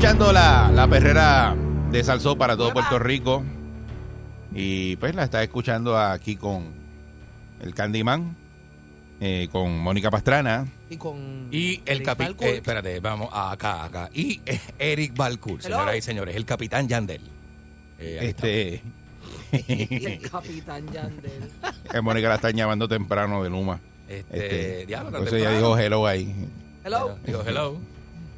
Escuchando la, la perrera de Salsó para todo Puerto Rico. Y pues la estás escuchando aquí con el Candyman, eh, con Mónica Pastrana. Y con. Y el Eric capitán, Balcourt. espérate, vamos acá, acá. Y eh, Eric Balcourt, Hello. señoras y señores, el capitán Yandel. Eh, Este, el capitán Yandel. Mónica la está llamando temprano de Luma. está. Este, diablo, Entonces ella temprano. dijo hello ahí. Hello. Digo, hello.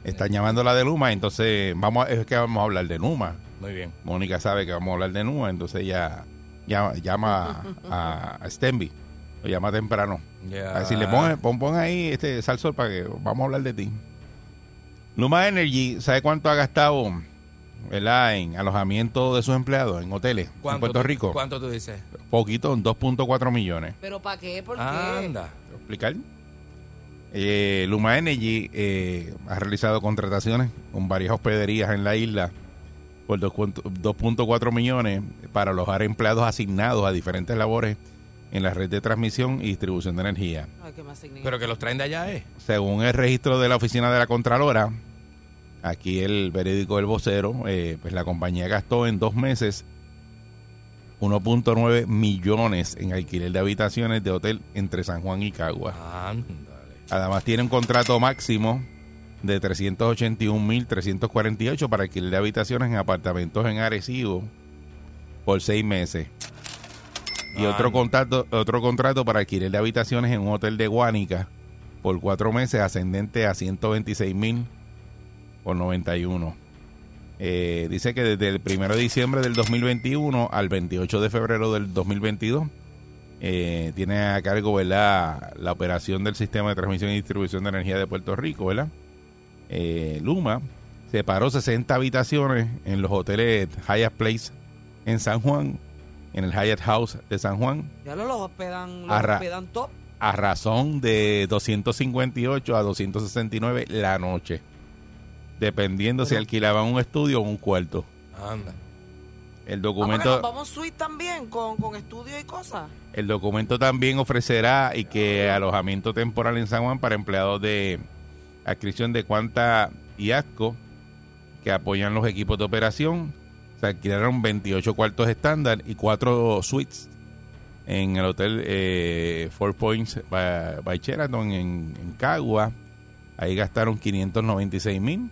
Están llamando la de Luma, entonces vamos a- es que vamos a hablar de Luma. Muy bien. Mónica sabe que vamos a hablar de Luma, entonces ella llama, llama a, a Stenby. Lo llama temprano. Ya. A decirle, pon, pon, pon ahí este Salsol para que vamos a hablar de ti. Luma Energy, ¿sabe cuánto ha gastado ¿verdad? en alojamiento de sus empleados en hoteles en ¿Cuánto Puerto tú- Rico? ¿Cuánto tú dices? Poquito, en 2.4 millones. ¿Pero para qué? ¿Por qué? Anda. ¿Te voy a explicar? Eh, Luma Energy eh, ha realizado contrataciones con varias hospederías en la isla por 2.4 millones para alojar empleados asignados a diferentes labores en la red de transmisión y distribución de energía. Ay, ¿qué más significa? Pero que los traen de allá, ¿eh? Según el registro de la oficina de la Contralora, aquí el verídico del vocero, eh, pues la compañía gastó en dos meses 1.9 millones en alquiler de habitaciones de hotel entre San Juan y Cagua. Ándale. Además tiene un contrato máximo de 381.348 para alquiler de habitaciones en apartamentos en Arecibo por seis meses. Y otro Anda. contrato, otro contrato para alquiler de habitaciones en un hotel de Guánica por cuatro meses ascendente a 126.000 por 91. Eh, dice que desde el 1 de diciembre del 2021 al 28 de febrero del 2022 eh, tiene a cargo ¿verdad? la operación del sistema de transmisión y distribución de energía de Puerto Rico, ¿verdad? Eh, Luma separó 60 habitaciones en los hoteles Hyatt Place en San Juan, en el Hyatt House de San Juan, Ya lo los hospedan, los hospedan top. a razón de 258 a 269 la noche, dependiendo si alquilaban un estudio o un cuarto. Anda. El Vamos, documento, vamos suite también, con, con estudio y cosas. el documento también ofrecerá y que alojamiento temporal en San Juan para empleados de adscripción de Cuanta y ASCO que apoyan los equipos de operación. Se alquilaron 28 cuartos estándar y 4 suites en el hotel eh, Four Points by, by Sheraton en, en Cagua. Ahí gastaron 596 mil.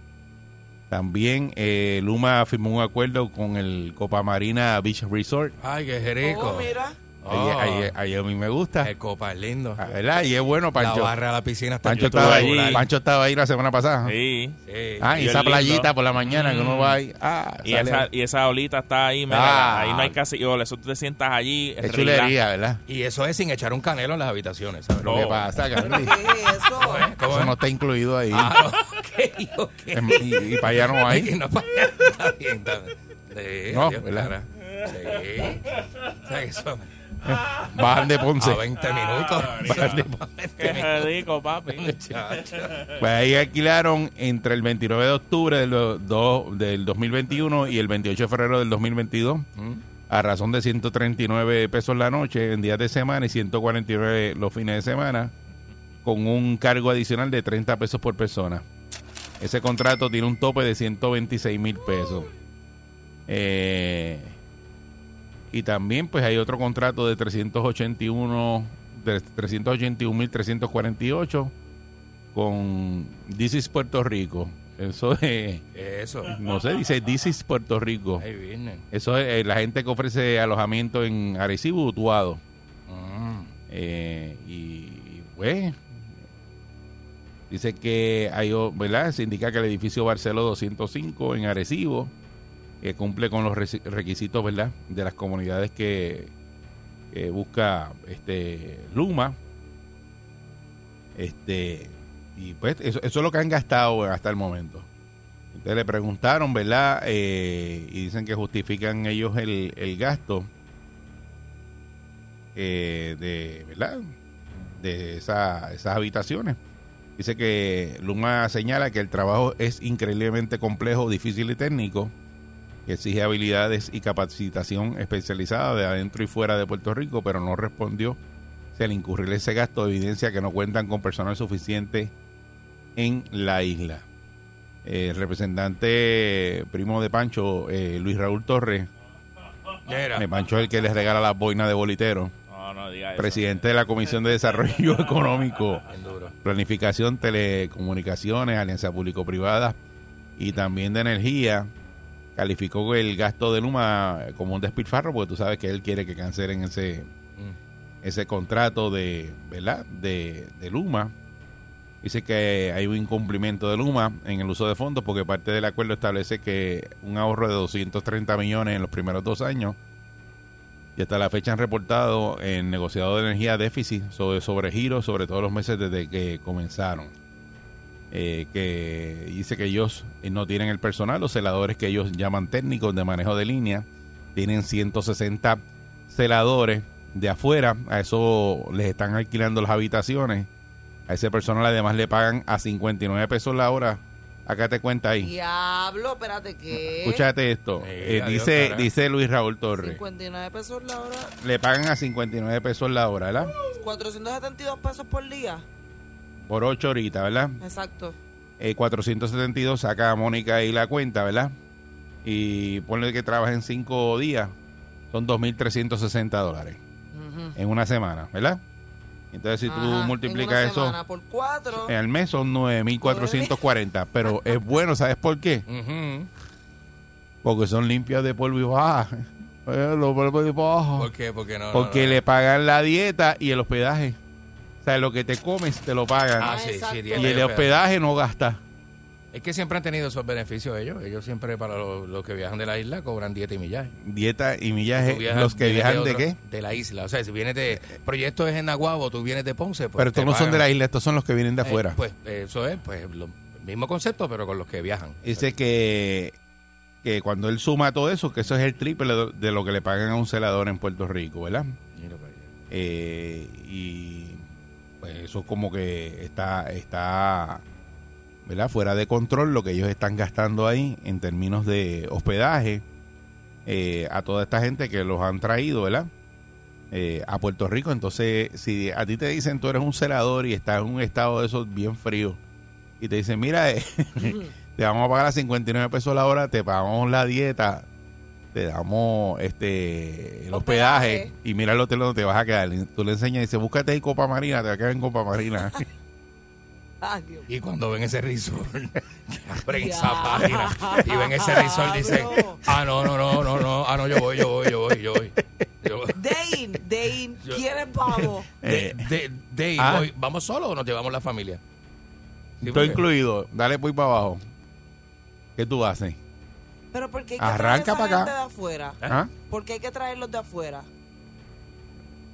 También eh, Luma firmó un acuerdo con el Copa Marina Beach Resort. Ay, qué rico. Oh, mira. Ahí, Oh. ahí- ahí a mí me gusta. El copa es lindo. Ah, ¿Verdad? Y es bueno, La Pancho. barra de la piscina está Pancho estaba ahí. Pancho estaba ahí la semana pasada. Sí. Sí. Ah, y Y esa lindo. playita por la mañana que uno va ahí. Ah, Y esa, y esa olita está ahí, mira, Ah. ahí no hay casi ola, eso tú te sientas allí. es chulería, ¿verdad? Y eso es sin echar un canelo en las habitaciones, ¿sabes? Lo Oh. pasa, ¿Qué es eso? ¿Cómo eso es? no está incluido ahí. Ah, ok, ok. Em, y, y para allá no Ay, hay. no, pa- está bien, está bien. Sí, No, Dios, ¿verdad? Sí. O sea, que eso, Bajan de Ponce. a 20 minutos. Bajan de- Qué rico, papi. Pues ahí alquilaron entre el 29 de octubre del, do- del 2021 y el 28 de febrero del 2022 Mm. a razón de 139 pesos la noche en días de semana y 149 los fines de semana con un cargo adicional de 30 pesos por persona. Ese contrato tiene un tope de 126 mil pesos. Eh, y también pues hay otro contrato de 381 de 381.348 con This is Puerto Rico. Eso es, Eso. no sé, dice This is Puerto Rico. Ahí vienen. Eso es eh, la gente que ofrece alojamiento en Arecibo, Utuado. Mm. Eh, y, y, pues dice que hay, ¿verdad? Se indica que el edificio Barceló 205 en Arecibo que cumple con los requisitos, ¿verdad? De las comunidades que, que busca este Luma. Este y pues eso, es lo que han gastado hasta el momento. Entonces le preguntaron, ¿verdad? Eh, y dicen que justifican ellos el, gasto eh, de, ¿verdad? De esa- esas habitaciones. Dice que Luma señala que el trabajo es increíblemente complejo, difícil y técnico, que exige habilidades y capacitación especializada de adentro y fuera de Puerto Rico, pero no respondió si al incurrir ese gasto evidencia que no cuentan con personal suficiente en la isla. El representante primo de Pancho, eh, Luis Raúl Torres, eh, Pancho es el que les regala las boinas de bolitero, No, no diga eso. presidente de la Comisión de Desarrollo Económico. Planificación, Telecomunicaciones, Alianza Público-Privada y también de Energía, calificó el gasto de Luma como un despilfarro, porque tú sabes que él quiere que cancelen ese, Mm. ese contrato de, ¿verdad? De, de Luma. Dice que hay un incumplimiento de Luma en el uso de fondos porque parte del acuerdo establece que un ahorro de 230 millones en los primeros dos años hasta la fecha han reportado en negociado de energía déficit sobre sobregiros sobre todos los meses desde que comenzaron. Eh, que dice que ellos eh, no tienen el personal, los celadores que ellos llaman técnicos de manejo de línea, tienen 160 celadores de afuera, a eso les están alquilando las habitaciones, a ese personal además le pagan a 59 pesos la hora, acá te cuenta ahí. Diablo, espérate, ¿qué? Escúchate esto, Sí, Eh, adiós, dice, dice Luis Raúl Torres, 59 pesos la hora, le pagan a 59 pesos la hora, ¿verdad? 472 pesos por día. Por 8 horitas, ¿verdad? Exacto. Eh, 472 saca a Mónica ahí la cuenta, ¿verdad? Y ponle que trabaja en 5 días, son 2.360 dólares Ujú. en una semana, ¿verdad? Entonces si tú Ajá, multiplicas eso por cuatro. al mes son 9.440, pero es bueno, ¿sabes por qué? Porque son limpias de polvo y baja. Eh, los polvos y baja. ¿Por qué? Porque no. Porque no, no. le pagan la dieta y el hospedaje. O sea, lo que te comes te lo pagan. Ah, sí, Exacto. sí. y el hospedaje no gasta. Es que siempre han tenido esos beneficios ellos. Ellos siempre, para los, los que viajan de la isla, cobran dieta y millaje. Dieta y millaje. Viajas- Los que viajan de otro- qué? De la isla. O sea, si vienes de. Proyecto es en Naguabo, tú vienes de Ponce. Pues Pero estos no son de la isla, estos son los que vienen de Eh, afuera. pues eso es, pues lo mismo concepto, pero con los que viajan. Dice que, que cuando él suma todo eso, que eso es el triple de, de lo que le pagan a un celador en Puerto Rico, ¿verdad? Mira para allá. Eh, y pues eso como que está, está ¿verdad? fuera de control lo que ellos están gastando ahí en términos de hospedaje eh, a toda esta gente que los han traído, ¿verdad? Eh, a Puerto Rico. Entonces, si a ti te dicen tú eres un celador y estás en un estado de esos bien frío y te dicen, mira, eh, te vamos a pagar a 59 pesos la hora, te pagamos la dieta, te damos este el hospedaje, Hospedaje. y mira el hotel donde te vas a quedar. Tú le enseñas y dices, búscate ahí Copa Marina, te vas a quedar en Copa Marina. Y cuando ven ese resort, abren esa página y ven ese resort, dicen, ah, no, no, no, no, no, ah, no, yo voy, yo voy, yo voy, yo voy. ¿quiénes vamos? de, de, de- ah. voy, ¿Vamos solo o nos llevamos la familia? Porque- incluido, dale pues para abajo. ¿Qué tú haces? Pero ¿por qué hay que Arranca traer pa' esa acá. gente de afuera? ¿Ah? ¿Por qué hay que traerlos de afuera?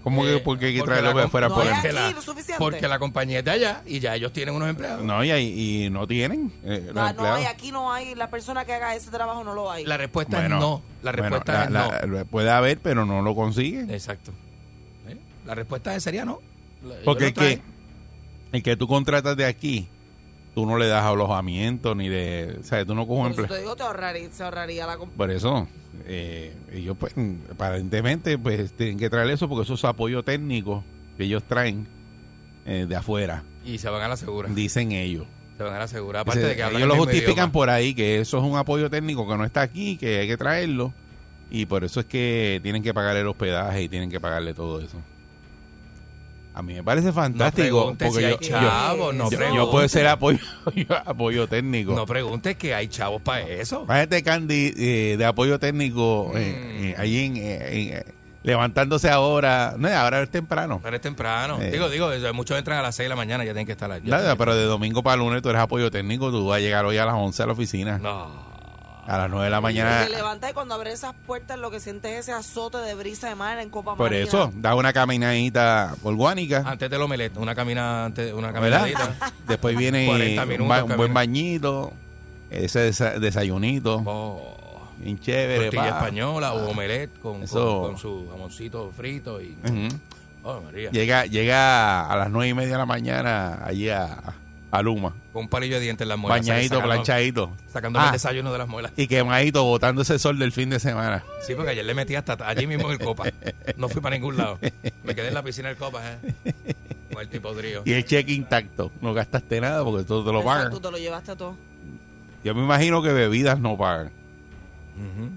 ¿Cómo que Eh, por qué hay que porque traerlo de afuera no por hay el- aquí la- lo suficiente. Porque la compañía es de allá y ya ellos tienen unos empleados. No, y, ahí- y no tienen eh, los No, no empleados. hay, aquí no hay, la persona que haga ese trabajo no lo hay. La respuesta Bueno, es no. La bueno, respuesta la- es la- lo puede haber, pero no lo consiguen. no. Exacto. ¿Eh? La respuesta sería no. La- ellos Porque lo el que, traen. el que tú contratas de aquí, tú no le das alojamiento ni de. O sea, tú no coges un Por eso empleo. te digo, te ahorraría, se ahorraría la Por eso, eh, ellos, pues, aparentemente, pues tienen que traer eso porque eso es apoyo técnico que ellos traen eh, de afuera, Y se van a la segura. dicen ellos. Se van a la segura. Aparte de que hablan ellos lo justifican idioma. por ahí, que eso es un apoyo técnico que no está aquí, que hay que traerlo. Y por eso es que tienen que pagarle el hospedaje y tienen que pagarle todo eso. A mí me parece No fantástico. preguntes porque si hay yo, yo- chavos, no yo- yo preguntes. puedo ser apoyo, apoyo técnico. No preguntes que hay chavos para eso. Imagínate, Candy, eh, de apoyo técnico eh, Mm. eh, ahí en, levantándose ahora. No, ahora es temprano. Pero es temprano. Eh. Digo, digo, muchos entran a las 6 de la mañana, ya tienen que estar allí. Nada, pero de domingo para lunes tú eres apoyo técnico, tú vas a llegar hoy a las 11 a la oficina. No. A las 9 de la mañana. Te levantas y cuando abres esas puertas lo que sientes es ese azote de brisa de mar en Copa Por Marina. eso, da una caminadita por Guánica. Antes del omelette, una camina, una ¿verdad? caminadita. Después viene 40 un, minutos ba- un buen bañito, ese desa- desayunito, Oh, bien chévere. tortilla pa. española o omelette con, con, con su jamoncito frito y... Oh, María. Llega, llega a las nueve y media de la mañana allí a, a Luma. Con un palillo de dientes en las muelas. Bañadito, sacando- planchadito. Sacándome Ah. el desayuno de las muelas. Y quemadito, botando ese sol del fin de semana. Sí, porque ayer le metí hasta allí mismo en el Copa. No fui para ningún lado. Me quedé en la piscina del Copa, ¿eh? Con el tipo drío. Y el cheque intacto. No gastaste nada porque todo te lo Exacto, pagan. tú te lo llevaste todo. Yo me imagino que bebidas no pagan. Ujú.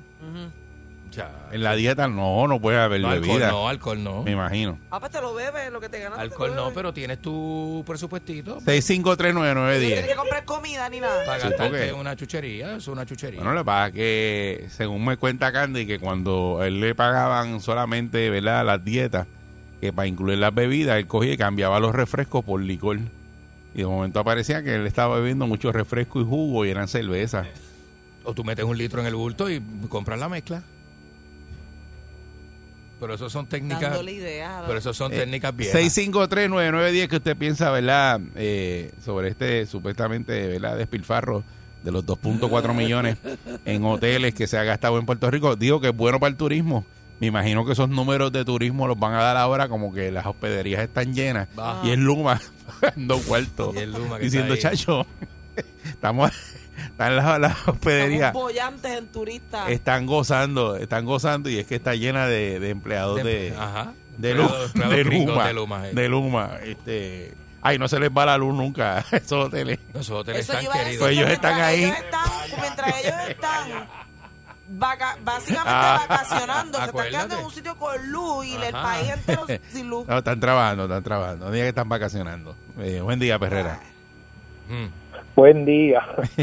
Ya. En la dieta no, no puede haber No, alcohol bebidas. no, alcohol no. Me imagino. Ah, pues te lo bebes, lo que te ganas. Alcohol no, pero tienes tu presupuestito 6539910. No tienes que comprar comida ni nada. para Sí, gastarte porque- una chuchería. Es una chuchería. Bueno, le pasa que, según me cuenta Candy, que cuando a él le pagaban solamente ¿verdad? las dietas, que para incluir las bebidas, él cogía y cambiaba los refrescos por licor. Y de momento aparecía que él estaba bebiendo mucho refresco y jugo y eran cervezas. O tú metes un litro en el bulto y compras la mezcla. Pero eso son técnicas. Dándole ideas. Pero eso son Eh, técnicas viejas. 6539910 que usted piensa, ¿verdad? Eh, sobre este supuestamente, ¿verdad? Despilfarro de los 2.4 millones en hoteles que se ha gastado en Puerto Rico. Digo que es bueno para el turismo. Me imagino que esos números de turismo los van a dar ahora como que las hospederías están llenas. Y es Luma dando cuartos. Y es Luma que Diciendo, está ahí. chacho, estamos, están las, las hospederías. Estamos bollantes en turistas. Están gozando, están gozando y es que está llena de, de empleados de, Ajá. de, Empleados- Lu- empleados de gringos Luma, de Luma, eh. de Luma, este, ay, no se les va la luz nunca a esos hoteles. Esos hoteles Eso están queridos. Pues que ellos están ahí. ellos están- mientras ellos están vaca- básicamente Ah, vacacionando, se están quedando en un sitio con luz y el Ajá. país entero sin luz. No, están trabajando, están trabajando, no diga que están vacacionando. Eh, buen día, Perrera. Mm. Buen día.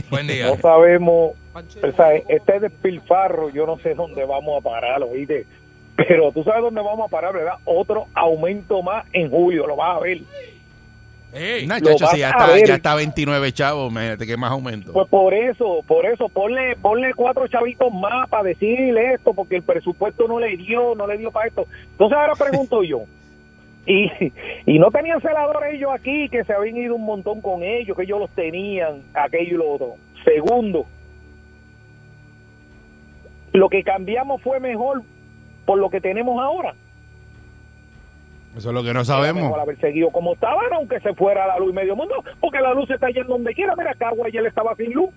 Buen día. No sabemos, o sea, este despilfarro, yo no sé dónde vamos a parar, oíste. Pero tú sabes dónde vamos a parar, ¿verdad? Otro aumento más en julio, lo vas a ver. Ey, No, lo chacho, vas si ya está, ya está 29 chavos, imagínate que más aumento. Pues por eso, por eso, ponle, ponle cuatro chavitos más para decirle esto, porque el presupuesto no le dio, no le dio para esto. Entonces ahora pregunto yo, y, y no tenían celadores ellos aquí, que se habían ido un montón con ellos, que ellos los tenían, aquello y lo otro. Segundo, lo que cambiamos fue mejor por lo que tenemos ahora. Eso es lo que no sabemos. mejor haber seguido como estaban, aunque se fuera la luz medio mundo, porque la luz se está yendo donde quiera. Mira, Cagua ayer estaba sin luz.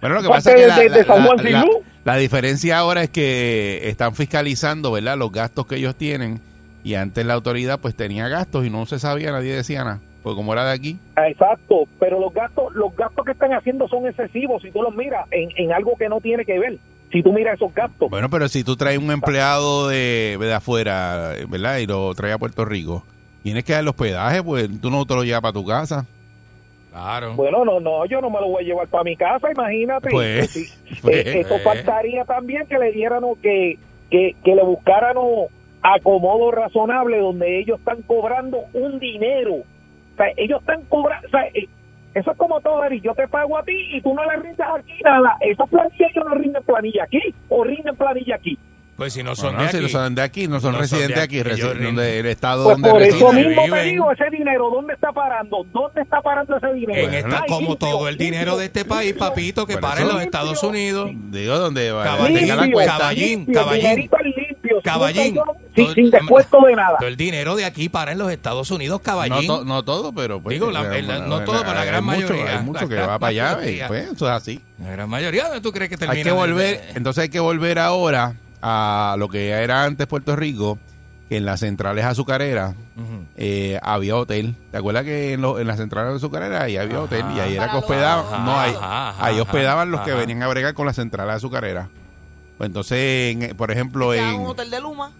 Bueno, lo que pasa es que la, la- San Juan la- sin la- luz. la diferencia ahora es que están fiscalizando, ¿verdad? Los gastos que ellos tienen y antes la autoridad pues tenía gastos y no se sabía, nadie decía nada. Pues como era de aquí, Exacto, pero los gastos, los gastos que están haciendo son excesivos si tú los miras en, en algo que no tiene que ver. Si tú miras esos gastos, Bueno, pero si tú traes un empleado de, de afuera, ¿verdad? Y lo traes a Puerto Rico, tienes que darle hospedaje, pues tú no te lo llevas para tu casa. Claro. bueno, no, no, yo no me lo voy a llevar para mi casa, imagínate. Pues, Sí. pues, Eh, eso eh. faltaría también que le dieran que, que, que le buscaran acomodo razonable donde ellos están cobrando un dinero. O sea, ellos están cobrando, o sea, eh, eso es como todo, Eric, yo te pago a ti y tú no le rindes aquí nada. Esa planilla yo no rinden planilla aquí o rinden planilla aquí. Pues si no son Bueno, de si aquí. no son de aquí, no son No son residentes de aquí, resi- donde el estado Pues donde por eso residen. mismo te digo, ese dinero, ¿dónde está parando? ¿Dónde está parando ese dinero? En esta, Ay, como limpio, todo el dinero limpio, de este país, limpio. papito, que para en eso- los Estados Unidos. Digo, donde va- Caballín, caballín, limpio, caballín. Caballín. sin, sin, Todo- sin descuento de nada. Todo el dinero de aquí para en los Estados Unidos, No, caballín. to- no todo, pero pues, Digo, la- bueno, no todo, pero la hay gran mucho, mayoría. Hay mucho La que va para allá, y mayoría. pues eso es así. La gran mayoría, ¿dónde tú crees que termina? Hay que volver, de- entonces hay que volver ahora a lo que era antes Puerto Rico, que en las centrales azucareras eh, había hotel. ¿Te acuerdas que en, lo- en las centrales azucareras ahí había Ajá. hotel y ahí era que hospedaban, Ajá, no, ahí, ajá, ahí hospedaban los que venían a bregar con las centrales azucareras. Pues entonces, en- por ejemplo, Ya un en, hotel de Luma.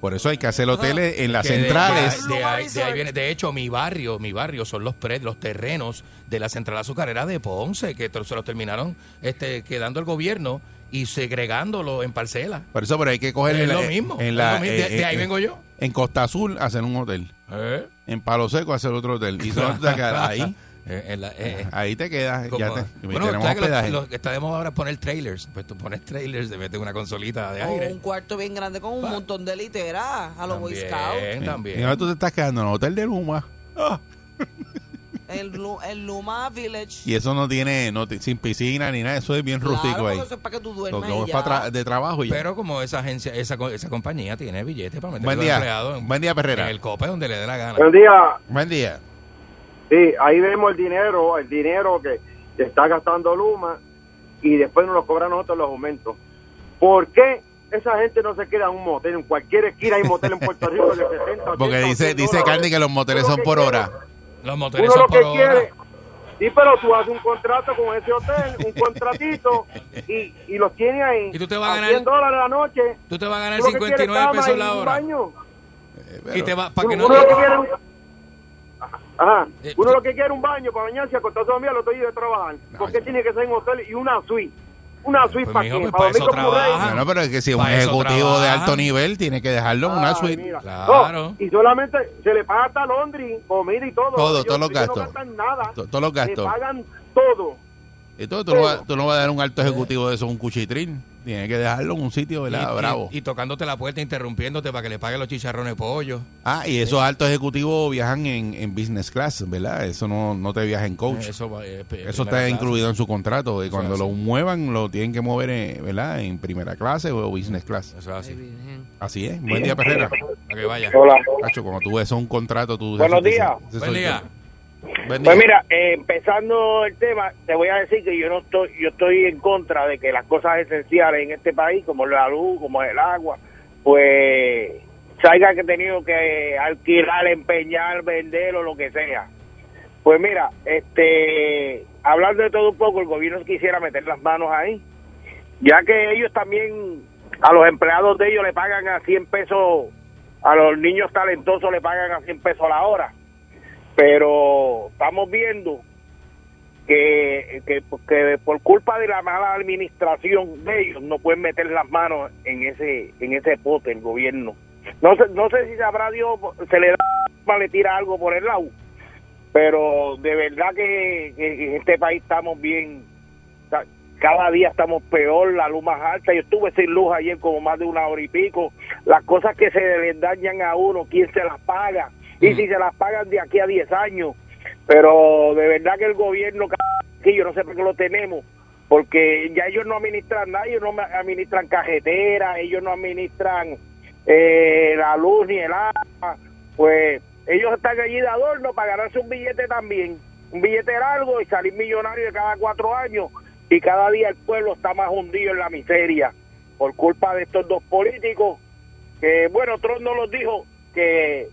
por eso hay que hacer hoteles en las Que centrales. De, de ahí, de ahí viene, de hecho, mi barrio, mi barrio son los pre- los terrenos de la central azucarera de Ponce, que se los terminaron este, quedando el gobierno y segregándolo en parcelas. Por eso, pero hay que coger Es en la- lo mismo. En la, lo mismo. de, eh, de ahí eh, vengo yo. En Costa Azul hacer un hotel. ¿Eh? En Palo Seco hacer otro hotel. Y solo te quedas ahí. Eh, en la- eh, eh. Ahí te quedas. Como- ya te, bueno, tenemos ¿sabes que lo, hospedaje. lo que está de moda ahora es poner trailers. Pues tú pones trailers, te metes una consolita de O aire. un cuarto bien grande con un montón de literas a los Boy Scouts. También, Sí. también. Y ahora tú te estás quedando en el hotel de Luma. Ah, El, el Luma Village. Y eso no tiene, no sin piscina ni nada. Eso es bien Claro, rústico ahí. eso es para que tú Lo duermas es ya. para tra- de trabajo ya. Pero como esa agencia, esa, co- esa compañía tiene billetes para meter Buen a los día. Buen día, Perrera. en el cope donde le dé la gana. Buen día. Buen día. Sí, ahí vemos el dinero, el dinero que está gastando Luma y después nos lo cobran nosotros los aumentos. ¿Por qué esa gente no se queda en un motel? En cualquier esquina hay motel en Puerto Rico de 60, 80, Porque dice, 100 dice. Candy que los moteles son por hora. Los motores Uno son lo por que hora. quiere, sí, pero tú haces un contrato con ese hotel, un contratito, y, y los tienes ahí. Y tú te vas a ganar- 100 dólares la noche. Tú te vas a ganar Tú lo que quieres 59 cama pesos y la un hora. baño. Y te va, para que uno, no uno lo que te- quiere Ajá. Eh, Uno lo que quiere es un baño para bañarse, acostarse a dormir al otro día de trabajar. ¿Por qué tiene que ser en hotel y una suite? Una suite Pues, para qué? pues, para eso trabaja. Bueno, pero es que si es un ejecutivo de alto nivel, tiene que dejarlo en una suite. mira. Claro. No, y solamente se le paga hasta Londres, comida y todo. Todo, todos los gastos. No gastan nada. To- Todos los Le gastos. pagan todo. Entonces tú no, vas, tú no vas a dar un alto ejecutivo de eso un cuchitrín. Tienes que dejarlo en un sitio, ¿verdad? Y- y- Bravo. Y, tocándote la puerta, interrumpiéndote para que le pague los chicharrones de pollo. ah, y esos altos ejecutivos viajan en, en business class, ¿verdad? Eso no, no te viaja en coach. Eso, va, eh, Eso está clase. incluido en su contrato. Eso cuando lo muevan, lo tienen que mover, eh, ¿verdad? En primera clase o business class. Eso es así. Así es. Buen día, Perrera. Para que vaya. Hola. Cacho, cuando tú ves un contrato, tú... Buenos días. Buen día. yo. Pues mira, eh, empezando el tema, te voy a decir que yo no estoy, yo estoy en contra de que las cosas esenciales en este país, como la luz, como el agua, pues haya que tenido que alquilar, empeñar, vender o lo que sea. Pues mira, este, hablando de todo un poco, el gobierno quisiera meter las manos ahí, ya que ellos también, a los empleados de ellos le pagan a 100 pesos, a los niños talentosos le pagan a 100 pesos la hora pero estamos viendo que, que, que por culpa de la mala administración de ellos no pueden meter las manos en ese en ese pote el gobierno no sé no sé si sabrá Dios se le da le tira algo por el lado pero de verdad que, que en este país estamos bien ca- cada día estamos peor, la luz más alta. Yo estuve sin luz ayer como más de una hora y pico. Las cosas que se le dañan a uno, ¿quién se las paga? Y si se las pagan de aquí a 10 años. Pero de verdad que el gobierno, que yo no sé por qué lo tenemos, porque ya ellos no administran nada, ellos no administran cajetera, ellos no administran eh, la luz ni el agua. Pues ellos están allí de adorno para ganarse un billete también, un billete largo y salir millonario de cada cuatro años. Y cada día el pueblo está más hundido en la miseria por culpa de estos dos políticos que, bueno, Trump no los dijo que,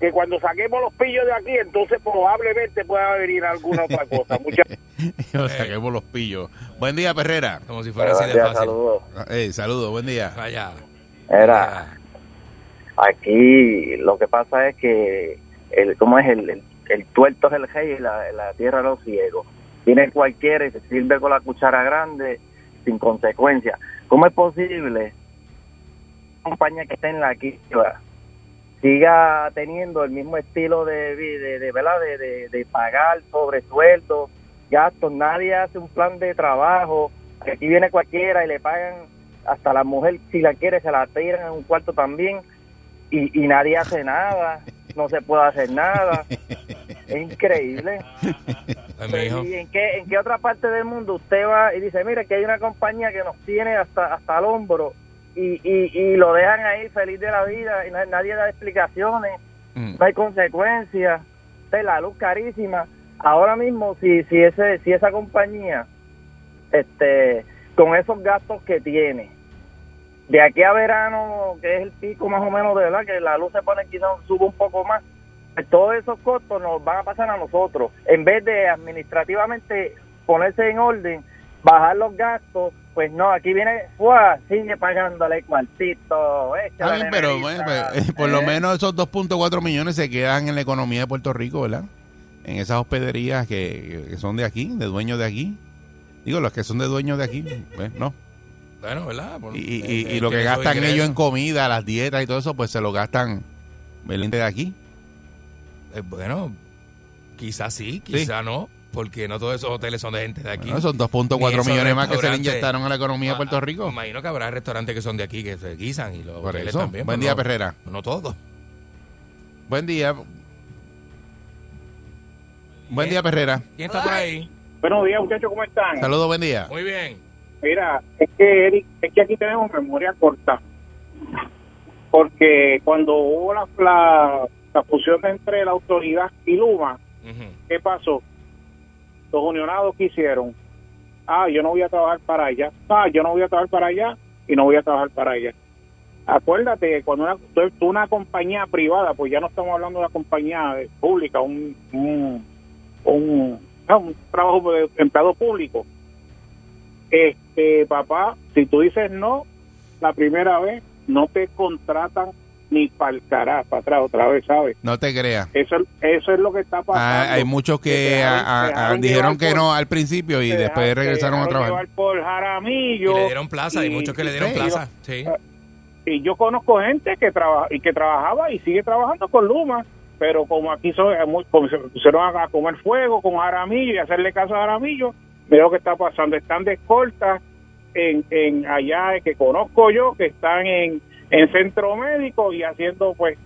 que cuando saquemos los pillos de aquí, entonces probablemente pueda venir alguna otra cosa. Muchas que por los pillos. Buen día, Perrera. Como si fuera así de fácil. saludos. Eh, saludos, buen día. Vaya. Era, aquí lo que pasa es que, el ¿cómo es? El, el, el tuerto es el rey y la, la tierra los ciegos. Viene cualquiera y se sirve con la cuchara grande sin consecuencia. ¿Cómo es posible una compañía que está en la quiebra siga teniendo el mismo estilo de, de, de, ¿verdad? de, de, de pagar sobresueldos, gastos? Nadie hace un plan de trabajo. Aquí viene cualquiera y le pagan hasta la mujer, si la quiere, se la tiran en un cuarto también y, y nadie hace nada, no se puede hacer nada. Es increíble. Pues. ¿Y en qué, en qué otra parte del mundo usted va y dice, mire, que hay una compañía que nos tiene hasta, hasta el hombro y, y, y lo dejan ahí feliz de la vida y na- nadie da explicaciones, Mm. no hay consecuencias, Usted, la luz carísima. Ahora mismo, si, si, ese, si esa compañía, este con esos gastos que tiene, de aquí a verano, que es el pico más o menos de verdad, que la luz se pone quizás sube un poco más, pues todos esos costos nos van a pasar a nosotros. En vez de administrativamente ponerse en orden, bajar los gastos, pues no, aquí viene, ¡fua! sigue pagándole cuartito. Está bien, pero bueno, pues, por lo ¿eh? menos esos 2.4 millones se quedan en la economía de Puerto Rico, ¿verdad? En esas hospederías que, que son de aquí, de dueños de aquí. Digo, los que son de dueños de aquí, pues no. Bueno, ¿verdad? Por- Y, y- eh, y- y lo que gastan ellos en comida, las dietas y todo eso, pues se lo gastan el ente de aquí. Eh, bueno, quizás sí, quizás no, porque no todos esos hoteles son de gente de aquí. Bueno, son 2.4 Ni esos millones más que se le inyectaron a la economía de Puerto Ah, Rico. Imagino que habrá restaurantes que son de aquí que se guisan y los Por hoteles eso. también. Buen día, no- Perrera. No todos. Buen día. Buen día, Perrera. ¿Quién está por ahí? Buenos días, muchachos, ¿cómo están? Saludos, buen día. Muy bien. Mira, es que, Eric, es que aquí tenemos memoria corta. Porque cuando hubo la, la, la fusión entre la autoridad y Luma. ¿qué pasó? Los unionados que hicieron, ah, yo no voy a trabajar para allá, ah, yo no voy a trabajar para allá y no voy a trabajar para allá. Acuérdate que cuando una, una compañía privada, pues ya no estamos hablando de una compañía pública, un, un, un, ah, un trabajo de empleado público. Este, papá, si tú dices no, la primera vez, no te contratan ni para el carajo, para atrás otra vez, ¿sabes? No te creas. Eso, eso es lo que está pasando. Ah, hay muchos que dejaron- dejaron dijeron que por- no al principio y después regresaron a trabajar. por Jaramillo. Y le dieron plaza, hay y- muchos que le dieron sí, plaza. Sí. y yo conozco gente que trabaja y que trabajaba y sigue trabajando con Luma pero como aquí son como se pusieron a, a comer fuego con Jaramillo y hacerle caso a Jaramillo mira lo que está pasando están de escolta en, en allá que conozco yo que están en, en centro médico y haciendo pues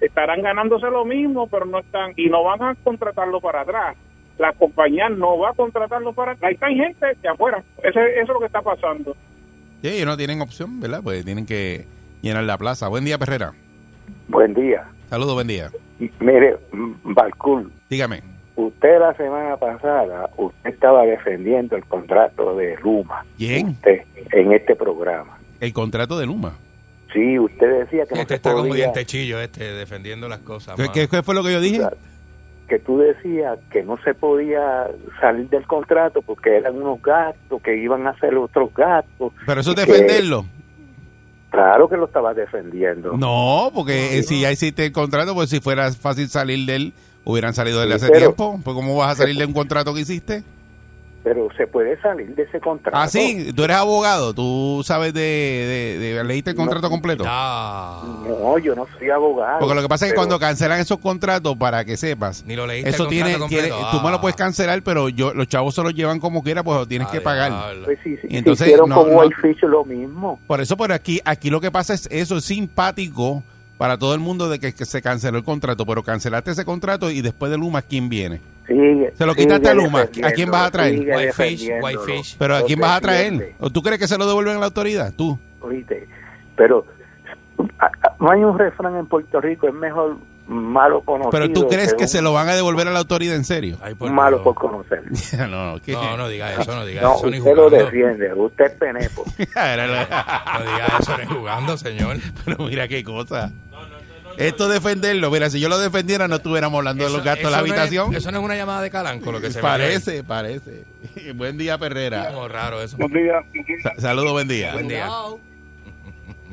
estarán ganándose lo mismo pero no están y no van a contratarlo para atrás la compañía no va a contratarlo para atrás ahí está gente de afuera eso, eso es lo que está pasando Sí, ellos no tienen opción, ¿verdad? Pues tienen que llenar la plaza. Buen día, Perrera. Buen día. Saludos, buen día. Mire, mm, Balcul, Dígame. usted la semana pasada, usted estaba defendiendo el contrato de Luma. ¿Quién? Usted, en este programa. El contrato de Luma. Sí, usted decía que no Este se está como podía, dientechillo, este, defendiendo las cosas. ¿Qué, mano. qué- qué fue lo que yo dije? que tú decías que no se podía salir del contrato porque eran unos gastos, que iban a hacer otros gastos. Pero eso es que- defenderlo. Claro que lo estaba defendiendo. No, porque eh, si ya hiciste el contrato, pues si fuera fácil salir de él, hubieran salido de él Sí, hace pero- tiempo. Pues ¿cómo vas a salir de un contrato que hiciste? Pero se puede salir de ese contrato. Ah, sí, tú eres abogado, tú sabes de, de, de- leíste el contrato completo. No, yo no soy abogado. Porque lo que pasa es que cuando cancelan esos contratos, para que sepas, Ni lo leíste eso el tiene, tiene- tú me lo Ah. puedes cancelar, pero yo los chavos se los llevan como quiera, pues lo tienes que pagar. Pues sí, sí, Y entonces, hicieron no- con no- Whitefish lo mismo. Por eso, por aquí, aquí lo que pasa es eso, es simpático para todo el mundo de que, que se canceló el contrato, pero cancelaste ese contrato y después de Luma, ¿quién viene? Sigue, Se lo quitaste a Luma, ¿a quién vas a traer? Whitefish. Whitefish. Pero ¿a quién vas a traer? ¿O tú crees que se lo devuelven a la autoridad? Tú. Oíste, pero no hay un refrán en Puerto Rico, es mejor malo conocido. Pero tú crees que un se lo van a devolver a la autoridad en serio. Ay, por malo por conocer. no, no, ¿qué? No, no diga eso, no diga No, eso ni usted lo defiende, usted es penepo. No diga eso ni jugando, señor. Pero mira qué cosa. Esto defenderlo, mira, si yo lo defendiera no estuviéramos hablando de los Eso- gastos de la eso no es- habitación. eso no es una llamada de calanco lo que se parece, parece. buen día, Perrera. Como raro eso. buen día Sa- Saludos, buen día. Buen día.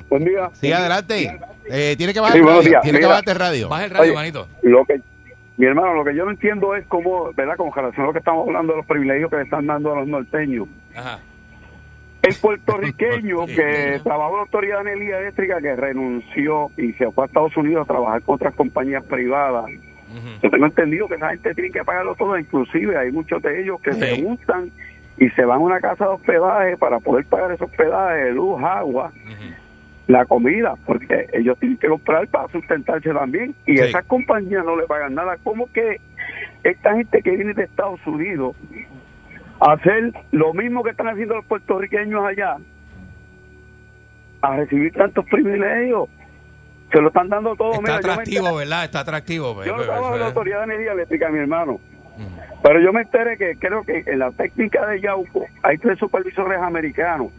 buen día Sí, adelante. Eh, tiene que bajar Sí, el radio. Tiene que bajarte el radio. Baja el radio, Oye. manito. lo que mi hermano lo que yo no entiendo es cómo verdad con relación a lo que estamos hablando de los privilegios que le están dando a los norteños Ajá. El puertorriqueño que trabajó en la autoridad de energía eléctrica que renunció y se fue a Estados Unidos a trabajar con otras compañías privadas yo tengo entendido que esa gente tiene que pagarlo todo inclusive hay muchos de ellos que se juntan y se van a una casa de hospedaje para poder pagar ese hospedaje luz agua la comida, porque ellos tienen que comprar para sustentarse también. Y Sí. esas compañías no le pagan nada. ¿Cómo que esta gente que viene de Estados Unidos hacer lo mismo que están haciendo los puertorriqueños allá, a recibir tantos privilegios? Se lo están dando todo. Está Mira, atractivo, ¿verdad? Está atractivo. pues, yo no trabajo en la Autoridad de Energía Eléctrica, mi hermano. Pero yo me enteré que creo que en la técnica de Yauco hay tres supervisores americanos.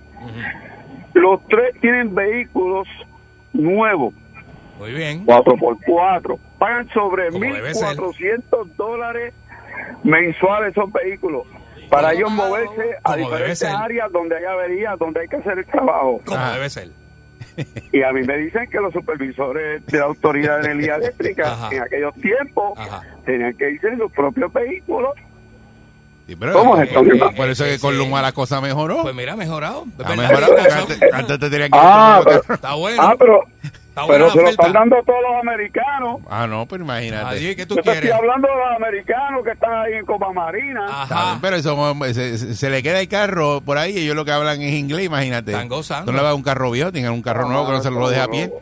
Los tres tienen vehículos nuevos, Muy bien. 4x4. Pagan sobre Como debe ser. 1.400 dólares mensuales esos vehículos. Para ellos moverse a diferentes áreas donde hay averías, donde hay que hacer el trabajo. Como debe ser. Y a mí me dicen que los supervisores de la Autoridad de Energía Eléctrica Ajá. en aquellos tiempos Ajá. tenían que irse en sus propios vehículos Sí, pero- ¿Cómo es esto? eh, ¿Qué pasa? Por eso es que con Luma la cosa mejoró. Pues mira, mejorado. Ha antes, antes te tenían que Ah, ir pero- Está bueno. Ah, pero, pero se lo están dando todos los americanos. Ah, no, pero imagínate. Adiós, ¿qué tú Yo te quieres? estoy hablando de los americanos que están ahí en Copa Marina. Ajá. bien, Pero eso se, se- le queda el carro por ahí y ellos lo que hablan es inglés, imagínate. Están gozando. No le va un carro viejo, tienen un carro nuevo que no se lo deja a pie.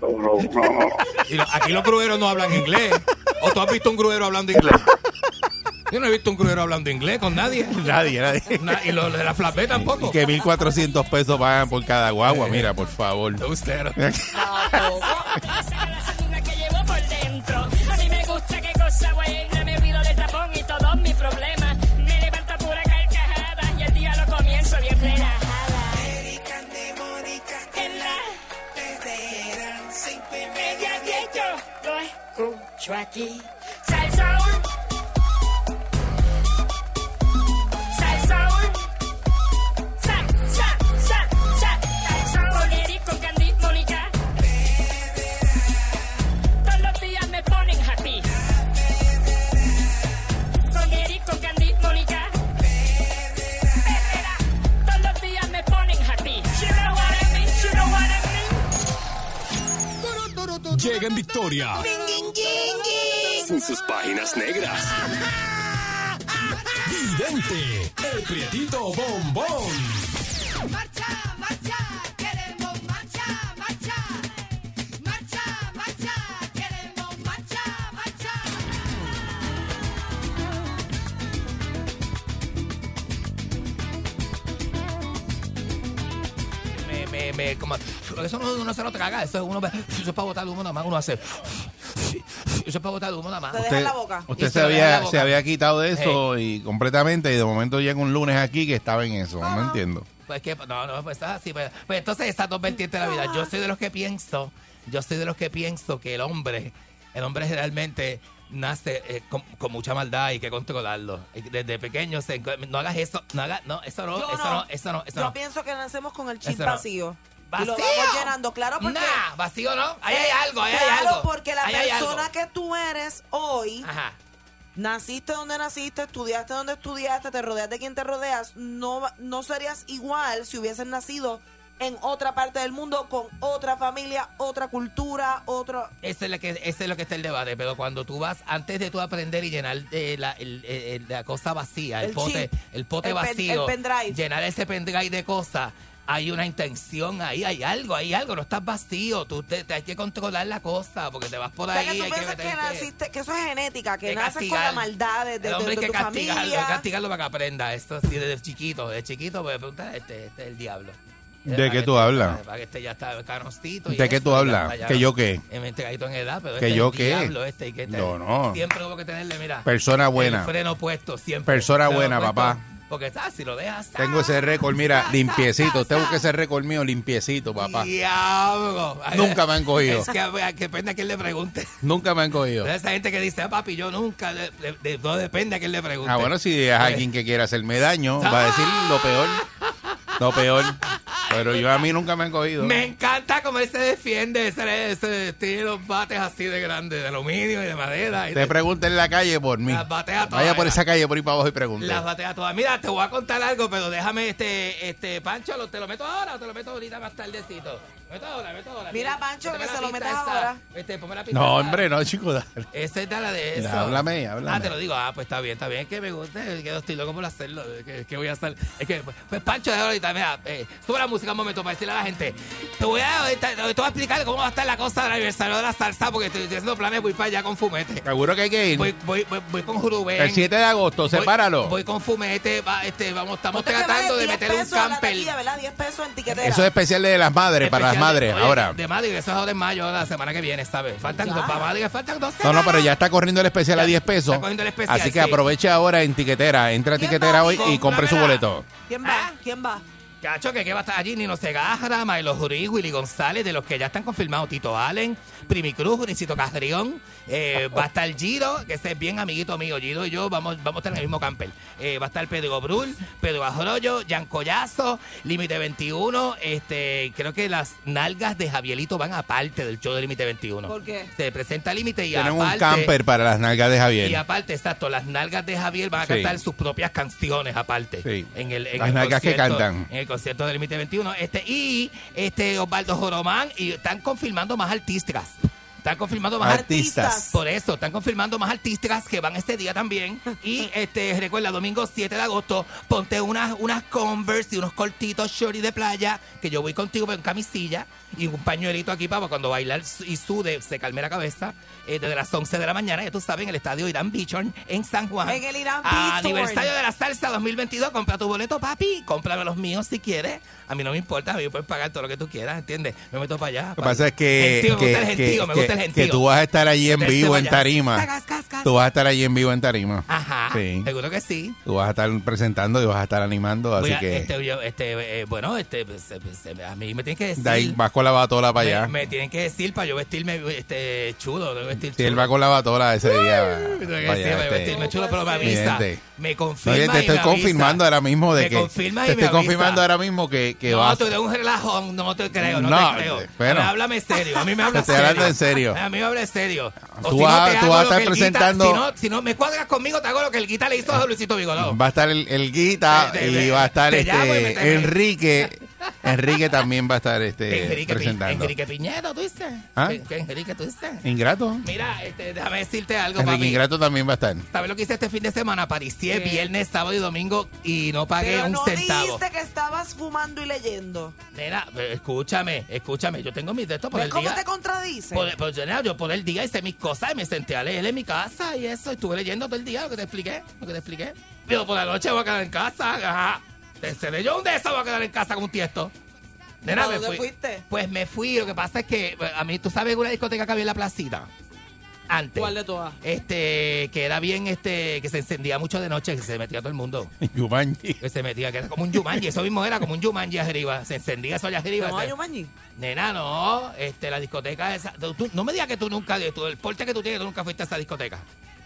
No, no, no, aquí los grueros no hablan inglés. ¿O tú has visto un gruero hablando inglés? Yo no he visto un gruero hablando inglés con nadie. Nadie, nadie. Na- y los de la flatbed tampoco. Y que 1.400 pesos pagan por cada guagua, mira, por favor. Usted. La que llevo Llega en victoria. Sin sus páginas negras. Vidente, el prietito bombón. Marcha, marcha, Me, como, eso no, uno se lo traga, eso es, uno, eso es para botar humo nada más, uno hace. Eso es para botar humo nada más. En la boca. Usted se había, boca. se había quitado de eso y completamente y de momento llega un lunes aquí que estaba en eso, no entiendo. Pues que, no, no, pues está así. Pues, pues entonces estas dos vertientes de la vida. Yo soy de los que pienso, yo soy de los que pienso que el hombre, el hombre generalmente nace eh, con, con mucha maldad y hay que controlarlo. Desde pequeño, se- no hagas eso, no hagas, no, eso no, Yo eso no, eso no, eso Yo no. pienso que nacemos con el chip vacío. Y lo ¡Vacío! vamos llenando, claro, porque... Nah, vacío no. Ahí hay algo, ahí claro, hay algo. porque la Ahí persona que tú eres hoy, Ajá. naciste donde naciste, estudiaste donde estudiaste, te rodeas de quien te rodeas, no, no serías igual si hubieses nacido en otra parte del mundo, con otra familia, otra cultura, otro... Ese es, lo que, ese es lo que está el debate, pero cuando tú vas, antes de tú aprender y llenar eh, la, el- el- la cosa vacía, el, El pote, chip, el pote pen- vacío, pendrive. llenar ese pendrive de cosas, hay una intención ahí, hay algo, hay algo, no estás vacío, tú te, te hay que controlar la cosa, porque te vas por O sea, ahí. que tú que piensas que, meterte- naciste, que eso es genética, que que naces con castigar. la maldad de, de- el hombre de- de hay que tu castigarlo, hay que familia. castigarlo para que aprenda esto así desde chiquito, desde chiquito, pues preguntar, este, este es el diablo. ¿De qué que tú hablas? Para que este ya está canostito. y ¿De qué tú hablas? está, ¿Que yo qué? entregadito en edad, pero ¿Que este yo qué? este, y que No, no. Siempre hubo que tenerle, mira. Persona buena. Freno puesto, siempre. Persona buena, papá. Porque, ah, si lo dejas. Tengo ese récord, mira, limpiecito. Usted busca ese récord mío limpiecito, papá. Diablo. Nunca me han cogido. Es que, que depende a quién le pregunte. Nunca me han cogido. Esa gente que dice, ah, papi, yo nunca. no depende a quién le pregunte. Ah, bueno, si es alguien que quiera hacerme daño, va a decir lo peor. Lo peor. Pero yo a mí nunca me han cogido. Me encanta cómo él se defiende. Ese, ese- tiene los bates así de grandes, de aluminio y de madera. Y Te de- pregunta en la calle por mí. Las batea todas, Vaya por esa calle por ahí para abajo y pregunte. Las batea todas. Mira, te voy a contar algo, pero déjame, este, este, Pancho, lo- te lo meto ahora o te lo meto ahorita más tardecito. Meto ahora. Mira, Pancho, que se lo metas ahora. Este, ponme la pista No, hombre, no, chico. dale. Esa es de la de eso. Háblame, háblame. Ah, te lo digo. Ah, pues está bien, está bien. Es que me gusta, es que estoy loco por hacerlo. Es que, es que voy a hacer. Es que, pues, pues, Pancho, de ahorita, mira, eh, sube la música un momento para decirle a la gente. Te voy a, ahorita- te voy a explicar cómo va a estar la cosa del aniversario de la salsa, porque estoy, estoy haciendo planes, voy para allá con Fumete. Seguro que hay que ir. Voy, voy, voy, voy con Jurubén. El 7 de agosto, sepáralo. Voy con Fumete, va, este, vamos, estamos tratando de 10 meter un camper. taquilla, ¿verdad? 10 pesos en tiquetera. Eso es especial de las madres, para las De- oye, ahora. De madre, eso es en mayo, la semana que viene, ¿sabes? Faltan dos, para madre, faltan dos No, no, pero ya está corriendo el especial a 10 pesos. está corriendo el especial, Así que sí. aproveche ahora en tiquetera. Entra a ¿Quién tiquetera va, hoy y compre su boleto. ¿Quién va? ¿Quién va? Cacho, que, que va a estar allí Nino Segarra, Maelo Jurí, Willy González, de los que ya están confirmados, Tito Allen, Primi Cruz, Junicito Castrión, eh, va a estar Giro, que ese es bien amiguito mío, Giro y yo vamos, vamos a estar en el mismo camper. Eh, va a estar Pedro Brul, Pedro Arroyo, Jan Collazo, Límite 21, este, creo que las nalgas de Javierito van aparte del show de Límite 21. ¿Por qué? Se presenta Límite y Tienen un aparte... camper para las nalgas de Javier. Y aparte, exacto, las nalgas de Javier van a Sí. cantar sus propias canciones aparte. Sí. En el, en Las el nalgas que cantan. En el concierto del Límite 21. Este, y este Osvaldo Joromán, y están confirmando más artistas. Están confirmando más Artistas. artistas. Por eso, están confirmando más artistas que van este día también. Y este, recuerda, domingo 7 de agosto, ponte unas, unas Converse y unos cortitos shorty de playa, que yo voy contigo en camisilla, y un pañuelito aquí para cuando bailar y sude, se calme la cabeza, eh, desde las 11 de la mañana, ya tú sabes, en el estadio Irán Bichon, en San Juan. En el Irán Beachorn. Aniversario de la salsa 2022, compra tu boleto, papi, cómprame los míos si quieres. A mí no me importa, a mí me puedes pagar todo lo que tú quieras, ¿entiendes? Me meto para allá. Lo que pasa es que, Gentío, me que, gusta el gentío, que- me gusta el que- gentío. que tú vas a estar allí en Meterse vivo en tarima. Cas, cas, cas. Tú vas a estar allí en vivo en tarima. Ajá, Sí. seguro que sí. Tú vas a estar presentando y vas a estar animando, así que este, yo- este, eh, bueno, este, pues, pues, a mí me tienen que decir. de ahí vas con la batola para allá. me, me tienen que decir para yo vestirme este, chulo, debo vestir Si chulo. él va con la batola ese día. Me que decir este, vestirme chulo, pero me avisa. Me No, confirma oye, te y estoy me avisa. confirmando ahora mismo de Me que confirma y te me estoy avisa. confirmando ahora mismo que, que no, vas tú eres un relajo, no te creo, no, No, te creo. mí, háblame serio, a mí me Te habla estoy serio. hablando en serio. A mí me habla serio. O Tú si no, vas- te tú vas a estar el Guita- presentando- si, no, si no me cuadras conmigo, te hago lo que el Guita le hizo a Luisito Vigoró. Va a estar el, el Guita y va a estar te llamo y me este te- Enrique. Enrique también va a estar este Enrique, Pi- presentando. Enrique Piñero, tú dices. ¿Ah? ¿Qué, qué Enrique, tú dices? Ingrato. Mira, este, déjame decirte algo, Enrique papi. Ingrato también va a estar. ¿Sabes lo que hice este fin de semana? Paricié viernes, sábado y domingo y no pagué Pero un no centavo. dijiste que estabas fumando y leyendo. Nena, eh, escúchame, escúchame. Yo tengo mis textos por ¿Ves el cómo día. te contradice? Por, por- nena, yo por el día hice mis cosas y me senté a leer en mi casa y eso. Estuve leyendo todo el día lo que te expliqué. Lo que te expliqué. Pero por la noche voy a quedar en casa. Ajá. Te seré yo un de esos voy a quedar en casa con un tiesto. Nena, ¿A me dónde fui. fuiste? Pues me fui. Lo que pasa es que a mí, tú sabes una discoteca que había en la placita. Antes. ¿Cuál de todas? Este, que era bien, este, que se encendía mucho de noche, que se metía todo el mundo. Yumanji. Que se metía, que era como un Yumanji, eso mismo era como un Yumanji arriba. Se encendía eso allá arriba. ¿No se- mañi? Nena, no, este, la discoteca esa. tú- no me digas que tú nunca, de tú, el porte que tú tienes, tú nunca fuiste a esa discoteca.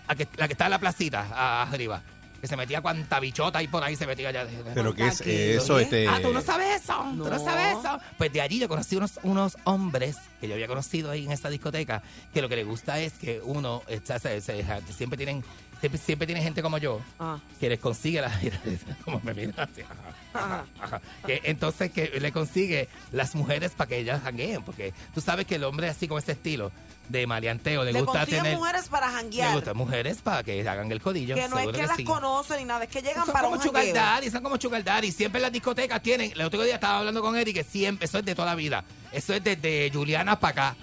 A que- la que está en la placita, a- arriba. Que se metía cuanta bichota y por ahí se metía allá. Pero qué es Aquí, eso, oye. este. Ah, tú no sabes eso, tú no No. sabes eso. Pues de allí yo conocí unos, unos hombres que yo había conocido ahí en esa discoteca, que lo que les gusta es que uno, eh, se- se- se- siempre tienen, siempre, siempre tienen gente como yo, Ah. que les consigue la como me miran así, ajá, ajá, ajá. que entonces que le consigue las mujeres para que ellas jangueen porque tú sabes que el hombre así con ese estilo de maleanteo le, Le gusta tener mujeres para le gusta gustan mujeres para que hagan el codillo Que no es que las sí. conocen ni nada, es que llegan son para como un sugar daddy, son como sugar daddy. Siempre en las discotecas tienen. El otro día estaba hablando con Eric que siempre, eso es de toda la vida. Eso es desde Juliana para acá.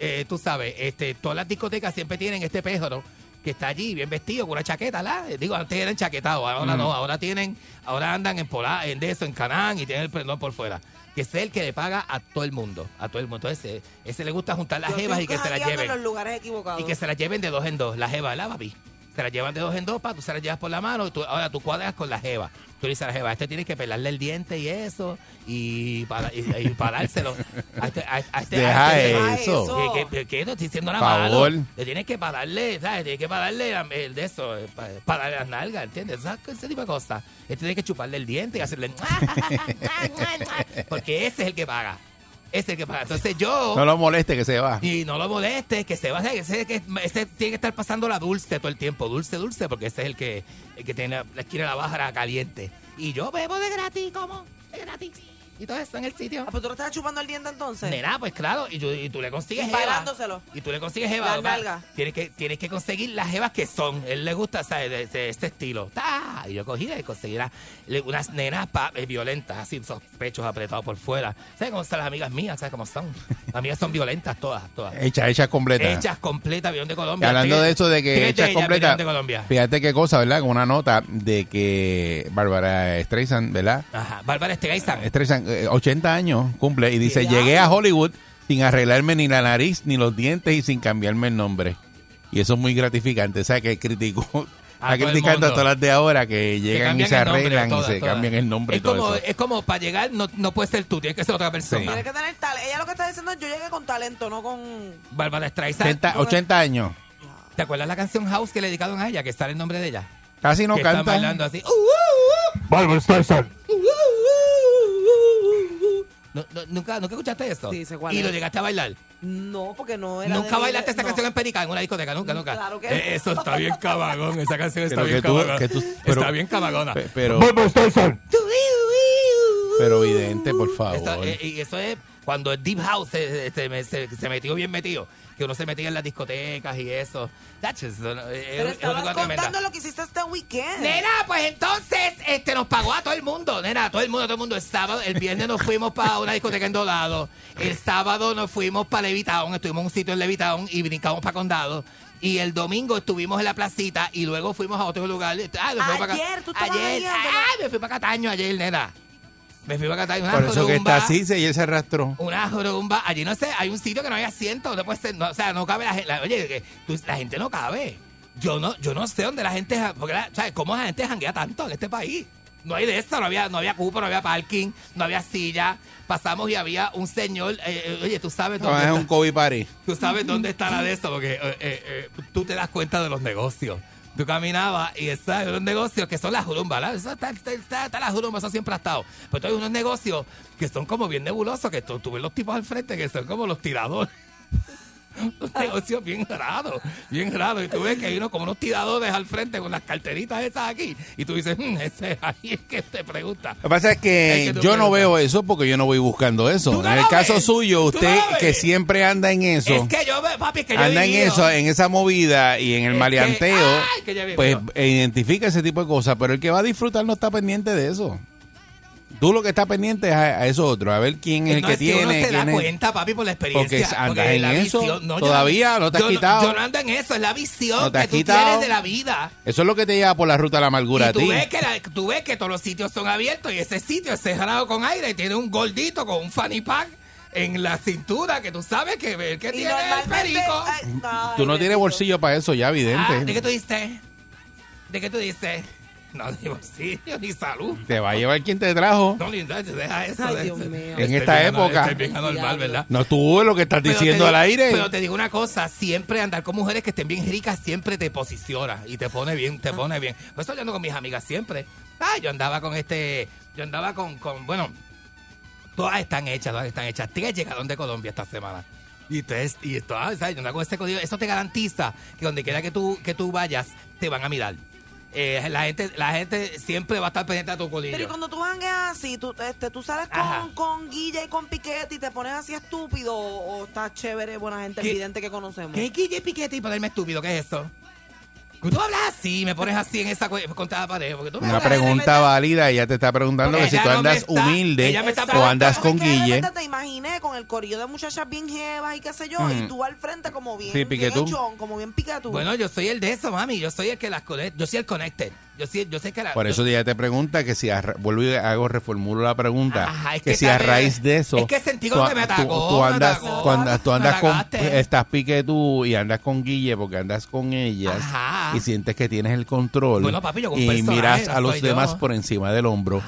Eh, tú sabes, este, todas las discotecas siempre tienen este péjaro que está allí bien vestido con una chaqueta, ¿la? Digo, antes eran chaquetados, ahora no, ahora tienen, ahora andan en pola, en de eso, en canán y tienen el prendón por fuera. Que es el que le paga a todo el mundo, a todo el mundo. Entonces, ese, ese le gusta juntar las jevas y que se las lleven. en los lugares equivocados. Y que se las lleven de dos en dos. La jeva, ¿la papi? Se las llevan de dos en dos, pa, tú se las llevas por la mano. tú- ahora tú cuadras con la jeva. Tú le dices a la jeva, este tiene que pelarle el diente y eso, y, para, y, y parárselo. A este, a, a este, Deja a este- eso. que, que, que no estoy diciendo nada Favor. malo. Le tienes que pararle, ¿sabes? Tienes que pararle la- el de eso, eh, pa- pararle las nalgas, ¿entiendes? ¿Sabes? Ese tipo de cosas. Este tiene que chuparle el diente y hacerle... Porque ese es el que paga. Ese es el que paga. Entonces yo... No lo moleste que se va. Y no lo molestes, que se va ese, que- ese tiene que estar pasando la dulce todo el tiempo, dulce, dulce, porque ese es el que, el que tiene la esquina de la baja caliente. Y yo bebo de gratis, ¿cómo? De gratis. Y todo eso en el sitio. Ah, pues tú le estás chupando el diente entonces. Nena, pues claro, y, yo- y tú le consigues Y jeva. Y tú le consigues jeva. Las papá. nalgas. Tienes que, tienes que conseguir las jevas que son. Él le gusta, ¿sabes? De, de este estilo. ¡Ta! Y yo cogí y conseguí le- unas nenas pa- eh, violentas, así, esos pechos apretados por fuera. ¿Sabes cómo son las amigas mías? ¿Sabes cómo son? Las amigas son violentas todas, todas. Hecha, hecha completa. Hechas completas, vinieron de Y Colombia. hablando de eso de que hechas ellas completa, vinieron de Colombia. fíjate qué cosa, ¿verdad? Con una nota de que Bárbara Streisand, ¿verdad? Ajá, Bárbara Streisand. Streisand, 80 años cumple y dice, ¿Qué llegué a Hollywood sin arreglarme ni la nariz ni los dientes y sin cambiarme el nombre. Y eso es muy gratificante. O sea, que criticó a Está criticando a todas las de ahora que llegan y se nombre, arreglan y todas, se todas. cambian el nombre y Es todo como, eso. es como para llegar, no, no puedes ser tú, tienes que ser otra persona. Tienes que tener talento. Ella lo que está diciendo es yo llegué con talento, no con... Bárbara Streisand. 80, 80 años. ¿Te acuerdas la canción House que le dedicaron a ella, que sale el nombre de ella? Casi no que canta. bailando así. Uh, uh, uh, Bárbara Streisand. No, no, ¿nunca, ¿Nunca escuchaste esto? Sí, sé cuál ¿Y es. lo llegaste a bailar? No, porque no era ¿Nunca de- bailaste esta no. canción en Perica, en una discoteca? Nunca, nunca. Claro que Eh. Eso está bien cabagón, esa canción está Pero bien que tú- cabagona. que tú- pero- está bien cabagona. Pe- Pero, pero vidente, por favor. Eh, y eso es cuando el Deep House se, se- se- se- se metió bien metido, que uno se metía en las discotecas y eso. Pero es- estabas tremenda. contando lo que hiciste este weekend. Nena, pues entonces este nos pagó a todo el mundo, nena, a todo el mundo, a todo el mundo. El sábado, el viernes nos fuimos para una discoteca en Dorado. El sábado nos fuimos para Levitown, estuvimos en un sitio en Levitown y brincamos para Condado. Y el domingo estuvimos en la placita y luego fuimos a otro lugar. Ah, fui para. Ayer, tú Ayer, ah, me fui para Cataño ayer, nena. Me fui para Cataño. Una Por eso que está así, se y él se arrastró. Una rumba. Allí no sé, hay un sitio que no hay asiento. No puede ser, no, o sea, no cabe la gente. oye, que tú- la gente no cabe. Yo no, yo no sé dónde la gente. Porque la- ¿sabes cómo la gente janguea tanto en este país? No hay de eso, no había, no había cupo, no había parking, no había silla. Pasamos y había un señor. eh, eh, oye, tú sabes No, dónde es un COVID party. Tú sabes dónde está la de esto, porque eh, tú te das cuenta de los negocios. Tú caminabas y está los negocios que son las jurumbas, ¿verdad? Eso está la jurumba, eso siempre ha estado. Pero hay unos negocios que son como bien nebulosos, que tú, tú ves los tipos al frente que son como los tiradores. Un negocio bien raro, bien raro. Y tú ves que hay unos como unos tiradores al frente con las carteritas esas aquí. Y tú dices, "Mm, ese ahí es que te pregunta. Lo que pasa es Es que yo no veo eso porque yo no voy buscando eso. No en el caso ves. suyo, usted no que siempre anda en eso, Es que yo, ve- papi, es que yo he anda en eso, en esa movida y en el Es que- maleanteo, ay, que he pues identifica ese tipo de cosas. Pero el que va a disfrutar no está pendiente de eso. Tú lo que está pendiente es a, a eso otro, a ver quién es el no, que es que tiene. uno se da es- cuenta, papi, por la experiencia. Porque andas porque en la eso. visión- no, yo Todavía no te has yo quitado. Yo no ando en eso, es la visión No te que has tú quitado. tienes de la vida. Eso es lo que te lleva por la ruta de la amargura Y a tú ti. ves, que la- tú ves que todos los sitios son abiertos y ese sitio es cerrado con aire y tiene un gordito con un fanny pack en la cintura que tú sabes que el que Y tiene el perico. ay, ay, Tú no tienes bolsillo para eso, ya, Ah, ¿De evidente. qué tú dices? ¿De qué tú dices? No, ni bolsillo, ni salud. Te va a llevar quien te trajo. No, ni deja eso. Ay, de- Dios mío. estoy En esta bien época. estoy bien anormal, ¿verdad? No tú lo que estás Pero te diciendo digo- al aire. Pero te digo una cosa, siempre andar con mujeres que estén bien ricas siempre te posiciona y te pone bien, te pone bien. Por eso yo ando con mis amigas siempre. Ah, yo andaba con este, yo andaba con, con bueno, todas están hechas, todas están hechas. Tres llegaron de Colombia esta semana. Y entonces, y todas, ¿sabes? Yo andaba con este código. Eso te garantiza que donde quiera que tú, que tú vayas, te van a mirar. Eh, la gente, la gente siempre va a estar pendiente a tu colillo. Pero y cuando tú jangueas así, tú, este, tú sales con, con Guilla y con Piquete y te pones así estúpido o, o estás chévere, buena gente, el ¿Qué- vidente que conocemos. ¿Qué Guille Piquete y ponerme estúpido? ¿Qué es eso? Tú hablas así, me pones así en contra la pared. Porque tú me Una hablas- pregunta válida, ella te está preguntando Porque que si tú no andas está- humilde o andas con Guille. te imaginé con el corillo de muchachas bien jevas y qué sé yo, Mm. y tú al frente como bien, Sí, bien echón, como bien picatú. Bueno, yo soy el de eso, mami. Yo soy el que las conecta. Yo soy el connected. Yo, sí, yo sé que la. Por eso ella te pregunta que si, a vuelvo y hago, reformulo la pregunta, Ajá, es que, que si a raíz de eso, es que sentí tú, que me atacó, tú andas, atacó. cuando, tú andas con, estás pique tú y andas con Guille porque andas con ellas Ajá. y sientes que tienes el control Bueno, papi, yo con y miras a los demás yo. por encima del hombro.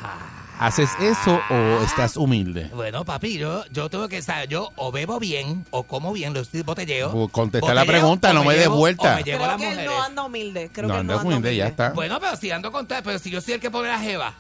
¿Haces eso o estás humilde? Bueno, papi, yo, yo tengo que saber. Yo o bebo bien o como bien. Lo estoy botelleo. Pues contesta la pregunta, no me des vuelta. me Creo que él no anda humilde. Creo No, que él no anda humilde, ya está. Bueno, pero si ando con pero si yo soy el que pone la jeva.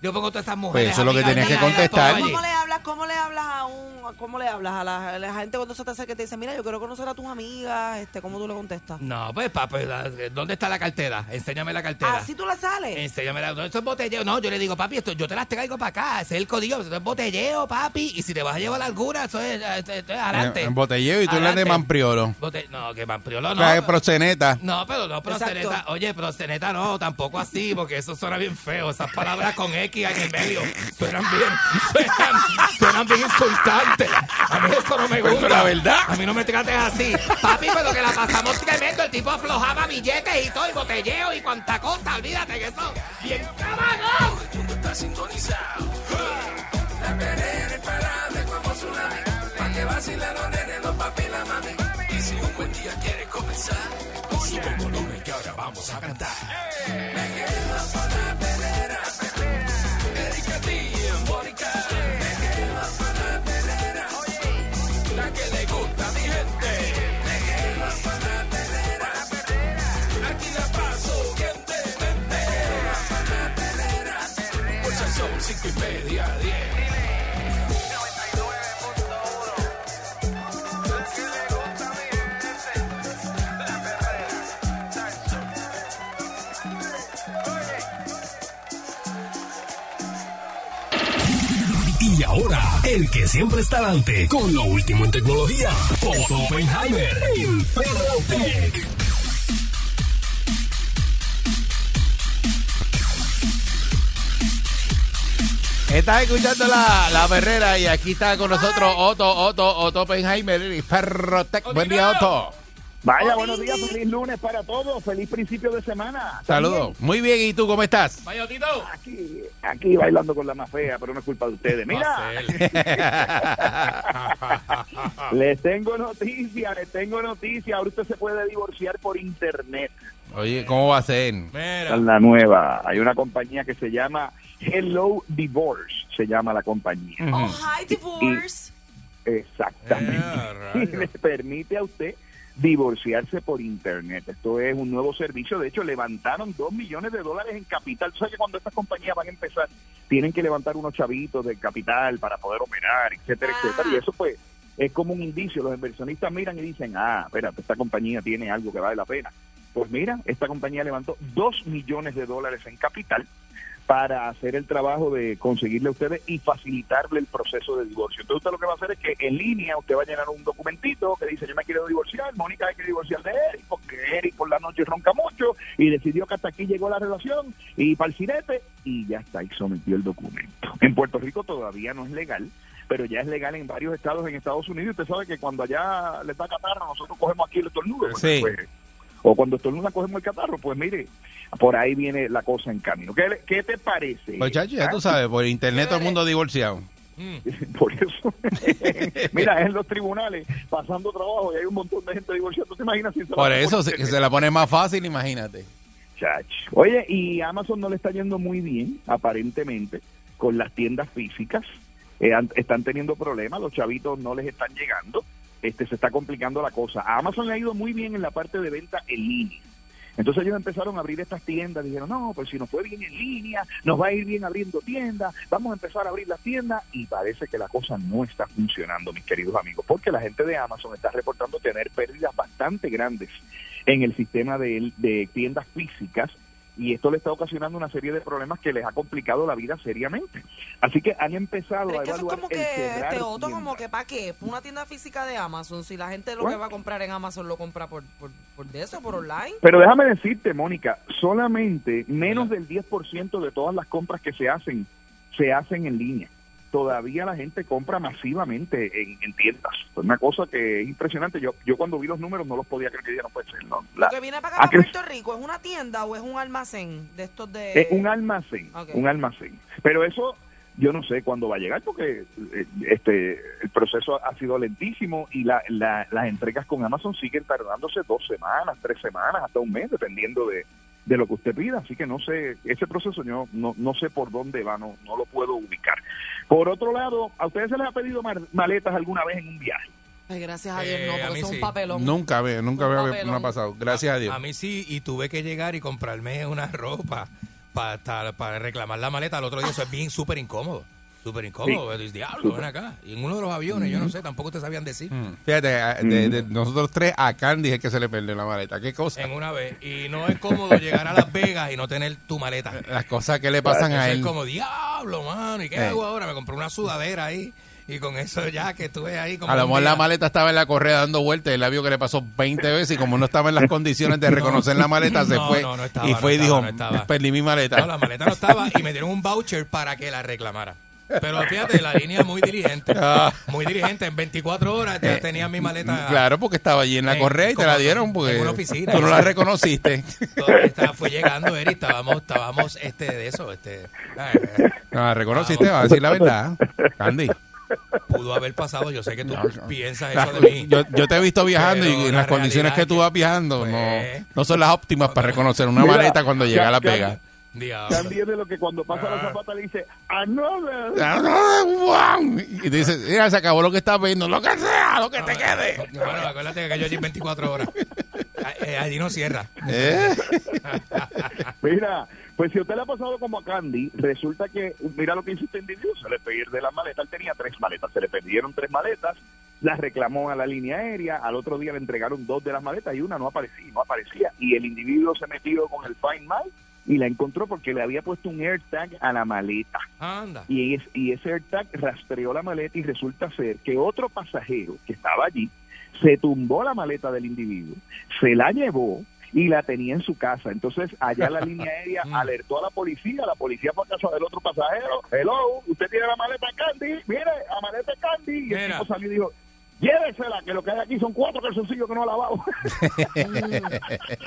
Yo pongo todas esas Pues mujeres. eso es lo que tenías que contestar. ¿Cómo le hablas? ¿Cómo le hablas a un cómo le hablas a la, a la gente cuando se te acerca y te dice, "Mira, yo quiero conocer a tus amigas"? Este, ¿cómo tú le contestas? No, pues, papi, la- ¿dónde está la cartera? Enséñame la cartera. Así tú la sales. Enséñame la. No, esto es botelleo. No, yo le digo, papi, esto, yo te las traigo para acá. Ese es el código. Esto es botelleo, papi. Y si te vas a llevar alguna, eso es, esto es adelante. En, en botelleo y tú eres de. Mampriolo. Bote- no, que Mampriolo no. Trae proceneta. No, pero no, proceneta. Oye, proceneta no, tampoco así, porque eso suena bien feo. Esas palabras con X en el medio suenan bien, suenan, suenan bien insultantes. A mí eso no me Pero gusta. la verdad. A mí no me trates así. Papi, pero que la pasamos tremendo. El tipo aflojaba billetes y todo, y botelleo y cuanta cosa. Olvídate que eso. Bien cabrón. El mundo está sintonizado. La perrera imparable como tsunami. Pa' que vacilen los nenes, los papi y la mami. Y si un buen día quieres comenzar, sube el volumen que ahora vamos a cantar. Erika media, diez. Y ahora, el que siempre está adelante con lo último en tecnología, Otto Oppenheimer en Perrotec. Estás escuchando la, la perrera y aquí está con nosotros Otto, Otto, Otto Oppenheimer y Perrotec. Buen día, Otto. Vaya, buenos días, feliz lunes para todos, feliz principio de semana. Saludos. Muy bien, ¿y tú cómo estás? Vaya, Tito. Aquí, aquí bailando con la más fea, pero no es culpa de ustedes. Mira, les tengo noticia, les tengo noticia. Ahora usted se puede divorciar por internet. Oye, ¿cómo va a ser? La nueva. Hay una compañía que se llama Hello Divorce, se llama la compañía. Oh, hi, divorce. Exactamente. Eh, y le permite a usted divorciarse por internet. Esto es un nuevo servicio. De hecho, levantaron dos millones de dólares en capital. Tú sabes que cuando estas compañías van a empezar, tienen que levantar unos chavitos de capital para poder operar, etcétera, etcétera. Y eso pues es como un indicio. Los inversionistas miran y dicen, ah, espérate, esta compañía tiene algo que vale la pena. Pues mira, esta compañía levantó dos millones de dólares en capital para hacer el trabajo de conseguirle a ustedes y facilitarle el proceso de divorcio. Entonces usted lo que va a hacer es que en línea usted va a llenar un documentito que dice yo me quiero divorciar, Mónica hay que divorciar de Eric porque Eric por la noche ronca mucho y decidió que hasta aquí llegó la relación y para el cinete y ya está, y sometió el documento. En Puerto Rico todavía no es legal, pero ya es legal en varios estados en Estados Unidos. Usted sabe que cuando allá les da catarro, nosotros cogemos aquí el estornudo. Sí. pues, o cuando estornuda cogemos el catarro, pues mire, por ahí viene la cosa en camino. ¿Qué, qué te parece? Pues, chacho, ya tú sabes, por internet todo el mundo divorciado. Por eso, mira, es en los tribunales pasando trabajo y hay un montón de gente divorciada. ¿Tú te imaginas si se Por eso se, se la pone más fácil, imagínate. Chach. Oye, y Amazon no le está yendo muy bien, aparentemente, con las tiendas físicas. Eh, están teniendo problemas, los chavitos no les están llegando. Este se está complicando la cosa. Amazon le ha ido muy bien en la parte de venta en línea. Entonces ellos empezaron a abrir estas tiendas, dijeron, no, pues si nos fue bien en línea, nos va a ir bien abriendo tiendas, vamos a empezar a abrir las tiendas y parece que la cosa no está funcionando, mis queridos amigos, porque la gente de Amazon está reportando tener pérdidas bastante grandes en el sistema de tiendas físicas y esto le está ocasionando una serie de problemas que les ha complicado la vida seriamente. Así que han empezado Pero a es que eso es evaluar como el que, cerrar este como que para qué, ¿Pa una tienda física de Amazon, si la gente lo Bueno. que va a comprar en Amazon lo compra por, por, por de eso, por online. Pero déjame decirte, Mónica, solamente menos del 10% de todas las compras que se hacen se hacen en línea. Todavía la gente compra masivamente en, en tiendas. Es una cosa que es impresionante. Yo yo cuando vi los números no los podía creer que ya no puede ser. No, La- Lo que viene para acá, cre- Puerto Rico, ¿es una tienda o es un almacén de estos de...? es un almacén, un almacén. Pero eso yo no sé cuándo va a llegar porque eh, este el proceso ha sido lentísimo y la, la- las entregas con Amazon siguen tardándose dos semanas, tres semanas, hasta un mes, dependiendo de, de lo que usted pida. Así que no sé, ese proceso yo no, no sé por dónde va, no, no lo puedo ubicar. Por otro lado, ¿a ustedes se les ha pedido mar- maletas alguna vez en un viaje? Ay, gracias a Dios, Eh, no, a porque es sí. un papelón. Nunca, ve- nunca papelón. no ha pasado. Gracias a Dios. A mí sí, y tuve que llegar y comprarme una ropa para, estar- para reclamar la maleta. Al otro día eso es bien súper incómodo. Súper incómodo. Diablo, ven acá. Y en uno de los aviones, yo no sé, tampoco te sabían decir. Mm. Fíjate, a- de, de nosotros tres, a Candy es que se le perdió la maleta. ¿Qué cosa? En una vez. Y no es cómodo llegar a Las Vegas y no tener tu maleta. Las cosas que le pasan a es él. como, diablo, mano. ¿Y qué Eh. hago ahora? Me compré una sudadera ahí. Y con eso ya que estuve ahí como A lo mejor la maleta estaba en la correa dando vueltas y él la vio que le pasó 20 veces y como no estaba en las condiciones de reconocer la maleta, se No, fue no, no estaba, y fue y dijo, estaba. perdí mi maleta. No, la maleta no estaba y me dieron un voucher para que la reclamara. Pero fíjate, la línea muy diligente. Ah. Muy diligente. En 24 horas ya tenía mi maleta. Claro, porque estaba allí en la Eh, correa y te la dieron en porque una oficina. tú no la reconociste. Estaba- fue llegando, Eri, estábamos, estábamos este, de eso. Este, eh, No la reconociste, va a decir la verdad. Candy. Pudo haber pasado, yo sé que tú piensas eso de mí. yo, yo te he visto viajando Pero y en la las condiciones que tú vas viajando Pues, no, no son las óptimas para reconocer una Mira, maleta cuando llega a Las Vegas. Diablo. Candy es de lo que cuando pasa la zapata le dice, another. Y te dice, mira, se acabó lo que estás viendo, lo que sea, lo que te quede. Bueno, acuérdate que yo allí 24 horas. Eh, Allí no cierra. ¿Eh? Mira, pues si usted le ha pasado como a Candy, resulta que, mira lo que hizo este individuo, se le pierde la maleta, él tenía tres maletas, se le perdieron tres maletas, las reclamó a la línea aérea, al otro día le entregaron dos de las maletas y una no aparecía, no aparecía, y el individuo se metió con el Find My y la encontró porque le había puesto un AirTag a la maleta. Anda. Y, es- y ese AirTag rastreó la maleta y resulta ser que otro pasajero que estaba allí se tumbó la maleta del individuo, se la llevó y la tenía en su casa. Entonces, allá la línea aérea alertó a la policía, la policía fue a casa del otro pasajero. Hello, usted tiene la maleta Candy, mire, la maleta Candy. Y el Mira. tipo salió y dijo, llévesela, que lo que hay aquí son cuatro calzoncillos que no ha lavado.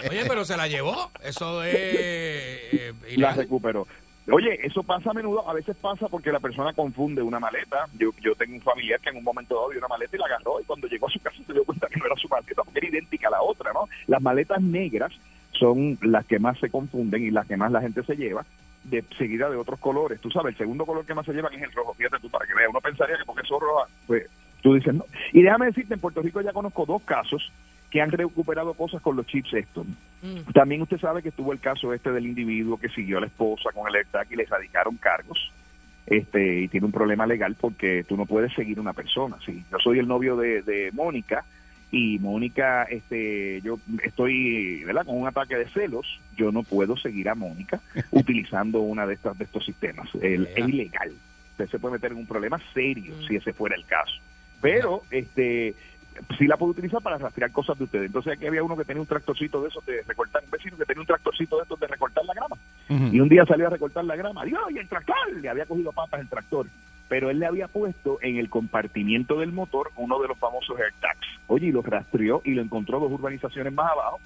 Oye, pero se la llevó. Eso es. eh, la recuperó. Oye, eso pasa a menudo, a veces pasa porque la persona confunde una maleta. Yo, yo tengo un familiar que en un momento dado vio una maleta y la agarró y cuando llegó a su casa se dio cuenta que no era su maleta porque era idéntica a la otra, ¿no? Las maletas negras son las que más se confunden y las que más la gente se lleva, de seguida de otros colores. Tú sabes, el segundo color que más se llevan es el rojo. Fíjate tú, para que veas, uno pensaría que porque es roja, pues tú dices no. Y déjame decirte, en Puerto Rico ya conozco dos casos que han recuperado cosas con los chips estos. También usted sabe que estuvo el caso este del individuo que siguió a la esposa con el AirTag y le radicaron cargos. Este, y tiene un problema legal porque tú no puedes seguir una persona. Sí, yo soy el novio de, de Mónica y Mónica, este, yo estoy, ¿verdad? Con un ataque de celos. Yo no puedo seguir a Mónica utilizando una de estas de estos sistemas. El- es ilegal. Usted se puede meter en un problema serio si ese fuera el caso. Pero, este, sí la puedo utilizar para rastrear cosas de ustedes. Entonces aquí había uno que tenía un tractorcito de esos de recortar, un vecino que tenía un tractorcito de estos de recortar la grama. Y un día salió a recortar la grama. Dios, y el tractor le había cogido patas el tractor. Pero él le había puesto en el compartimiento del motor uno de los famosos AirTags. Oye, y lo rastreó y lo encontró dos urbanizaciones más abajo.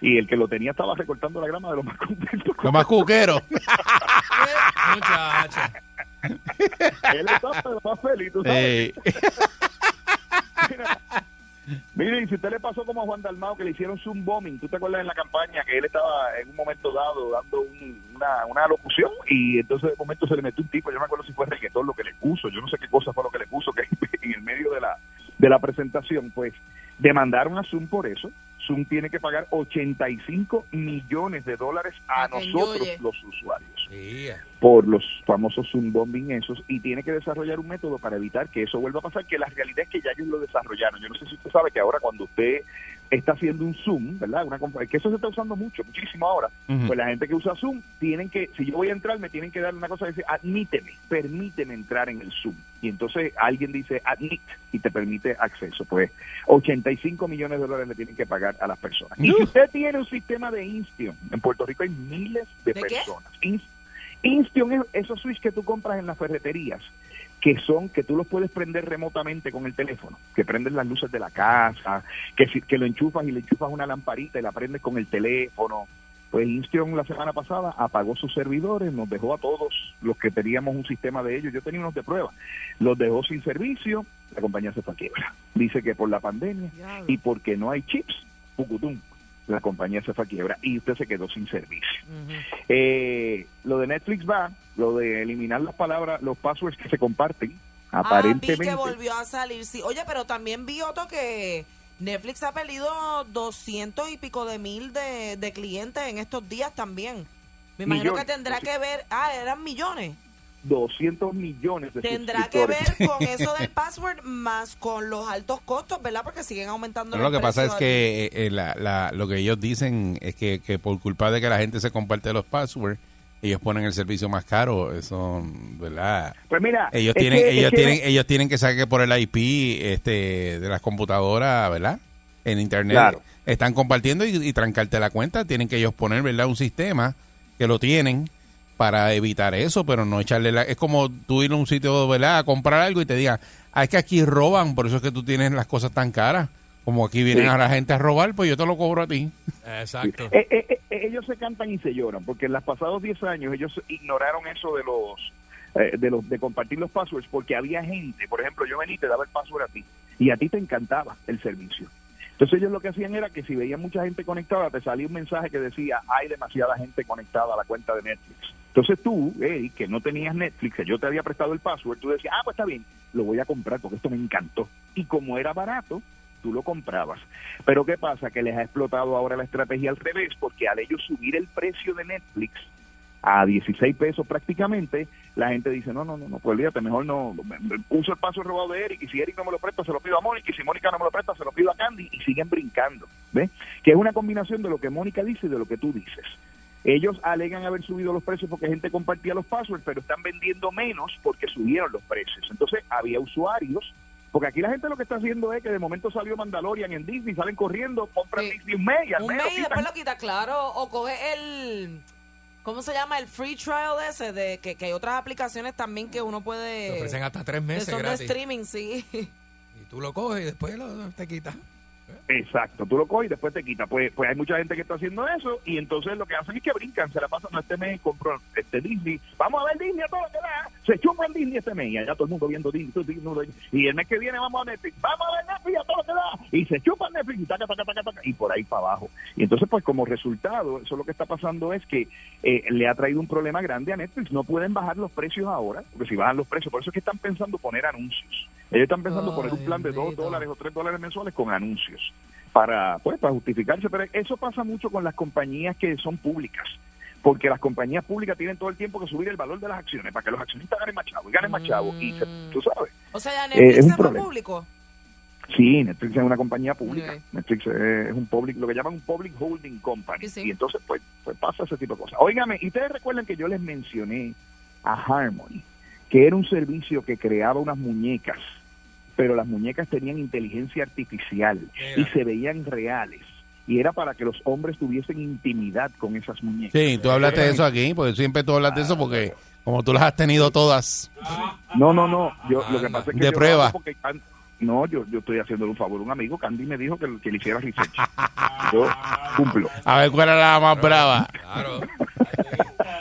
Y el que lo tenía estaba recortando la grama de los más contentos. Lo más cuquero. Muchacha. Él pero más feliz, tú sabes. Ey. Miren, si usted le pasó como a Juan Dalmao que le hicieron zoom bombing, ¿tú te acuerdas en la campaña que él estaba en un momento dado dando un- una, una locución y entonces de momento se le metió un tipo, yo no me acuerdo si fue reggaetón lo que le puso, yo no sé qué cosa fue lo que le puso que en el medio de la, de la presentación, pues demandaron a Zoom por eso. Zoom tiene que pagar 85 millones de dólares a nosotros los usuarios por los famosos Zoom bombing esos y tiene que desarrollar un método para evitar que eso vuelva a pasar, que la realidad es que ya ellos lo desarrollaron. Yo no sé si usted sabe que ahora cuando usted está haciendo un Zoom, ¿verdad? Una que eso se está usando mucho, muchísimo ahora. Pues la gente que usa Zoom tienen que, si yo voy a entrar, me tienen que dar una cosa que dice, admíteme, permíteme entrar en el Zoom. Y entonces alguien dice, admit, y te permite acceso. Pues 85 millones de dólares le tienen que pagar a las personas. Y si usted tiene un sistema de Instion, en Puerto Rico hay miles de, personas. Ins- Instion es esos switch que tú compras en las ferreterías, que son que tú los puedes prender remotamente con el teléfono, que prenden las luces de la casa, que, si- que lo enchufas y le enchufas una lamparita y la prendes con el teléfono. Pues Instion la semana pasada apagó sus servidores, nos dejó a todos los que teníamos un sistema de ellos, yo tenía unos de prueba, los dejó sin servicio, la compañía se fue a quiebra. Dice que por la pandemia y porque no hay chips, pucutum, la compañía se fue a quiebra y usted se quedó sin servicio. Eh, lo de Netflix va, lo de eliminar las palabras, los passwords que se comparten, Ah, vi aparentemente. que volvió a salir, sí. Oye, pero también vi otro que Netflix ha perdido 200 y pico de mil de, de clientes en estos días también. Me imagino Millones. que tendrá que ver, ah, eran millones. 200 millones de Tendrá que ver con eso del password más con los altos costos, ¿verdad? Porque siguen aumentando Pero lo los que pasa es que eh, eh, la- la- lo que ellos dicen es que, que por culpa de que la gente se comparte los passwords, ellos ponen el servicio más caro. Eso, ¿verdad? Pues mira, Ellos es tienen, que- ellos que- tienen, ellos tienen que saber que por el IP este, de las computadoras, ¿verdad? En internet Claro. están compartiendo y, y trancarte la cuenta. Tienen que ellos poner, ¿verdad? Un sistema que lo tienen para evitar eso, pero no echarle la... Es como tú ir a un sitio, ¿verdad? A comprar algo y te digan, ah, es que aquí roban, por eso es que tú tienes las cosas tan caras. Como aquí vienen Sí. a la gente a robar, pues yo te lo cobro a ti. Exacto. Eh, eh, eh, ellos se cantan y se lloran, porque en los pasados 10 años ellos ignoraron eso de los eh, de los de compartir los passwords porque había gente, por ejemplo, yo vení y te daba el password a ti y a ti te encantaba el servicio. Entonces ellos lo que hacían era que si veían mucha gente conectada, te salía un mensaje que decía, hay demasiada gente conectada a la cuenta de Netflix. Entonces tú, Eric, que no tenías Netflix, que yo te había prestado el password, tú decías, ah, pues está bien, lo voy a comprar porque esto me encantó. Y como era barato, tú lo comprabas. Pero ¿qué pasa? Que les ha explotado ahora la estrategia al revés, porque al ellos subir el precio de Netflix a 16 pesos prácticamente, la gente dice, no, no, no, no, pues olvídate, mejor no, me- me- uso el paso robado de Eric y si Eric no me lo presta, se lo pido a Mónica y si Mónica no me lo presta, se lo pido a Candy y siguen brincando, ¿ves? Que es una combinación de lo que Mónica dice y de lo que tú dices. Ellos alegan haber subido los precios porque gente compartía los passwords, pero están vendiendo menos porque subieron los precios. Entonces había usuarios, porque aquí la gente lo que está haciendo es que de momento salió Mandalorian en Disney, salen corriendo, compran Disney un mes y al Un mes y después lo quita, claro. O coge el. ¿Cómo se llama? El free trial ese, de que, que hay otras aplicaciones también que uno puede. Te ofrecen hasta tres que meses son de streaming, sí. Y tú lo coges y después lo, te quitas. Exacto, tú lo coges y después te quitas. Pues, pues hay mucha gente que está haciendo eso y entonces lo que hacen es que brincan, se la pasan no, este mes, compró este Disney, vamos a ver Disney a todo lo que da, se chupan Disney este mes y allá todo el mundo viendo Disney, todo todo Disney. y el mes que viene vamos a Netflix, vamos a ver Netflix a todo lo que da y se chupan Netflix y taca, taca, taca, taca, y por ahí para abajo. Y entonces pues como resultado, eso lo que está pasando es que eh, le ha traído un problema grande a Netflix, no pueden bajar los precios ahora, porque si bajan los precios, por eso es que están pensando poner anuncios. Ellos están pensando poner un plan de dos dólares o tres dólares mensuales con anuncios para pues para justificarse pero eso pasa mucho con las compañías que son públicas porque las compañías públicas tienen todo el tiempo que subir el valor de las acciones para que los accionistas ganen más chavo y ganen más chavo y se- tú sabes O sea, Eh, Netflix es un problema. público. sí Netflix es una compañía pública Ok. Netflix es, es un public lo que llaman un public holding company Sí, sí. y entonces pues pues pasa ese tipo de cosas óigame y ustedes recuerdan que yo les mencioné a Harmony que era un servicio que creaba unas muñecas pero las muñecas tenían inteligencia artificial y se veían reales. Y era para que los hombres tuviesen intimidad con esas muñecas. Sí, tú hablaste de eso aquí, porque siempre tú hablas de eso porque como tú las has tenido todas. No, no, no. Yo, lo que pasa es que De yo prueba. porque no, yo, yo estoy haciéndole un favor a un amigo. Candy me dijo que, que le hiciera research. Yo cumplo. A ver cuál era la más brava. Claro.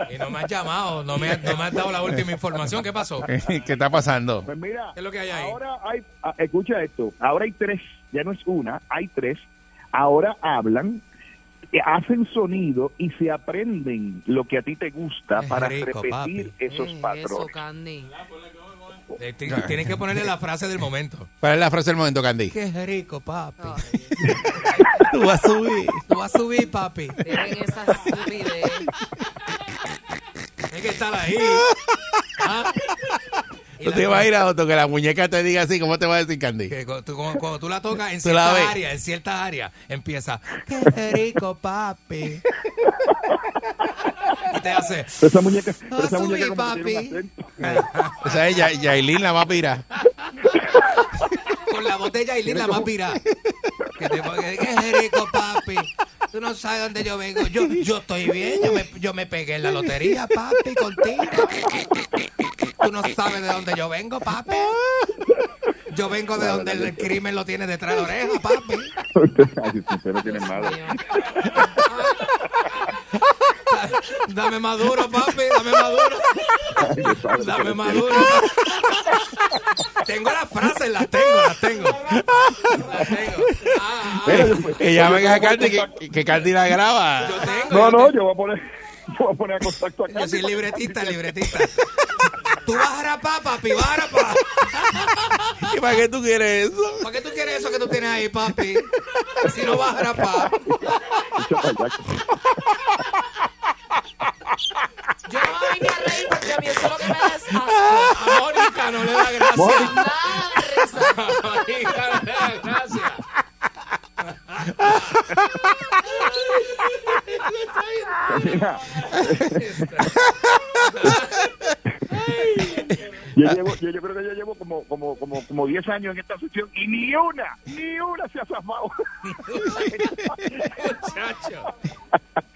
Y no me has llamado, no me, no me has dado la última información. ¿Qué pasó? ¿Qué está pasando? Pues mira, ¿Qué es lo que hay ahí? ahora hay, ah, escucha esto, ahora hay tres, ya no es una, hay tres. Ahora hablan, eh, hacen sonido y se aprenden lo que a ti te gusta Es para rico, repetir papi. esos Eso, patrones. Candy. Eh, ti- Tienes que ponerle la frase del momento. ¿Cuál es la frase del momento, Candy? Qué rico, papi. Tú vas a subir. Tú vas a subir, papi. Dejen esa estupidez. Hay que estar ahí. Ah. Tú te vas a ir a otro que la muñeca te diga así, ¿cómo te va a decir, Candy? que cuando, cuando tú la tocas en ves. áreas, en ciertas áreas, empieza, qué rico, papi. Y te hace, Pero esa muñeca, pero esa muñeca subir, como que tiene un papi. acento. O sea, ella, Yailin la más pira. con la botella y la más pirada. Que te ponga, qué rico, papi. Tú no sabes dónde yo vengo. Yo, yo estoy bien, yo me, yo me pegué en la lotería, papi, contigo. Tú no sabes de dónde yo vengo, papi. Yo vengo de donde el crimen lo tiene detrás de la oreja, papi. Ay, usted no tiene malo. Dame maduro, papi, dame maduro. Dame maduro. Tengo las frases, las tengo, las tengo. Las tengo. Ah, ah, Mira, después- Que llamen a Candy, que, que Candy la graba. yo tengo. No, yo no, tengo. yo voy a poner, yo voy a poner a contacto acá. Yo soy libretista, libretista. Tú vas a rapar, papi, vas a rapar. ¿Y para qué tú quieres eso? ¿Para qué tú quieres eso que tú tienes ahí, papi? Si no vas a rapar. Yo no me vine a reír porque a mí eso es lo que me da es asco. A Mónica no le da gracia. Nada de risa. A Mónica no le da gracia. Mira. yo, llevo, yo, yo creo que yo llevo como, como, como, como 10 años en esta sección y ni una, ni una se ha zafado.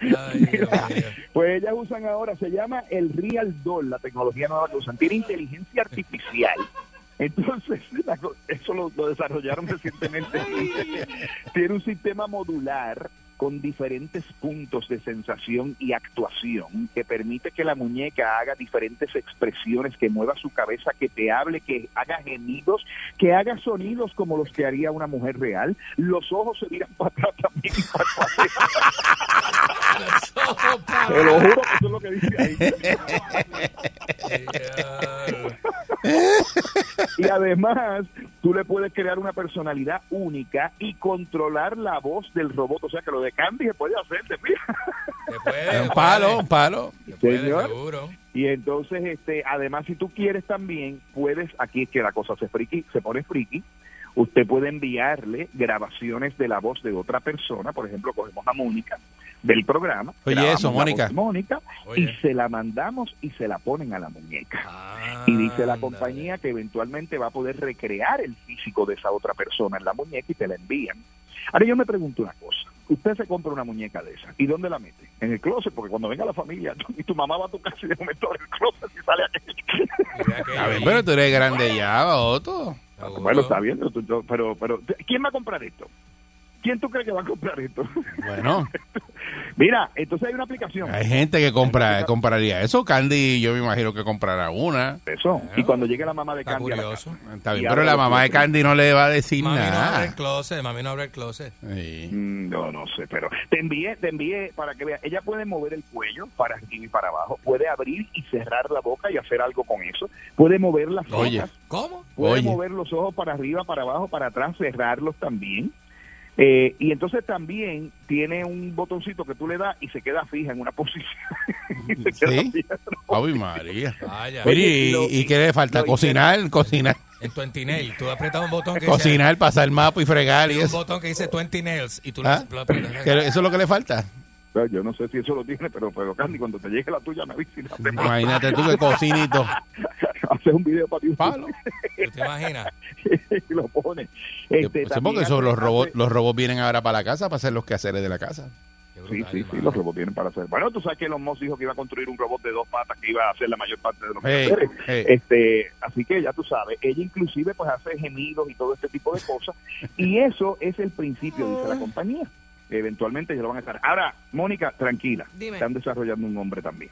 Ay. Pues ellas usan ahora, se llama el Real Doll, la tecnología nueva que usan. Tiene inteligencia artificial. Entonces, eso lo, lo desarrollaron recientemente. tiene un sistema modular con diferentes puntos de sensación y actuación que permite que la muñeca haga diferentes expresiones, que mueva su cabeza, que te hable, que haga gemidos, que haga sonidos como los que haría una mujer real. Los ojos se miran para atrás también. y parpadean. Te lo juro que eso es lo que dice ahí. y además, tú le puedes crear una personalidad única y controlar la voz del robot. O sea que lo de Candy se puede hacer, te mira. un palo, un palo. Señor. Y entonces, este, además, si tú quieres también, puedes, aquí es que la cosa se friki, se pone friki, usted puede enviarle grabaciones de la voz de otra persona, por ejemplo, cogemos a Mónica del programa, Oye, eso, Mónica. y se la mandamos y se la ponen a la muñeca. y dice la compañía que eventualmente va a poder recrear el físico de esa otra persona en la muñeca y te la envían. Ahora yo me pregunto una cosa. Usted se compra una muñeca de esa. ¿Y dónde la mete? En el closet, porque cuando venga la familia y tu mamá va a tu casa y de momento abre el closet y sale aquello. A ver, pero tú eres grande ya, Otto. Bueno, está bien, pero, pero, pero ¿quién va a comprar esto? ¿Quién tú crees que va a comprar esto? Bueno, Mira, entonces hay una aplicación. hay gente que compra, compraría eso. Candy, yo me imagino que comprará una. Eso. Y cuando llegue la mamá de Candy a la casa, Está bien, y pero la mamá de. Candy no le va a decir Mami no abre nada. el closet, mami no abre el closet. Mm, No, no sé, pero te envié, te envié para que veas. Ella puede mover el cuello para arriba y para abajo, puede abrir y cerrar la boca y hacer algo con eso, puede mover las Oye. cejas, ¿Cómo? puede Oye. mover los ojos para arriba, para abajo, para atrás, cerrarlos también. Eh, y entonces también tiene un botoncito que tú le das y se queda fija en una posición. Y ¿Sí? Ave María. Vaya. Mire, Oye, ¿y, lo- y qué le falta? lo- Cocinar, cocinar. En 20 nails, tú apretas un botón que dice, Cocinar, pasar el mapa y fregar y un eso. botón que dice 20 nails y tú ¿Ah? lo aprietas. ¿Que ¿Eso es lo que le falta? Yo no sé si eso lo tiene, pero, pero Candy, cuando te llegue la tuya, me avisa y la hacemos. Imagínate tú que cocinito. Haces un video para ti. Palo. ¿Tú te imaginas? y lo pone. Este, también porque eso, los robots, los robots vienen ahora para la casa para hacer los quehaceres de la casa. Sí, sí, sí, los robots vienen para hacer. Bueno, tú sabes que Elon Musk dijo que iba a construir un robot de dos patas que iba a hacer la mayor parte de los Hey, quehaceres. hey. Este, así que ya tú sabes, ella inclusive pues hace gemidos y todo este tipo de cosas. Y eso es el principio, dice la compañía. Eventualmente ya lo van a estar. Ahora, Mónica, tranquila. Dime. Están desarrollando un hombre también.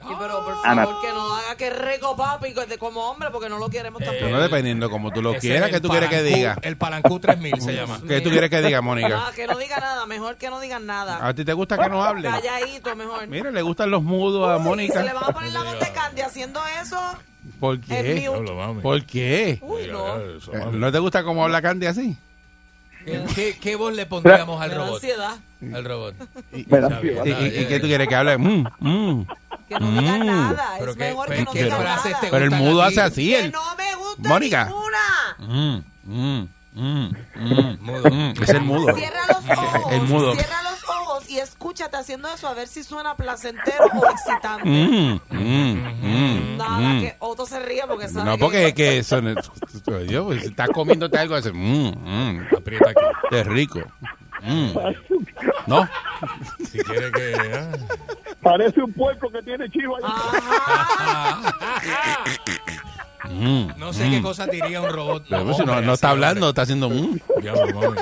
Sí, pero por Ana. favor que no haga que rico papi de- como hombre porque no lo queremos tampoco. Pero no dependiendo como tú lo Ese quieras, es que el tú quieres que Palancú- diga. El Palancú 3000 se llama. ¿Qué tú quieres que diga, Mónica? Ah, que no diga nada, mejor que no digan nada. ¿A ti te gusta que no hable? Calladito, mejor. Mira, le gustan los mudos a Uy, Mónica. Se le va a poner la voz de Candy haciendo eso. ¿Por El qué? mute. ¿Por qué? Uy, no. Eh, ¿No te gusta cómo habla Candy así? ¿Qué, qué, voz le pondríamos al da robot? ansiedad. Al robot. Me da Ya, ansiedad. ¿Y, y- y qué tú quieres que hable? Mm, mm. Que no diga Mm. nada. Pero Es qué- mejor que pero no qué diga nada. te Pero el gustan mudo a ti? hace así. Que El, no me gusta Mónica. ninguna. Mm, mm, mm, mm, Mudo. mm. Es el mudo. Cierra los ojos. El mudo. Cierra los ojos y escúchate haciendo eso a ver si suena placentero o excitante. Mm, mm, mm, Nada, mm. que Otto se ríe porque sabe No, porque es que eso no- Dios, pues, si estás comiéndote algo, hace mm, mm, Aprieta aquí. qué rico. Mm. No, Si quiere que. ah. Parece un puerco que tiene chivo ahí. Mm, No sé qué cosas diría un robot. pero pues, no, hombre, no está así, hablando, está haciendo mm. Diablo, mami.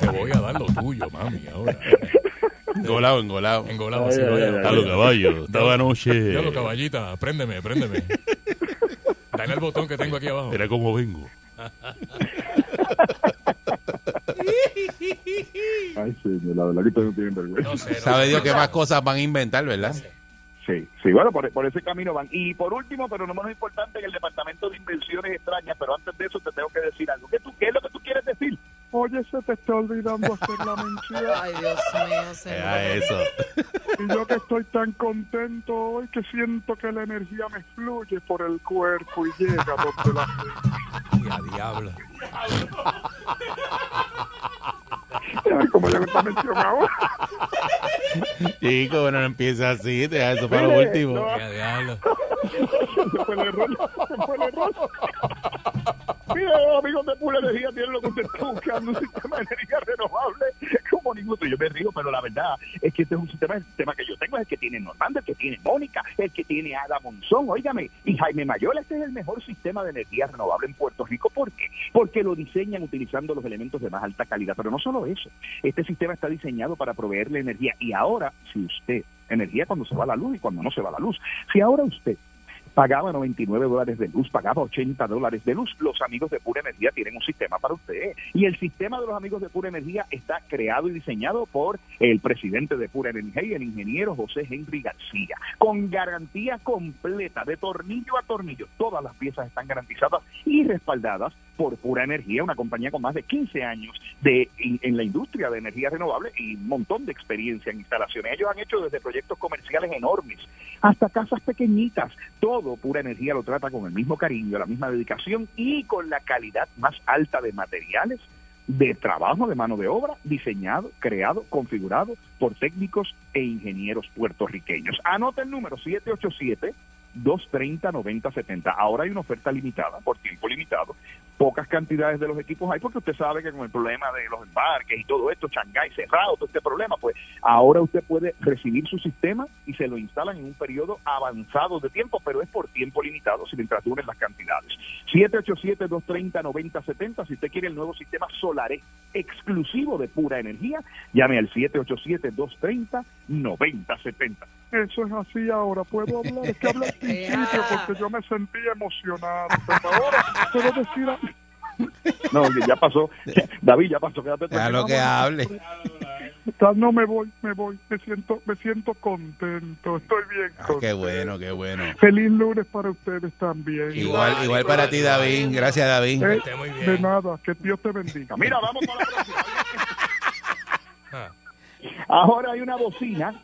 Te, te voy a dar lo tuyo, mami, ahora. Engolado, engolado. Engolado así, vaya. A los caballos, estaba anoche. Diablo, caballita, préndeme, préndeme. Dale el botón que tengo aquí abajo. Mira cómo vengo. Ay, sí, la verdad que ustedes no tienen vergüenza. No sé, no Sabe. Dios qué más cosas van a inventar, ¿verdad? Sí, sí, bueno, por, por ese camino van. Y por último, pero no menos importante, en el Departamento de Invenciones Extrañas, pero antes de eso te tengo que decir algo. ¿Qué, tú, qué es lo que tú quieres decir? Oye, se te está olvidando hacer la mención. Ay, Dios mío, señor. Era eso. Y yo que estoy tan contento hoy que siento que la energía me fluye por el cuerpo y llega donde la Y a diablo. Ay, como le esta mención ahora. Chico, bueno, no empieza así, deja eso para lo último. no. Y a diablo. Se fue el error. Se fue el error. Mira, los amigos de Pura Energía tienen lo que usted está buscando, un sistema de energía renovable como ningún otro. Yo me río, pero la verdad es que este es un sistema, el sistema que yo tengo es el que tiene Normando, el que tiene Mónica, el que tiene Ada Monzón, óigame, y Jaime Mayola, este es el mejor sistema de energía renovable en Puerto Rico. ¿Por qué? Porque lo diseñan utilizando los elementos de más alta calidad. Pero no solo eso, este sistema está diseñado para proveerle energía. Y ahora, si usted, energía cuando se va la luz y cuando no se va la luz, si ahora usted pagaba 99 dólares de luz, pagaba 80 dólares de luz. Los amigos de Pura Energía tienen un sistema para usted. Y el sistema de los amigos de Pura Energía está creado y diseñado por el presidente de Pura Energía y el ingeniero José Henry García, con garantía completa de tornillo a tornillo. Todas las piezas están garantizadas y respaldadas por Pura Energía, una compañía con más de 15 años de, en, en la industria de energía renovable y un montón de experiencia en instalaciones. Ellos han hecho desde proyectos comerciales enormes hasta casas pequeñitas. Todo Pura Energía lo trata con el mismo cariño, la misma dedicación y con la calidad más alta de materiales, de trabajo, de mano de obra, diseñado, creado, configurado por técnicos e ingenieros puertorriqueños. Anota el número 787. 230-9070. Ahora hay una oferta limitada, por tiempo limitado. Pocas cantidades de los equipos hay, porque usted sabe que con el problema de los embarques y todo esto, Shanghái cerrado, todo este problema, pues ahora usted puede recibir su sistema y se lo instalan en un periodo avanzado de tiempo, pero es por tiempo limitado, si mientras duren las cantidades. 787-230-9070, si usted quiere el nuevo sistema Solaré exclusivo de pura energía, llame al 787-230-9070. Eso es así ahora, puedo hablar, es que habla al principio porque yo me sentí emocionado. Pero ahora puedo decir algo. No, ya pasó. David, ya pasó. Quédate Ya lo que hable. No me voy, me voy, me siento, me siento contento, estoy bien Ah, contento. qué bueno, qué bueno. Feliz lunes para ustedes también. Igual, igual para ti, David. Gracias, David. Eh, de nada, que Dios te bendiga. Mira, vamos para la próxima. Ahora hay una bocina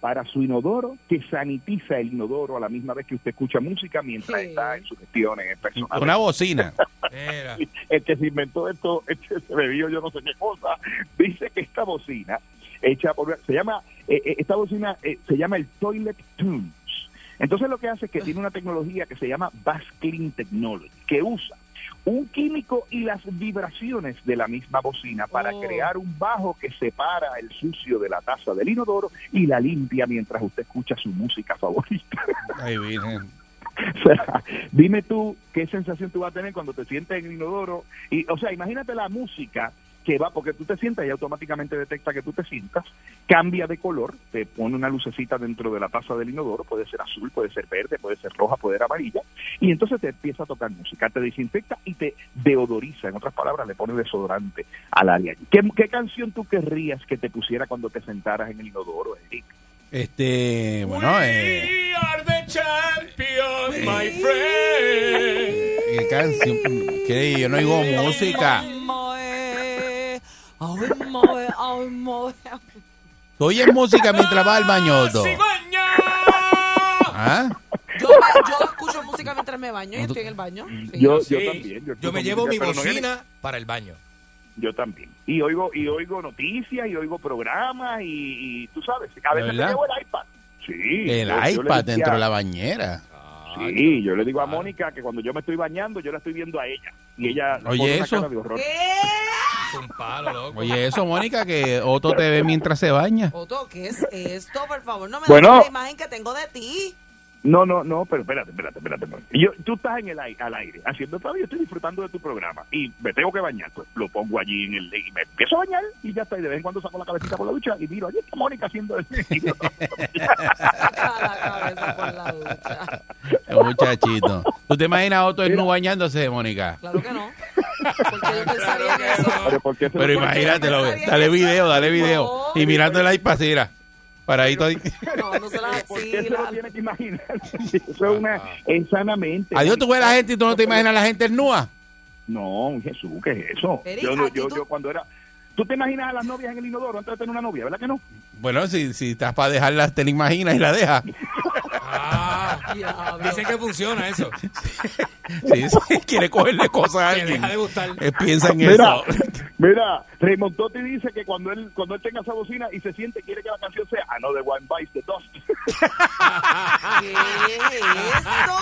para su inodoro que sanitiza el inodoro a la misma vez que usted escucha música mientras está en sus gestiones personales. Una bocina. El que se inventó esto, este se bebió yo no sé qué cosa, dice que esta bocina hecha por se llama eh, eh, esta bocina eh, se llama el Toilet Tunes. Entonces lo que hace es que tiene una tecnología que se llama Bass Clean Technology, que usa un químico y las vibraciones de la misma bocina para Oh. crear un bajo que separa el sucio de la taza del inodoro y la limpia mientras usted escucha su música favorita. Ay, virgen. O sea, dime tú qué sensación tú vas a tener cuando te sientes en el inodoro. Y, o sea, imagínate la música que va, porque tú te sientas y automáticamente detecta que tú te sientas, cambia de color, te pone una lucecita dentro de la taza del inodoro, puede ser azul, puede ser verde, puede ser roja, puede ser amarilla, y entonces te empieza a tocar música, te desinfecta y te deodoriza, en otras palabras, le pone desodorante al área. ¿Qué, qué canción tú querrías que te pusiera cuando te sentaras en el inodoro, Eric? Este, bueno, eh, We are the champions, my friend. ¿qué canción? ¿Qué? Yo no oigo música. Ay, moe, ay, moe. ¿Tú oyes música mientras vas al baño, Otto? ¿Ah? Yo, yo escucho música mientras me baño y estoy en el baño. Sí. Yo, Sí. yo también. Yo me llevo mi música, pero no viene- bocina para el baño. Yo también. Y oigo y oigo noticias y oigo programas y, y tú sabes, a veces me verdad? llevo el iPad. Sí. El yo- yo le iPad decía- dentro de la bañera. Sí, yo le digo a Mónica que cuando yo me estoy bañando, yo la estoy viendo a ella. Y ella Oye, pone una eso. cara de horror. Es un palo, loco. Oye, eso, Mónica, que Otto te ve mientras se baña. Otto, ¿qué es esto? Por favor, no me Bueno. des la imagen que tengo de ti. No, no, no, pero espérate, espérate, espérate. espérate. Yo, tú estás en el aire, al aire, haciendo todo, yo estoy disfrutando de tu programa y me tengo que bañar, pues lo pongo allí en el y me empiezo a bañar y ya está, y de vez en cuando saco la cabecita por la ducha y miro, allí está Mónica haciendo el Saca la cabeza por la ducha. Muchachito. ¿Tú te imaginas a Otto en nu bañándose, Mónica? Claro que no. Porque yo pensaría en eso. Pero, ¿por qué se Pero lo imagínatelo, dale video, dale video. Y mirando el iPad, mira. Paradito ahí. No, no se la ¿Por qué se lo vacilan. tiene que imaginar? Eso es una es sanamente. Adiós, tú ves a la gente y tú no te imaginas a la gente nua. No, Jesús, ¿qué es eso? Yo, no- ¿a ti yo, yo cuando era... ¿Tú te imaginas a las novias en el inodoro antes de tener una novia, verdad que no? Bueno, si, si estás para dejarla, te la imaginas y la dejas. Dicen que funciona eso. Quiere cogerle cosas a alguien, deja de gustar. eh, piensa en Mira, eso. mira, Raymond Totti dice que cuando él cuando él tenga esa bocina y se siente, quiere que la canción sea Another One Bites the Dust. ¿Qué es esto?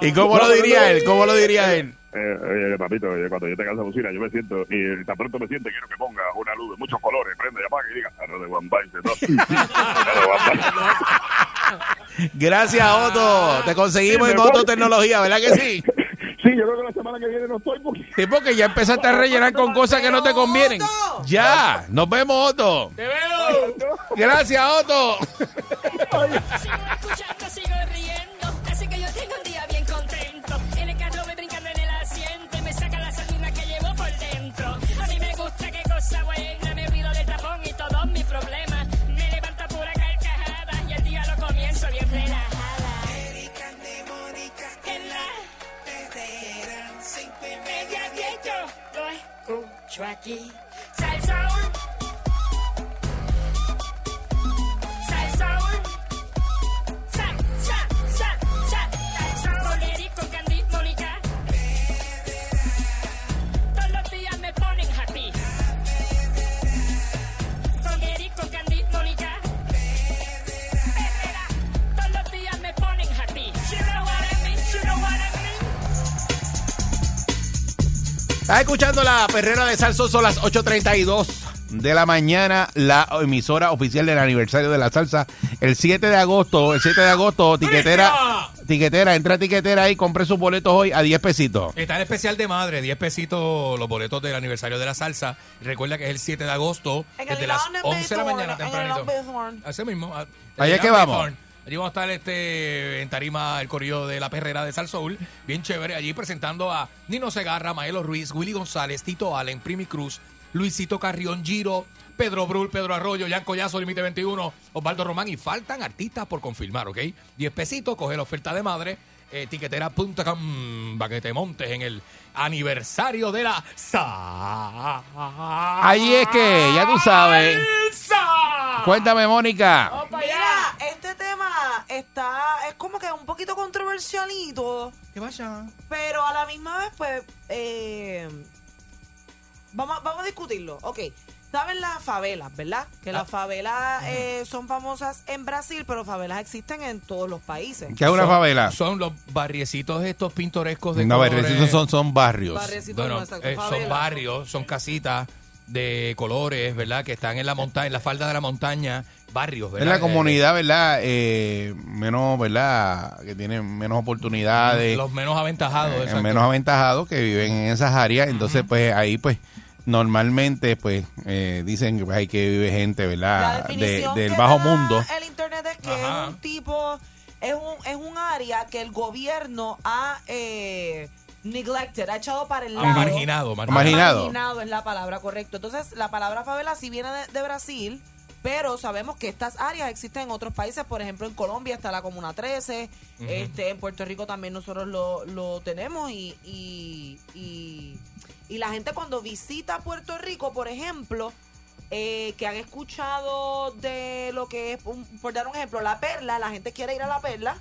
¿Y cómo lo diría él? ¿Cómo lo diría él? Eh, eh, papito, eh, cuando yo tenga esa bocina, yo me siento, y tan pronto me siento, quiero que ponga una luz de muchos colores, prende y apaga y diga, "Arroz de One Bite", ¿no? De One Bite. Gracias, Otto. Te conseguimos Sí, en Otto. Tecnología, ¿verdad que sí? Sí, yo creo que la semana que viene no estoy porque... Sí, porque ya empezaste a rellenar con cosas que no te convienen. Ya, nos vemos, Otto. ¡Te veo! Gracias, Otto. Sigo escuchando, sigo riendo. Yo lo escucho aquí. Salsaul. Salsaul. Estás escuchando la perrera de Salso, son las 8.32 de la mañana, la emisora oficial del aniversario de la salsa. El 7 de agosto, el 7 de agosto, tiquetera, tiquetera, entra a tiquetera y compre sus boletos hoy a 10 pesitos. Está el especial de madre, 10 pesitos los boletos del aniversario de la salsa. Recuerda que es el 7 de agosto, desde las León 11 de la mañana tempranito. Así mismo. Allá en que vamos. Allí vamos a estar este, en tarima el corrido de la perrera de Sal Soul. Bien chévere. Allí presentando a Nino Segarra, Maelo Ruiz, Willy González, Tito Allen, Primi Cruz, Luisito Carrión, Giro, Pedro Brul, Pedro Arroyo, Jan Collazo, Límite 21, Osvaldo Román. Y faltan artistas por confirmar, ¿ok? 10 pesitos, coge la oferta de madre. Eh, tiquetera.com para que te montes en el aniversario de la salsa. Ahí es que, ya tú sabes. Cuéntame, Mónica. Mira, este tema está, es como que un poquito controversialito. ¿Qué pasa? Pero a la misma vez, pues, eh, vamos, vamos a discutirlo. Ok, saben las favelas, ¿verdad? Que Ah. las favelas eh, son famosas en Brasil, pero favelas existen en todos los países. ¿Qué es una Son- favela? Son los barriecitos estos pintorescos de No, colores. barriecitos son, son barrios. Barriecitos Bueno, no, exacto, eh, son favelas. barrios, son casitas de colores, ¿verdad? Que están en la montaña, en la falda de la montaña, barrios, Es ¿verdad? la Eh, comunidad, ¿verdad? Eh, menos, ¿verdad? Que tienen menos oportunidades. los menos aventajados, eh, exacto. menos aventajados que viven en esas áreas. Entonces, pues ahí, pues, normalmente, pues, eh, dicen que pues, hay que vive gente, La ¿verdad? De- del que bajo da mundo. El internet es que Ajá. es un tipo, es un, es un área que el gobierno ha eh, neglected, ha echado para el lado. marginado, marginado. Marginado. Es la palabra, correcto. Entonces, la palabra favela sí viene de, de Brasil, pero sabemos que estas áreas existen en otros países. Por ejemplo, en Colombia está la Comuna 13, Ujú. este, en Puerto Rico también nosotros lo, lo tenemos y, y, y, y la gente cuando visita Puerto Rico, por ejemplo, eh, que han escuchado de lo que es, un- por dar un ejemplo, la perla, la gente quiere ir a la perla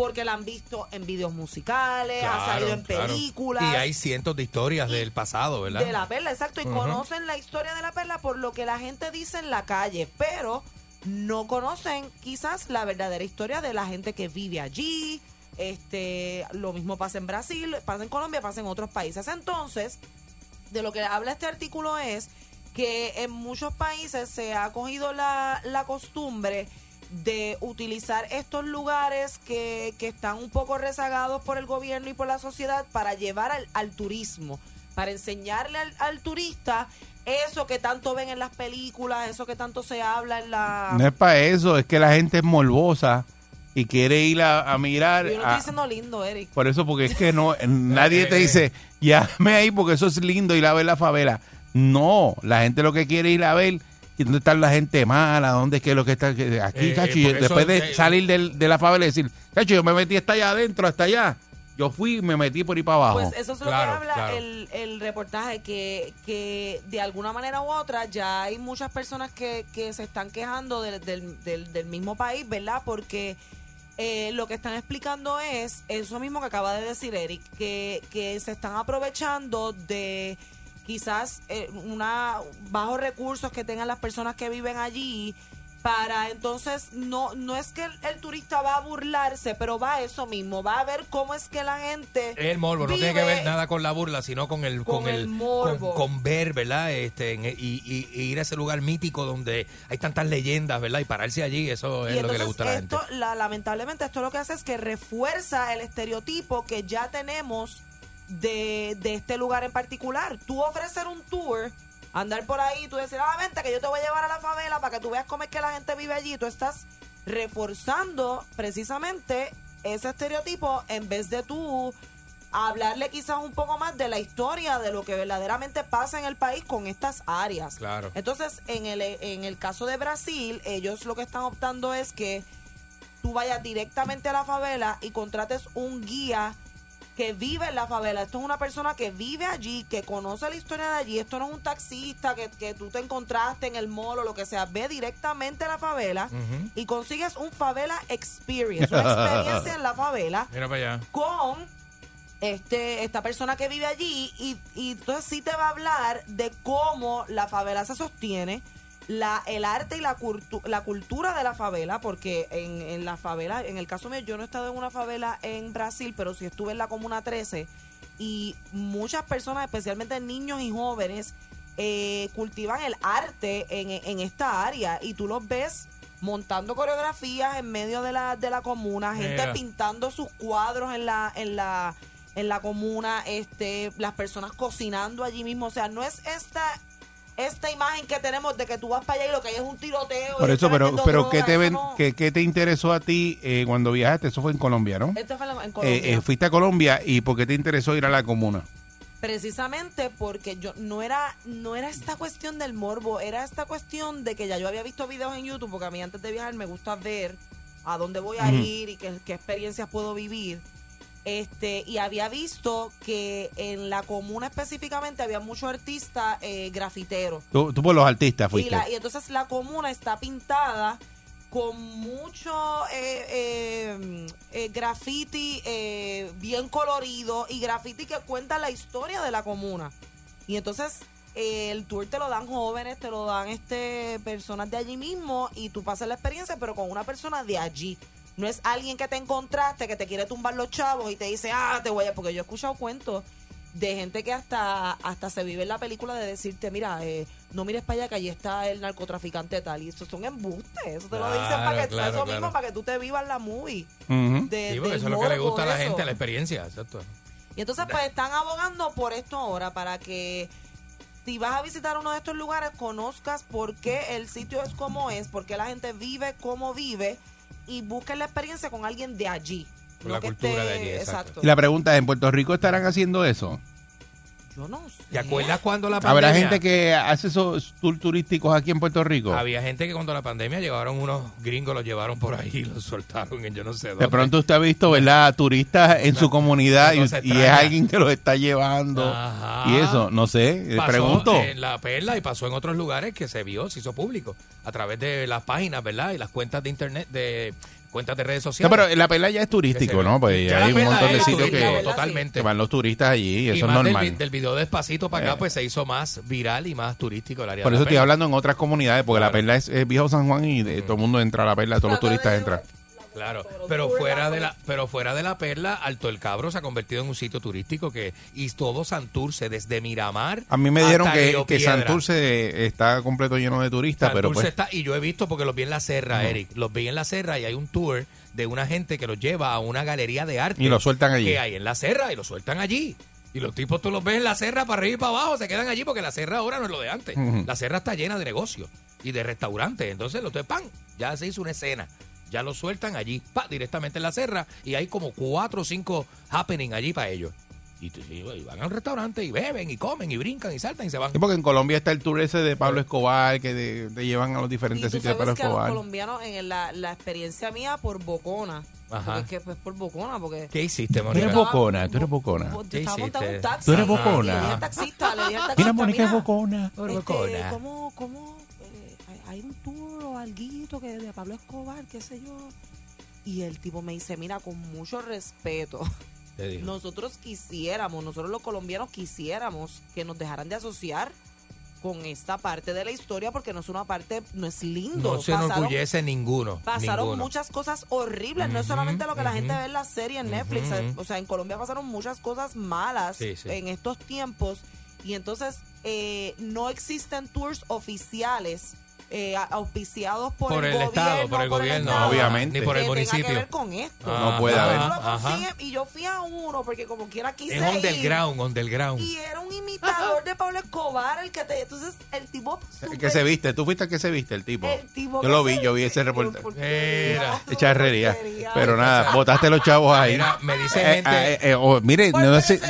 porque la han visto en videos musicales, ha salido en claro. películas. Y hay cientos de historias del pasado, ¿verdad? De la perla, exacto. Y Ujú. conocen la historia de la perla por lo que la gente dice en la calle, pero no conocen quizás la verdadera historia de la gente que vive allí. Este, lo mismo pasa en Brasil, pasa en Colombia, pasa en otros países. Entonces, de lo que habla este artículo es que en muchos países se ha cogido la, la costumbre de utilizar estos lugares que, que están un poco rezagados por el gobierno y por la sociedad para llevar al, al turismo, para enseñarle al, al turista eso que tanto ven en las películas, eso que tanto se habla en la... No es para eso, es que la gente es morbosa y quiere ir a, a mirar. Yo no a- estoy diciendo lindo, Eric. por eso, porque es que no, nadie te dice, llame ahí porque eso es lindo ir a ver la favela. No, la gente lo que quiere ir a ver y dónde está la gente mala, dónde es que lo que está. aquí, Eh, chacho, eh, y después de es- salir del- de la favela y decir, chacho, yo me metí hasta allá adentro, hasta allá. Yo fui y me metí por ahí para abajo. Pues eso es lo Claro, que habla claro. el, el reportaje, que, que de alguna manera u otra ya hay muchas personas que, que se están quejando del, del, del- del mismo país, ¿verdad? Porque eh, lo que están explicando es eso mismo que acaba de decir Eric, que, que se están aprovechando de quizás eh, una bajos recursos que tengan las personas que viven allí para entonces no no es que el, el turista va a burlarse, pero va a eso mismo, va a ver cómo es que la gente el morbo, no tiene que ver nada con la burla, sino con el con, Con el el, morbo. Con, con ver, ¿verdad? Este, en- y, y- y ir a ese lugar mítico donde hay tantas leyendas, ¿verdad? Y pararse allí, eso es Y lo que le gusta a la gente. esto, la- lamentablemente, esto lo que hace es que refuerza el estereotipo que ya tenemos de, de este lugar en particular. Tú ofrecer un tour, andar por ahí, tú decir, ah, vente que yo te voy a llevar a la favela para que tú veas cómo es que la gente vive allí. Tú estás reforzando precisamente ese estereotipo en vez de tú hablarle quizás un poco más de la historia de lo que verdaderamente pasa en el país con estas áreas. Claro. Entonces, en el, en el caso de Brasil, ellos lo que están optando es que tú vayas directamente a la favela y contrates un guía que vive en la favela. Esto es una persona que vive allí, que conoce la historia de allí. Esto no es un taxista que, que tú te encontraste en el mall o lo que sea. Ve directamente a la favela y consigues un favela experience, una experiencia en la favela Mira para allá. con este esta persona que vive allí y, y entonces sí te va a hablar de cómo la favela se sostiene la, el arte y la, cultu- la cultura de la favela, porque en, en la favela, en el caso mío, yo no he estado en una favela en Brasil, pero sí estuve en la Comuna 13 y muchas personas, especialmente niños y jóvenes, eh, cultivan el arte en, en esta área y tú los ves montando coreografías en medio de la, de la comuna, gente pintando sus cuadros en la, en la, en la comuna, este, las personas cocinando allí mismo, o sea, no es esta esta imagen que tenemos de que tú vas para allá y lo que hay es un tiroteo. Por eso, pero, pero ¿qué, te ven, no- qué, qué te interesó a ti eh, cuando viajaste? Eso fue en Colombia, ¿no? Esto fue en en Eh, Colombia. eh, fuiste a Colombia y ¿por qué te interesó ir a la comuna? Precisamente porque yo no era no era esta cuestión del morbo, era esta cuestión de que ya yo había visto videos en YouTube, porque a mí antes de viajar me gusta ver a dónde voy a ir y qué, qué experiencias puedo vivir. Este, y había visto que en la comuna específicamente había muchos artistas eh, grafiteros. Tú, tú por los artistas Y, fuiste. la- y entonces la comuna está pintada con mucho eh, eh, eh, graffiti eh, bien colorido y graffiti que cuenta la historia de la comuna. Y entonces eh, el tour te lo dan jóvenes, te lo dan este personas de allí mismo y tú pasas la experiencia pero con una persona de allí. No es alguien que te encontraste, que te quiere tumbar los chavos y te dice, ah, te voy a... Porque yo he escuchado cuentos de gente que hasta hasta se vive en la película de decirte, mira, eh, no mires para allá que allí está el narcotraficante tal. Y eso son embustes. Eso te lo dicen para que claro, eso claro. mismo, para que tú te vivas la movie. De- Sí, eso es lo que le gusta a la eso. gente, la experiencia, exacto. Y entonces pues están abogando por esto ahora, para que si vas a visitar uno de estos lugares, conozcas por qué el sitio es como es, por qué la gente vive como vive y busques la experiencia con alguien de allí. Con no la cultura de allí, exacto. Y la pregunta es, ¿en Puerto Rico estarán haciendo eso? Yo no sé. ¿Te acuerdas cuando la pandemia? ¿Habrá gente que hace esos tours turísticos aquí en Puerto Rico? Había gente que cuando la pandemia llevaron unos gringos, los llevaron por ahí y los soltaron en yo no sé dónde. De pronto usted ha visto, ¿verdad? Turistas en su comunidad y, es alguien que los está llevando. Ajá. Y eso, no sé, eh, Pasó pregunto. en la perla y pasó en otros lugares que se vio, se hizo público a través de las páginas, ¿verdad? Y las cuentas de internet, de cuentas de redes No, sociales. pero la perla ya es turístico, ¿no? Pues Ya hay un montón de sitios que, totalmente. que van los turistas allí y eso es más del, normal. vi- del video despacito para acá, Eh. pues se hizo más viral y más turístico el área Por de eso la estoy perla. hablando en otras comunidades, porque la perla es, es viejo San Juan y de- todo el mundo entra a la perla, todos los turistas entran. Claro, pero fuera de la pero fuera de la perla, Alto el Cabro se ha convertido en un sitio turístico que y todo Santurce desde Miramar. A mí me dijeron que, que. Santurce está completo lleno de turistas, pero Santurce pues está y yo he visto porque los vi en la Serra. Eric, los vi en la Serra y hay un tour de una gente que los lleva a una galería de arte Y lo sueltan allí. que hay en la Serra y lo sueltan allí. Y los tipos tú los ves en la Serra para arriba y para abajo, se quedan allí porque la Serra ahora no es lo de antes. La Serra está llena de negocios y de restaurantes. Entonces, los de pan, ya se hizo una escena. Ya lo sueltan allí, pa, directamente en la Serra y hay como cuatro o cinco happening allí para ellos. Y, tú- y van al restaurante y beben y comen y brincan y saltan y se van. Sí, porque en Colombia está el tour ese de Pablo Escobar, que de- te llevan a los Y diferentes tú sitios de Pablo que a los Escobar. colombianos, en la, la experiencia mía por Bocona, Ajá. porque es que pues por Bocona, porque ¿Qué hiciste, Tú Mónica? eres bocona, tú eres bocona. yo estaba montando un taxi. Tú eres y le dije bocona. al taxista, le dije al taxista, Mira, Mónica es bocona. este, ¿cómo, cómo, eh, hay- hay un tour alguito que de Pablo Escobar, qué sé yo? Y el tipo me dice, mira, con mucho respeto, nosotros quisiéramos, nosotros los colombianos quisiéramos que nos dejaran de asociar con esta parte de la historia porque no es una parte, no es lindo. No se Pasaron- enorgullece ninguno. Pasaron ninguno. muchas cosas horribles, no es solamente lo que la gente ve en la serie en Netflix, o sea, en Colombia pasaron muchas cosas malas Sí, sí. en estos tiempos y entonces eh, no existen tours oficiales eh, auspiciados por, Por el, el gobierno, Estado, por el gobierno, Estado, obviamente. ni por el que tenga municipio. que ver con esto. Ah, No puede haber. Ajá. y yo fui a uno porque como quiera quise Es ir. underground, underground. Y era un imitador de Pablo Escobar el que te... Entonces el tipo... El que se viste, tú fuiste el que se viste, el tipo. El tipo yo lo se vi, yo vi ese reportaje. Mira. Charrería. Pero nada, botaste los chavos ahí. Mira, me dice Eh, gente- eh, eh, oh, mire, no sé,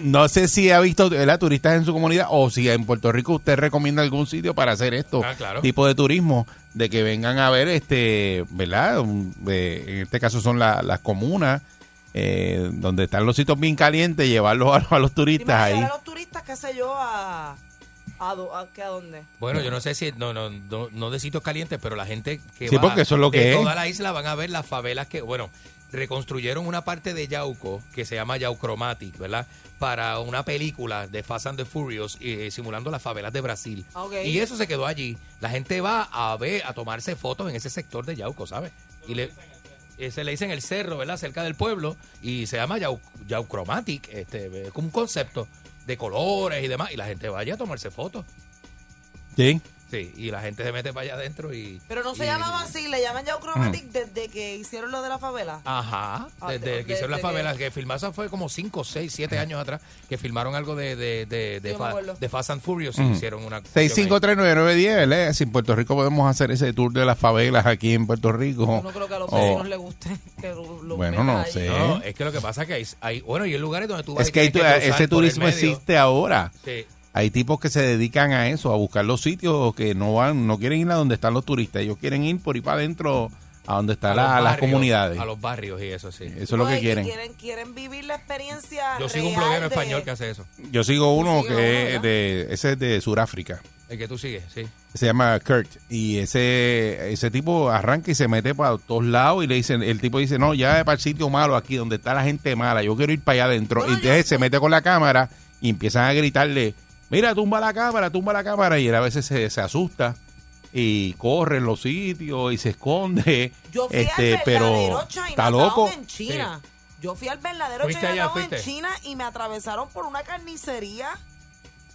no sé si ha visto ¿verdad? turistas en su comunidad o si en Puerto Rico usted recomienda algún sitio para hacer esto, Ah, claro. tipo de turismo, de que vengan a ver, este, ¿verdad? Un- eh, en este caso son la- las comunas, eh, donde están los sitios bien calientes, llevarlos a, a los turistas ahí. llevar a los turistas, qué sé yo, a... ¿A, do- a, qué, a dónde? Bueno, yo no sé si, no, no, no, no de sitios calientes, pero la gente que Sí, va porque eso es lo de que es. toda la isla van a ver las favelas que, bueno, reconstruyeron una parte de Yauco que se llama Yauchromatic, ¿verdad? Para una película de Fast and the Furious eh, simulando las favelas de Brasil. Ok. Y eso se quedó allí. La gente va a ver, a tomarse fotos en ese sector de Yauco, ¿sabes? Y le, eh, se le dice en el cerro, ¿verdad? Cerca del pueblo y se llama Yau, Yauchromatic, este, eh, como un concepto de colores y demás. Y la gente vaya a tomarse fotos. Sí. Sí, y la gente se mete para allá adentro y... Pero no se y- llamaba así, le llaman ya Chromatic desde que hicieron lo de la favela. Ajá, Ah, desde de- que hicieron de- las favelas, que filmaron, fue como 5, 6, 7 años atrás, que filmaron algo de, de, de, de, fa- de Fast and Furious y Ujú. hicieron una... 6539910, ¿verdad? Si en Puerto Rico podemos hacer ese tour de las favelas aquí en Puerto Rico. Yo no creo que a los o- vecinos les guste que lo, lo Bueno, no ahí. sé. No, es que lo que pasa es que hay, hay- bueno, y hay lugares donde tú vas Es y que hay cruzar ese turismo existe ahora. Sí. Hay tipos que se dedican a eso, a buscar los sitios que no van, no quieren ir a donde están los turistas, ellos quieren ir por ir para adentro a donde están la- las comunidades. A los barrios y eso, sí. Eso es lo que quieren. quieren. Quieren vivir la experiencia Yo sigo un bloguero de- español que hace eso. Yo sigo uno que uno, es de, ese es de Sudáfrica. El que tú sigues, sí. Se llama Kurt y ese ese tipo arranca y se mete para todos lados y le dicen, el tipo dice, no, ya para el sitio malo aquí donde está la gente mala, yo quiero ir para allá adentro. y entonces se mete con la cámara y empiezan a gritarle, mira, tumba la cámara, tumba la cámara y él a veces se, se asusta y corre en los sitios y se esconde. Yo fui este, al pero verdadero está loco. en China. Yo fui al verdadero ¿Fuiste allá, Chinatown en? China y me atravesaron por una carnicería.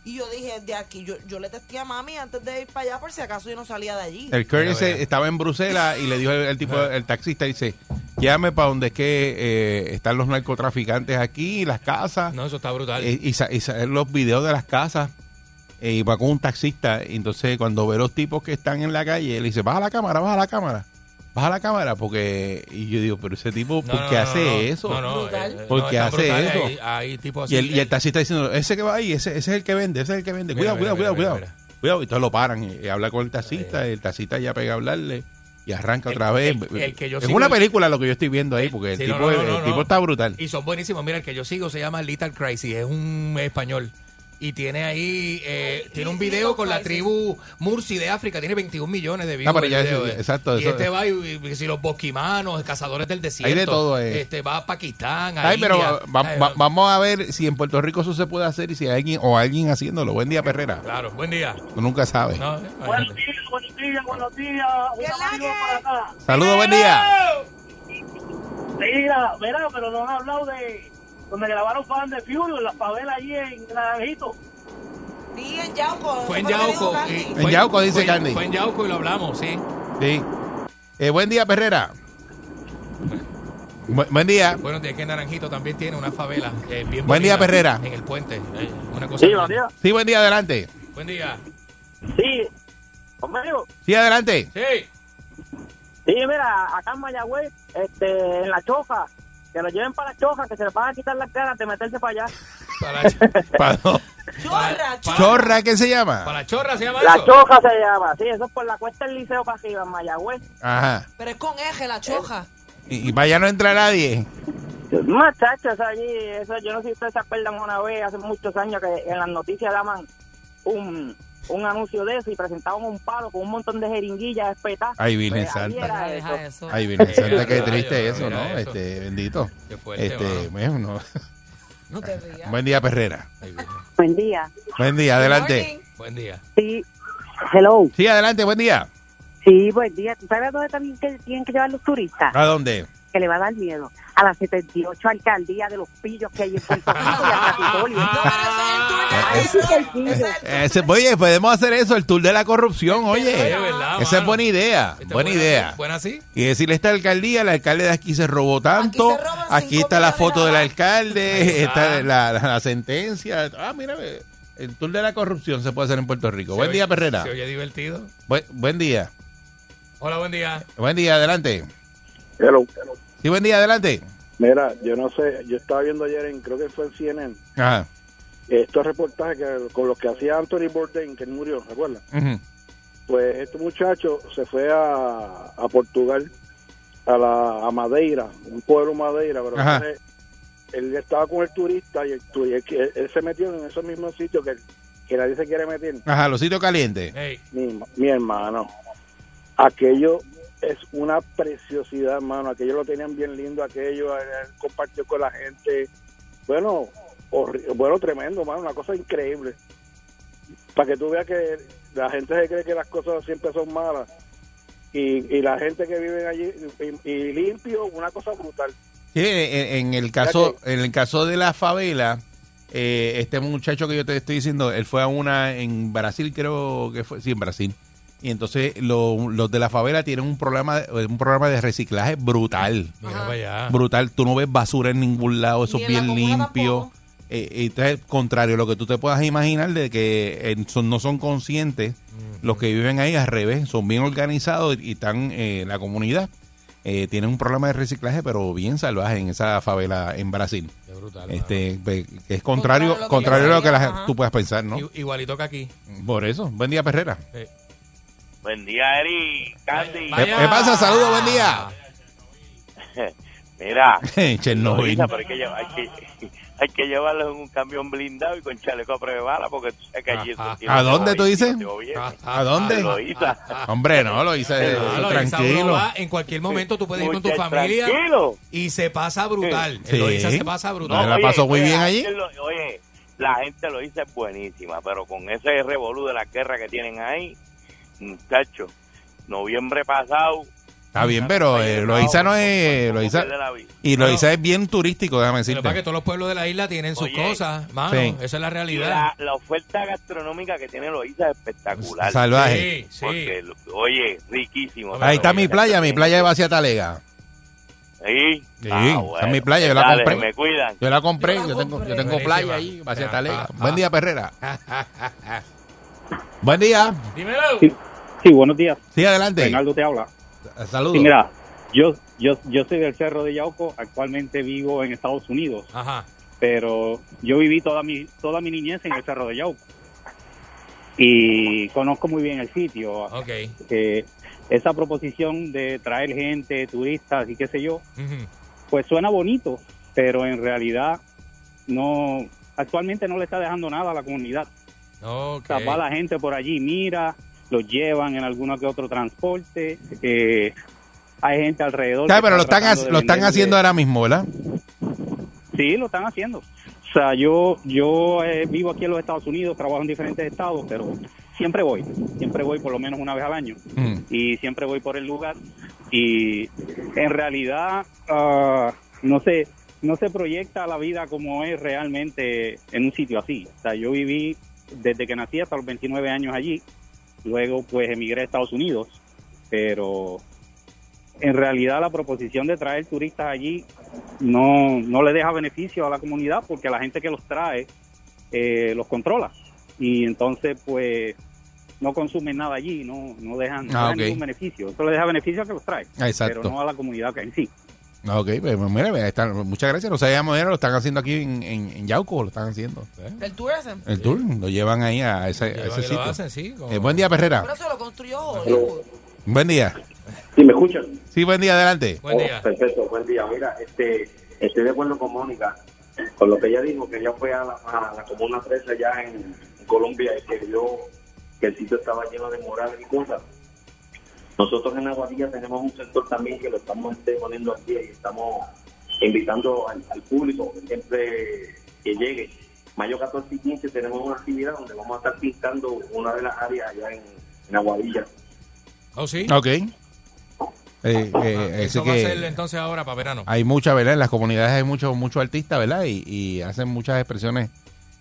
Y yo dije, de aquí, yo, yo le testé a mami antes de ir para allá por si acaso yo no salía de allí. El vea. estaba en Bruselas y le dijo el, el tipo, el taxista, dice, llame para donde es que eh, están los narcotraficantes aquí, las casas. No, eso está brutal. Eh, y, sa- y salen los videos de las casas eh, y va con un taxista y entonces cuando ve los tipos que están en la calle le dice baja la cámara baja la cámara baja la cámara porque y yo digo pero ese tipo No, ¿por qué no, hace no, eso? No, no, Brutal. eh, ¿Por qué hace brutal. eso? Hay, hay tipos así. y, el, y el taxista diciendo ese que va ahí ese, ese es el que vende ese es el que vende Mira, cuidado mira, cuidado mira, cuidado mira, cuidado cuidado y entonces lo paran y, y habla con el taxista y el taxista ya pega a hablarle y arranca El- otra vez el- el que yo es sigo- una película lo que yo estoy viendo ahí porque el Sí, tipo, no, no, el no, tipo está brutal Y son buenísimos. Mira, el que yo sigo se llama Little Crazy, es un español. Y tiene ahí, eh, tiene un video con la tribu Mursi de África, tiene 21 millones de views. Ah, pero el ya video, eso- eh. exacto, Y eso- este va, y, y si los bosquimanos, cazadores del desierto. Hay de todo, eh. Este va a Pakistán, a Ay, pero va- va- vamos a ver si en Puerto Rico eso se puede hacer y si hay alguien o alguien haciéndolo. Buen día, Perrera. Claro, buen día. Uno nunca sabe. No, eh, Buenos días, buenos días, buenos días. Un saludo para acá. Saludos, buen día. Mira, mira, pero no han hablado de donde grabaron Fan de Fury, en la favela allí en Naranjito. Sí, en Yauco. Fue en Yauco. Y- En Yauco, dice fue- Candy. Fue en Yauco y lo hablamos, sí. Sí. Eh, buen día, Perrera. Bu- buen día. Bueno, de que Naranjito también tiene una favela eh, bien Buen día, Perrera. En el puente. eh, una cosa Sí, buenos días. Sí, buen día, adelante. Buen día. Sí, conmigo. Sí, adelante. Sí. Sí, mira, acá en Mayagüez, este, en la choja, que lo lleven para la choja, que se les van a quitar las ganas de meterse para allá. Para, Pa- no. Chorra, chorra. Chorra, ¿qué se llama? para Chorra se llama La eso. choja se llama, sí, eso es por la cuesta del liceo para arriba, en Mayagüez. Ajá. Pero es con eje, la choja. Y, y vaya no entra nadie. Muchachos, allí, eso, yo no sé si ustedes se acuerdan una vez, hace muchos años, que en las noticias daban un, un anuncio de eso y presentaban un palo con un montón de jeringuillas espetadas. Ay, Virgen Pues ahí Santa. era Deja eso. eso. Ay, Virgen Santa, qué triste eso, ¿no? eso. Este, bendito. Qué fuerte, Este, bueno, no. No te rías. Buen día, Perrera. Buen día. Buen día, adelante. Buen día. Sí, hello. Sí, adelante, buen día. Sí, buen día. ¿Tú sabes a dónde también que tienen que llevar los turistas? ¿A dónde? Que le va a dar miedo. A las 78 alcaldías de los pillos que hay en Puerto Rico y al Capitolio. Ay, sí. Ese- oye, podemos hacer eso, el tour de la corrupción, oye. Oye, ¿verdad, Esa es buena idea, buena buena idea. así, buena así. Y decirle a esta alcaldía, el alcalde de aquí se robó tanto, Aquí está la foto de del alcalde, está la, la- la sentencia. Ah, mira, el tour de la corrupción se puede hacer en Puerto Rico. Se Buen oye- día, Perrera. Se oye divertido. Buen, buen día. Hola, buen día. Buen día, adelante. Hello. Sí, buen día, adelante. Mira, yo no sé, yo estaba viendo ayer en, creo que fue en CNN, Ajá. estos reportajes que, con los que hacía Anthony Bourdain, que él murió, ¿recuerdas? Ujú. Pues este muchacho se fue a, a Portugal, a la a Madeira, un pueblo Madeira, pero él estaba con el turista y el, tu- y él, él- él se metió en esos mismos sitios que, que nadie se quiere meter. Ajá, los sitios calientes. Hey, Mi, mi hermano, aquello es una preciosidad, hermano. Aquello lo tenían bien lindo, aquello, él compartió con la gente. Bueno, bueno, tremendo, hermano, una cosa increíble. Para que tú veas que la gente se cree que las cosas siempre son malas. Y, y la gente que vive allí, y, y limpio, una cosa brutal. Sí, en, en el caso, en el caso de la favela, eh, este muchacho que yo te estoy diciendo, él fue a una en Brasil, creo que fue, sí, en Brasil. Y entonces lo- los de la favela tienen un problema, un programa de reciclaje brutal. mira para allá. Brutal, tú no ves basura en ningún lado, eso es bien limpio. Eh, y entonces, contrario a lo que tú te puedas imaginar de que eh, son- no son conscientes, los que viven ahí al revés, son bien organizados y están eh, en la comunidad. eh, tienen un problema de reciclaje, pero bien salvaje en esa favela en Brasil. Qué brutal. Este, es contrario, Contrario a lo que contrario a yo lo que la- sabía, ajá. tú puedas pensar, ¿no? Igualito que aquí. Por eso, buen día, Perrera. Buen día, Eri, Candy. ¿Qué, pasa? Saludos, buen día. Mira, Chernobyl. Pero hay que, llevar- hay, que, hay que llevarlo en un camión blindado y con chaleco a prueba de bala porque tú sabes que allí esos tipos ¿A dónde de tú dices? gobierno, de gobierno. ¿A dónde? Hombre, no, lo hice eh, Ah, tranquilo. va, en cualquier momento tú puedes ir con tu familia Tranquilo. y se pasa brutal. Sí. Se pasa No, brutal. la oye, pasó muy oye, bien la allí. gente lo- Oye, la gente lo dice buenísima, pero con ese revolú de la guerra que tienen ahí, muchacho, noviembre pasado. Está bien, pero eh, Loíza no es... Vida. y Loíza es bien turístico, déjame pasa es que decirte. todos los pueblos de la isla tienen sus Oye. cosas, mano. Sí. Esa es la realidad. la, la oferta gastronómica que tiene Loíza es espectacular. Salvaje. Sí, sí. Porque, oye, riquísimo. Ahí está mi playa, mi playa de Bacia Talega. Sí, Sí, Ah, bueno. es mi playa, yo la Dale, compré. me cuidan. Yo la compré, Yo la yo tengo, yo tengo playa ahí, Bacia Ah, Talega. ah, Buen ah. día, Perrera. Buen día. Dímelo. Sí, sí, buenos días. Sí, adelante. Reinaldo te habla. Saludos. Sí, mira, yo, yo, yo soy del Cerro de Yauco, actualmente vivo en Estados Unidos, Ajá. pero yo viví toda mi, toda mi niñez en el Cerro de Yauco. Y conozco muy bien el sitio. Ok. Eh, esa proposición de traer gente, turistas y qué sé yo, pues suena bonito, pero en realidad no, actualmente no le está dejando nada a la comunidad. Ok. O sea, va la gente por allí, mira, los llevan en alguno que otro transporte, eh, hay gente alrededor. Pero lo está están, lo están haciendo ahora mismo, ¿verdad? Sí, lo están haciendo. O sea, yo yo eh, vivo aquí en los Estados Unidos, trabajo en diferentes estados, pero siempre voy, siempre voy por lo menos una vez al año Mm. y siempre voy por el lugar y en realidad ah, no sé no se proyecta la vida como es realmente en un sitio así. O sea, yo viví desde que nací hasta los 29 años allí, luego pues emigré a Estados Unidos, pero en realidad la proposición de traer turistas allí no, no le deja beneficio a la comunidad porque la gente que los trae eh, los controla y entonces pues no consumen nada allí, no, no dejan, Ah, ningún beneficio. Eso le deja beneficio a que los trae, exacto. pero no a la comunidad que en sí. Ah, Ok, pues mira, ahí está. muchas gracias. No sabíamos, era, lo están haciendo aquí en, en, en Yauco, lo están haciendo. El tour ese. El tour, lo llevan ahí a ese, a Llevan ese y lo sitio. hacen, sí, como- Eh, buen día, Perrera. Por eso lo construyó Hollywood. Buen día. ¿Sí me escuchan? Sí, buen día, adelante. Buen día. Oh, perfecto, buen día. Mira, este, estoy de acuerdo con Mónica con lo que ella dijo, que ella fue a la, a la Comuna 13 allá en, Colombia y que vio que el sitio estaba lleno de murales y cosas. Nosotros en Aguadilla tenemos un sector también que lo estamos este, poniendo aquí y estamos invitando al, al público siempre que llegue mayo 14 y 15 tenemos una actividad donde vamos a estar pintando una de las áreas allá en, en Aguadilla. ¿Oh, sí? Ok. Eh, eh, Eso así va a ser entonces ahora para verano. hay mucha, ¿verdad? En las comunidades hay muchos muchos artistas, ¿verdad? Y, y hacen muchas expresiones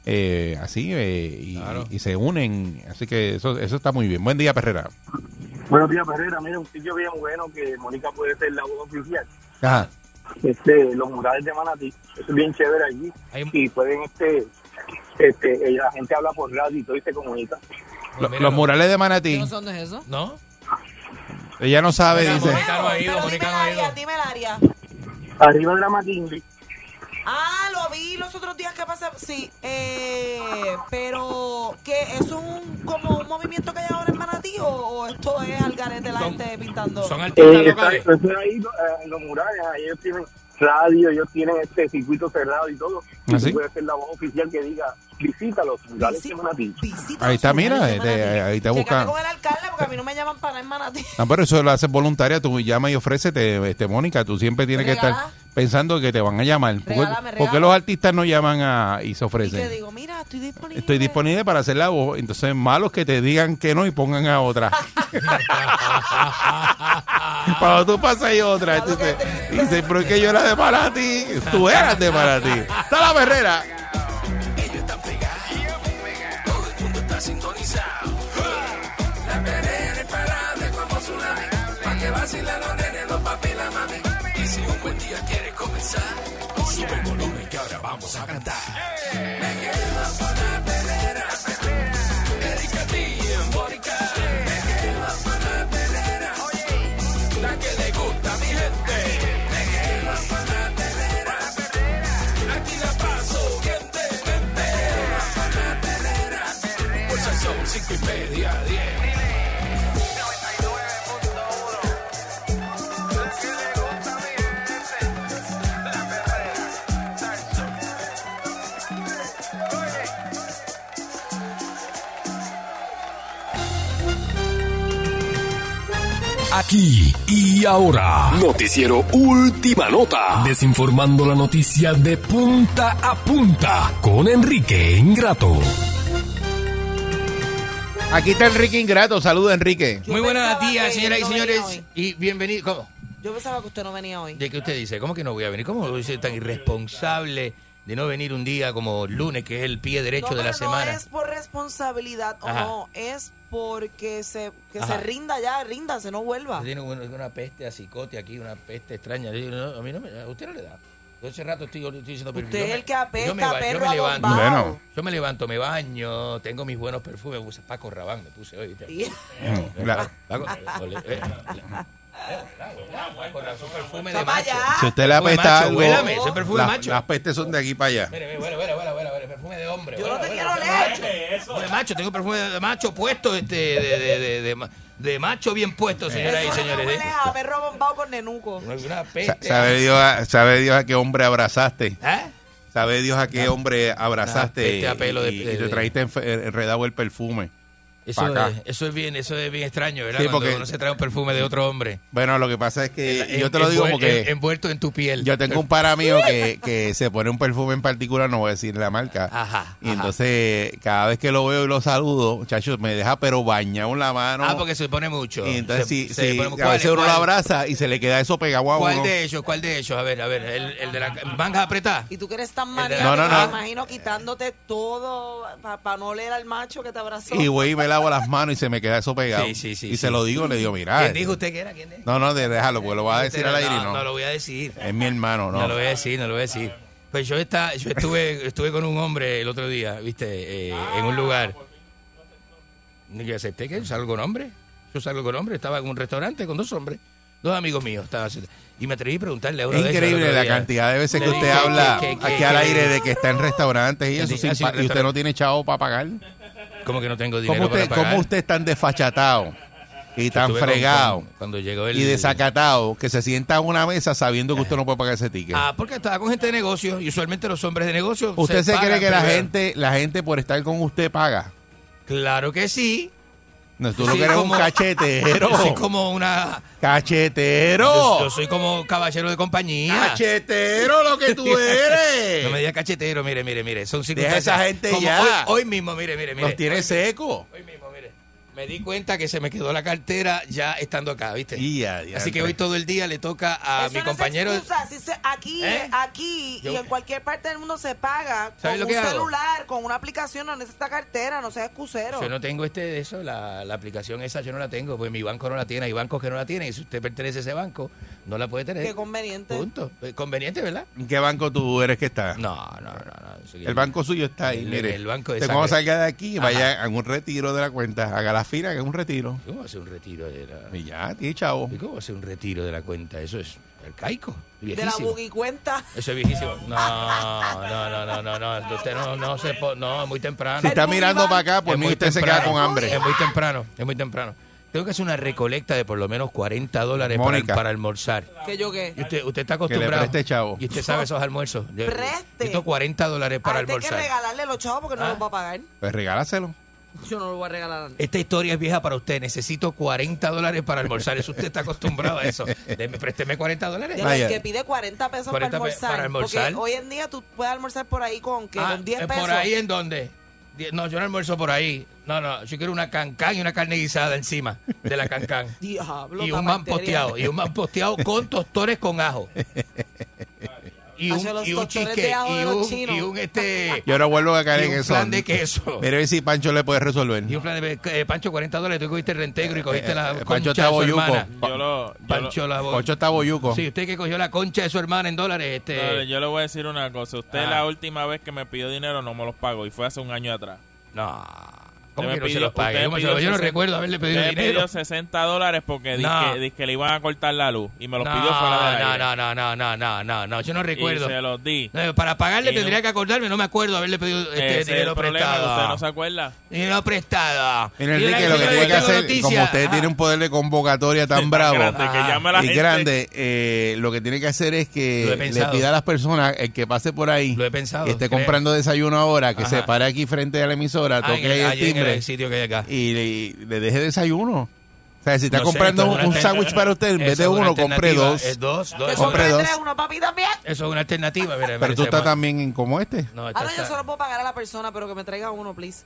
eh, así eh, y, y se unen. Así que eso, eso está muy bien. Buen día, Perrera. Buenos días, Herrera. Mira, un sitio bien bueno que Mónica puede ser la voz oficial. Ajá. Este, los murales de Manatí. Eso es bien chévere allí. Y pueden, este, este, eh, la gente habla por radio y todo y se comunica. Lo- los murales de Manatí. ¿No son de eso? ¿No? Ella no sabe, dice. Mónica no ha ido, Mónica dime el no ha área, ido. dime el área. Arriba de la McKinley. Ah, lo vi los otros días que pasé. Sí, eh, pero ¿qué es un como un movimiento que hay ahora en Manatí o, o esto es al garete la gente pintando? Son Eh, está- eso es ahí, eh, los murales, ahí ellos tienen radio, ellos tienen este circuito cerrado y todo. Y ¿Ah, sí? tú puedes ser la voz oficial que diga, visita los murales de Manatí. Ahí está, mira, este, ahí te buscan. con el alcalde porque a mí no me llaman para en Manatí. No, pero eso lo haces voluntaria. Tú llama y ofrécete, este, Mónica. Tú siempre tienes que estar Regala. pensando que te van a llamar. ¿Por qué- Regálame, ¿Por qué los artistas no llaman a, y se Y te ofrecen? digo, mira, estoy disponible. Estoy disponible para hacer la voz. Entonces, malos que te digan que no y pongan a otra. Cuando tú pasas y otra, entonces, dices, pero es que yo era de para ti. Tú eras de para ti. Está la perrera. Está sintonizado. La perrera imparable como tsunami. Pa' que vacilen los nenes, los papi y la mami. Y si un buen día quieres comenzar, sube el volumen que ahora vamos a cantar. Aquí y ahora. Noticiero Última Nota. Desinformando la noticia de punta a punta con Enrique Ingrato. Aquí está Enrique Ingrato. Saludos, Enrique. Muy buenos pensaba días, señoras y no señores. hoy. Y bienvenidos. ¿Cómo? Yo pensaba que usted no venía hoy. ¿De qué usted dice? ¿Cómo que no voy a venir? ¿Cómo soy tan irresponsable de no venir un día como lunes, que es el pie derecho No, de la semana? No es por responsabilidad o Ajá. no, es porque se, que Ajá. se rinda ya, rinda, se no vuelva. Tiene una, una peste a cicote aquí, una peste extraña. Yo digo, no, a mí no me, a usted no le da. Yo hace rato estoy, estoy diciendo, pero Usted es el que apesta, yo me, ba- yo perro me levanto. Bueno. Yo me levanto, me baño, tengo mis buenos perfumes, puse Paco Rabán, me puse hoy. ¿viste? Mm, la- Paco, eh, Rabán, su perfume de macho. Si usted le apesta macho, algo, huélame, ese perfume la- macho. las pestes son de aquí para allá. Mire, perfume de hombre. Yo no te quiero leer. De macho, tengo perfume de macho puesto, este, de, de, de, de, ma- de macho bien puesto, señoras y Eso no señores. huele ¿eh? a perro bombado con nenuco. Una peste. ¿Sabe Dios, a- sabe Dios a qué hombre abrazaste? ¿Eh? ¿Sabe Dios a qué hombre abrazaste y, te trajiste enredado el perfume? Eso pa' es, eso es bien, eso es bien extraño, ¿verdad? Sí, Cuando porque- uno se trae un perfume de otro hombre. Bueno, lo que pasa es que En- yo te lo digo envuel- porque en- envuelto en tu piel. yo tengo un para mío que, que se pone un perfume en particular, no voy a decir la marca. Ajá. Y entonces, cada vez que lo veo y lo saludo, muchachos, me deja pero bañado en la mano. Ah, porque se pone mucho. Y entonces, Se- sí, se sí, pone- a veces ¿cuál- uno lo cuál- abraza y se le queda eso pegado a ¿Cuál uno. de ellos? ¿Cuál de ellos? A ver, a ver, el, el de la manga apretada. Y tú que eres tan maniático, No, no, no. me imagino quitándote todo para no leer al macho que te abrazó. Y voy y me lavo las manos y se me queda eso pegado. Sí, sí, sí, y sí. se lo digo, le digo, mira. ¿Quién dijo usted que era? ¿Quién es? No, no, déjalo, porque lo va a decir al aire y no, no. no lo voy a decir. Es mi hermano, No. no. lo voy a decir, no lo voy a decir. Pues yo, está, yo estuve, estuve con un hombre el otro día, ¿viste? Eh, en un lugar. Yo acepté que yo salgo con hombre. Yo salgo con hombre. Estaba en un restaurante con dos hombres. Dos amigos míos. Estaba, y me atreví a preguntarle a uno Es increíble la cantidad de veces que usted habla que- que- aquí al aire de que está en restaurantes y eso sin y usted no tiene chavo para pagar. Como que no tengo dinero ¿Cómo usted, para pagar. ¿Cómo usted es tan desfachatado y tan fregado con- cuando llegó el- y desacatado que se sienta a una mesa sabiendo que usted no puede pagar ese ticket? Ah, porque estaba con gente de negocio y usualmente los hombres de negocio. ¿Usted se, cree pagan que la gente, la gente por estar con usted paga? Claro que sí. No, tú lo que eres un cachetero. Yo soy como una. ¡Cachetero! Yo, soy como caballero de compañía. ¡Cachetero lo que tú eres! no me digas cachetero, mire, mire, mire. Son circunstancias. Deja esa gente como ya. Hoy, mismo, mire, mire, mire. Los tiene seco. Hoy mismo. Me di cuenta que se me quedó la cartera ya estando acá, ¿viste? Así que hoy todo el día le toca a Eso mi no compañero. Se aquí, ¿Eh? aquí y en cualquier parte del mundo se paga con lo un celular, con una aplicación, no necesita cartera, no seas excusero. Yo no tengo este de eso, la, aplicación esa yo no la tengo, porque mi banco no la tiene, hay bancos que no la tienen, y si usted pertenece a ese banco, no la puede tener. Qué conveniente. Punto. Eh, conveniente, ¿verdad? ¿En qué banco tú eres que está? No, no, no. no. El, banco suyo está ahí, el, mire. El banco de Te vamos a sacar de aquí, vaya Ajá. a un retiro de la cuenta, haga la fila que es un retiro. ¿Cómo va a ser un retiro de la.? Y ya, tío, chavo. ¿Y cómo va a ser un retiro de la cuenta? Eso es arcaico. Viejísimo. ¿De la bugicuenta? Eso es viejísimo. No, no, no, no, no. no. Usted no, no se. Po no, es muy temprano. Si está mirando para acá, por es mí usted temprano. se queda con hambre. Es muy temprano, es muy temprano. Tengo que hacer una recolecta de por lo menos 40 dólares para, para, almorzar. ¿Qué yo qué? Usted, usted, está acostumbrado. Que le preste, chavo. Y usted sabe esos almuerzos. Yo, preste. Necesito 40 dólares para ah, almorzar. Hay que regalarle los chavos porque no ah. los va a pagar. Pues regálaselo. Yo no lo voy a regalar. Esta historia es vieja para usted. Necesito 40 dólares para almorzar. Eso usted está acostumbrado a eso. Deme, présteme 40 dólares. El que pide 40 pesos para, almorzar, Porque hoy en día tú puedes almorzar por ahí con, que, ah, con 10 eh, pesos. ¿Por ahí en dónde? No, yo no almuerzo por ahí. No, no, yo quiero una cancán y una carne guisada encima de la cancán. Diablo, y un man posteado, y un man posteado con tostones con ajo y un, y un cheesecake y un, y un este. Y ahora vuelvo a caer en eso. plan de queso. Mira a ver si Pancho le puede resolver. Y un plan de eh, Pancho, 40 dólares. Tú cogiste el reintegro y eh, cogiste eh, la concha Pancho está boyuco. Yo lo, yo Pancho, la, Pancho está boyuco. Sí, usted que cogió la concha de su hermana en dólares. Este... Yo le voy a decir una cosa. Usted ah. la última vez que me pidió dinero no me los pagó y fue hace un año atrás. No. Yo, no recuerdo haberle pedido dinero. pidió 60 dólares porque no. dije, le iban a cortar la luz y me los pidió fuera de la no, no, no, no, no, no, no, yo no recuerdo. Para pagarle tendría que acordarme, no me acuerdo haberle pedido este dinero prestado. ¿Usted no se acuerda? Dinero prestado. Mira, Enrique, lo que tiene que hacer, como usted tiene un poder de convocatoria tan bravo y grande, eh, lo que tiene que hacer es que le pida a las personas, el que pase por ahí, esté comprando desayuno ahora, que se pare aquí frente a la emisora, toque el timbre el sitio que hay acá. Y, le deje desayuno. O sea, si está no comprando sé, un sándwich para usted, en vez de uno, compre dos. Es dos, dos. Compre dos. Uno también. Eso es una alternativa. Mira, pero tú estás también como este. No, Ahora está... yo solo puedo pagar a la persona, pero que me traiga uno, please.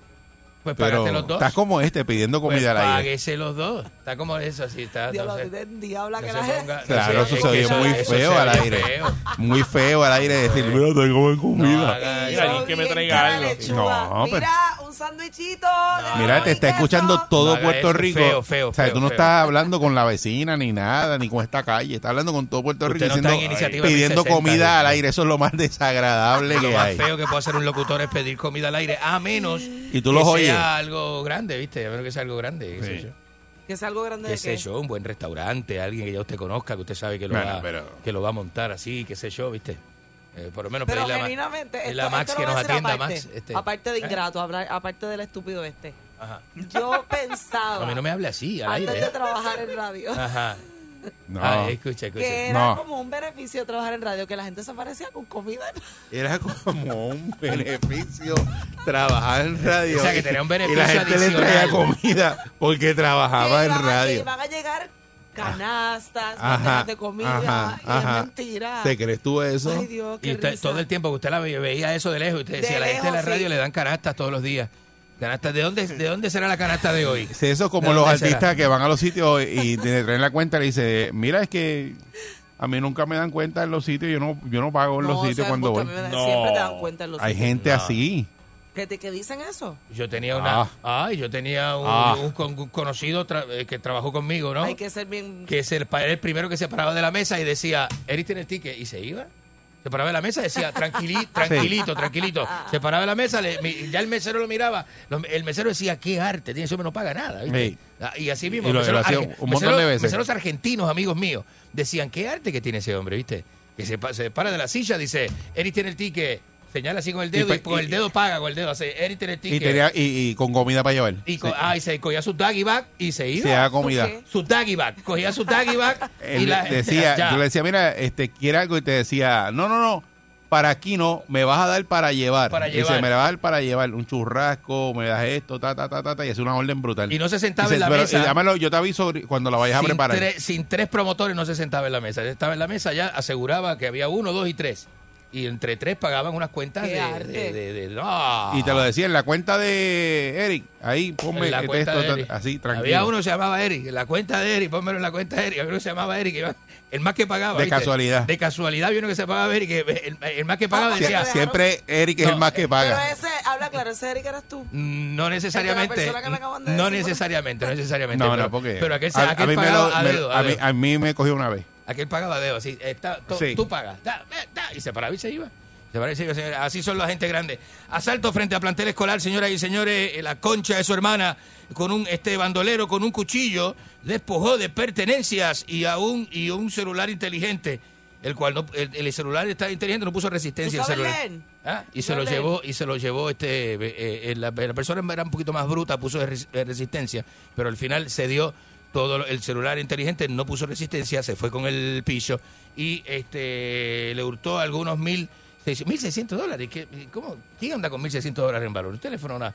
Pues págate los dos. Estás como este pidiendo pues comida pues a la. Páguese los dos. Está como eso, así está. Diabla que la gente. Claro, eso muy feo al aire. Muy feo al aire decir, mira, tengo comida. Alguien que me traiga algo. No. Mira, un sándwichito. Mira, te está escuchando todo Puerto Rico. Feo, feo. O sea, tú no estás hablando con la vecina ni nada, ni con esta calle. Estás hablando con todo Puerto Rico pidiendo comida al aire. Eso es lo más desagradable que hay. Lo más feo que puede hacer un locutor es pedir comida al aire, a menos. Y tú los oyes sea algo grande, ¿viste? A menos que sea algo grande. Que sea algo grande qué de sé yo, un buen restaurante, alguien que ya usted conozca, que usted sabe que lo, Bueno, va, que lo va a montar así, qué sé yo, ¿viste? Eh, por lo menos Pero pedirle a Max que nos atienda, aparte, Max. Este. aparte del ¿eh? ingrato, aparte del estúpido este. Ajá. Yo pensaba, A mí no me hable así, al antes aire. de trabajar en radio, Ajá. No. Ah, escucha, escucha. Que era como un beneficio trabajar en radio, que la gente se aparecía con comida. Era como un beneficio trabajar en radio. O sea, que tenía un beneficio Y la gente adicional. le traía comida porque trabajaba en radio. Que iban a llegar canastas, ajá, de comida, es mentira. ¿Te crees tú eso? Y usted, todo el tiempo que usted la veía, eso de lejos, usted decía, de la gente de la radio le dan canastas todos los días. Canasta, ¿de dónde, ¿De dónde será la canasta de hoy? Sí, eso es como los artistas que van a los sitios y te traen la cuenta y le dicen, mira, es que a mí nunca me dan cuenta en los sitios, yo no, yo no pago en los sitios cuando voy. Dan, no. Siempre te dan cuenta en los Hay gente así. ¿Que, te, que dicen eso? Yo tenía una. Ah, yo tenía un, ah. conocido eh, que trabajó conmigo, ¿no? Hay que ser bien. Que es el, primero que se paraba de la mesa y decía, Eric tiene ticket y se iba se paraba de la mesa decía, tranquilito, tranquilito. Ah. Se paraba de la mesa, ya el mesero lo miraba. El mesero decía, qué arte, tiene eso no paga nada. ¿viste? Ah, y así mismo. Y meseros, argentinos, amigos míos, decían, qué arte que tiene ese hombre, ¿viste? Que se, se para de la silla, dice, Eris tiene el ticket. Señala así con el dedo y, pues, con el dedo paga, con el dedo hace el. Y, con comida para llevar. Y, ah, y se cogía su daggy bag y se iba. Se daba comida. Su daggy bag. Cogía su daggy bag y la decía. Yo le decía, mira, este, quiere algo y te decía, no, no, no, para aquí no, me vas a dar para llevar. Para llevar. Y se me va a dar para llevar un churrasco, me das esto, ta, ta, ta, ta, ta, y hace una orden brutal. Y no se sentaba en la pero, mesa. Llámalo, yo te aviso cuando la vayas a preparar. Sin tres promotores no se sentaba en la mesa. Estaba en la mesa ya, aseguraba que había uno, dos y tres. Y entre tres pagaban unas cuentas de, de, de- de- no. Y te lo decía en la cuenta de Eric, ahí ponme En la cuenta esto, de ta- Eric. así, tranquilo. Había uno que se llamaba Eric, en la cuenta de Eric, pónmelo en la cuenta de Eric. Había uno que se llamaba Eric, iba- el más que pagaba. De ¿viste? casualidad. De casualidad había uno que se pagaba Eric, que el, el más que pagaba Sie- decía. siempre Eric es No, el más que Pero paga. ese, habla claro, ese Eric eras tú. No necesariamente. No necesariamente, no necesariamente. No, pero, no, porque Pero aquel, a, aquel a mí me pagaba lo- a me- a a mí- dedo. a mí me cogió una vez. Aquel pagaba dedo, así. Está, to- Sí. Tú pagas. Da, da, da, y se paraba y se iba. Se paraba y se iba, señores. Así son la gente grande. Asalto frente a plantel escolar, señoras y señores. eh, La concha de su hermana con un este bandolero con un cuchillo despojó de pertenencias y a un, y un celular inteligente. El cual no, el, el celular está inteligente, no puso resistencia. ¿Tú el sabes celular. leer? Ah, Y ¿Tú se lo llevó, y se lo llevó este eh, eh, la, la persona era un poquito más bruta, puso res- resistencia, pero al final se dio todo lo- el celular inteligente, no puso resistencia, se fue con el piso y este le hurtó algunos mil seis- mil seiscientos dólares. ¿Qué, ¿Cómo? ¿Quién anda con mil seiscientos dólares en valor? Un teléfono, una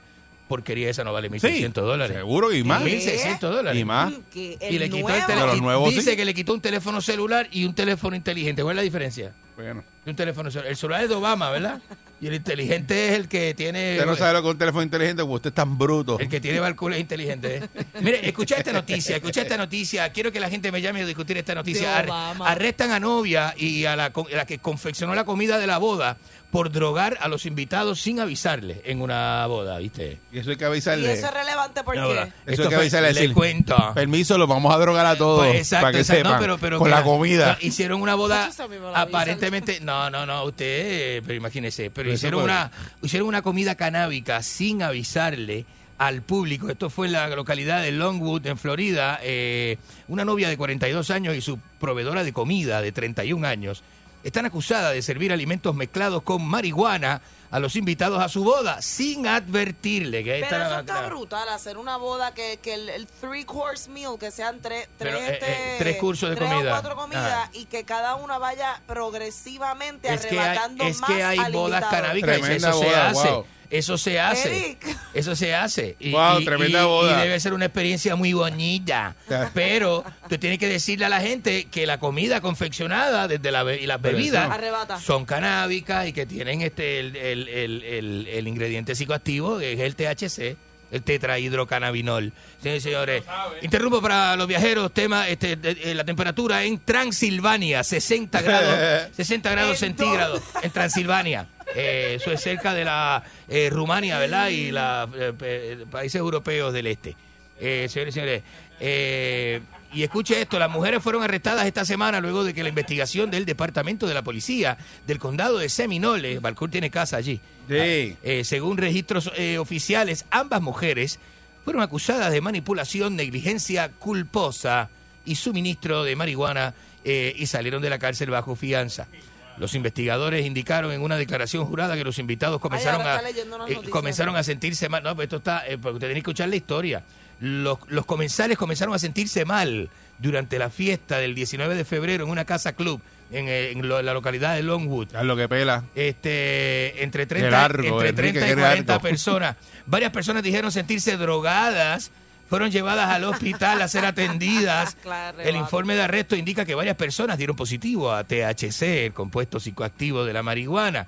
porquería esa no vale mil seiscientos dólares. seguro, y más. Mil seiscientos dólares. Y más. Y le quitó nuevo. el nuevos, dice sí. que le quitó un teléfono celular y un teléfono inteligente. ¿Cuál es la diferencia? Bueno. De un teléfono celular. El celular es de Obama, ¿verdad? Y el inteligente es el que tiene. Usted no sabe lo que es un teléfono inteligente porque usted es tan bruto. El que tiene balcones inteligente. ¿eh? Mire, escucha esta noticia, escucha esta noticia. Quiero que la gente me llame a discutir esta noticia. Ar- arrestan a novia y a la, co- a la que confeccionó la comida de la boda por drogar a los invitados sin avisarle en una boda, ¿viste? Y eso hay que Y avisarle. eso es relevante porque. Eso esto hay que avisarle. le decir, cuento. Permiso, lo vamos a drogar a todos. Pues, exacto, para que exacto. No, sepan. pero- pero con mira, la comida. no, hicieron una boda aparentemente, no, no, no, usted, pero imagínese, pero Pero hicieron una, hicieron una comida canábica sin avisarle al público. Esto fue en la localidad de Longwood, en Florida. Eh, una novia de 42 años y su proveedora de comida de 31 años están acusadas de servir alimentos mezclados con marihuana a los invitados a su boda sin advertirle que ahí Pero está eso la- está la- brutal, hacer una boda que, que el, el three course meal, que sean tres, tres, Pero, eh, este, eh, tres cursos de tres comida. o cuatro comidas Ajá. y que cada una vaya progresivamente es que hay, arrebatando es más que hay bodas canábicas eso se boda, hace wow. Eso se hace Eric. eso se hace y, Wow, y- tremenda y- boda. y debe ser una experiencia muy bonita pero tú tienes que decirle a la gente que la comida confeccionada desde la be- y las Pero bebidas son canábicas y que tienen este el, el- el- el- el ingrediente psicoactivo que es el THC el tetrahidrocannabinol. Señores y señores, interrumpo para los viajeros, tema, este, de- de la temperatura en Transilvania, 60 grados, 60 grados ¿En centígrados en Transilvania. Eh, eso es cerca de la eh, Rumania, ¿verdad? Y los países europeos del este. Eh, señores y señores, eh, y escuche esto, las mujeres fueron arrestadas esta semana luego de que la investigación del Departamento de la Policía del Condado de Seminole, Balcour tiene casa allí, Sí. eh, según registros eh, oficiales, ambas mujeres fueron acusadas de manipulación, negligencia culposa y suministro de marihuana eh, y salieron de la cárcel bajo fianza. Los investigadores indicaron en una declaración jurada que los invitados comenzaron, a, eh, comenzaron a sentirse mal. No, pues esto está, eh, porque usted tiene que escuchar la historia. Los, los comensales comenzaron a sentirse mal durante la fiesta del 19 de febrero en una casa club en, eh, en lo- en la localidad de Longwood Es lo que pela. este entre 30, Qué largo, entre Enrique, 30 y qué 40 largo. personas. Varias personas dijeron sentirse drogadas, fueron llevadas al hospital a ser atendidas. Claro, El informe de arresto indica que varias personas dieron positivo a THC, el compuesto psicoactivo de la marihuana.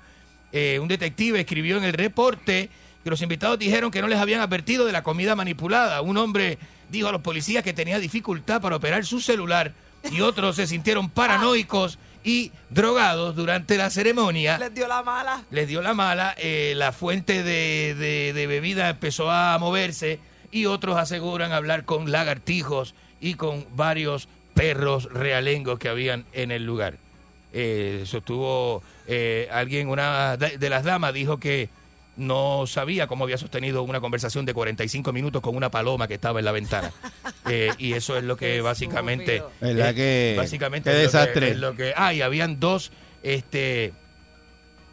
Eh, un detective escribió en el reporte que los invitados dijeron que no les habían advertido de la comida manipulada. Un hombre dijo a los policías que tenía dificultad para operar su celular y otros se sintieron paranoicos y drogados durante la ceremonia Les dio la mala. les dio la mala, eh, la fuente de, de- de bebida empezó a moverse y otros aseguran hablar con lagartijos y con varios perros realengos que habían en el lugar. Eh, sostuvo eh, alguien, una de las damas dijo que no sabía cómo había sostenido una conversación de 45 minutos con una paloma que estaba en la ventana. Eh, y eso es lo que Qué básicamente... estúpido. ¿Verdad eh, que- básicamente qué es lo que- desastre? es lo que, ah, y habían dos este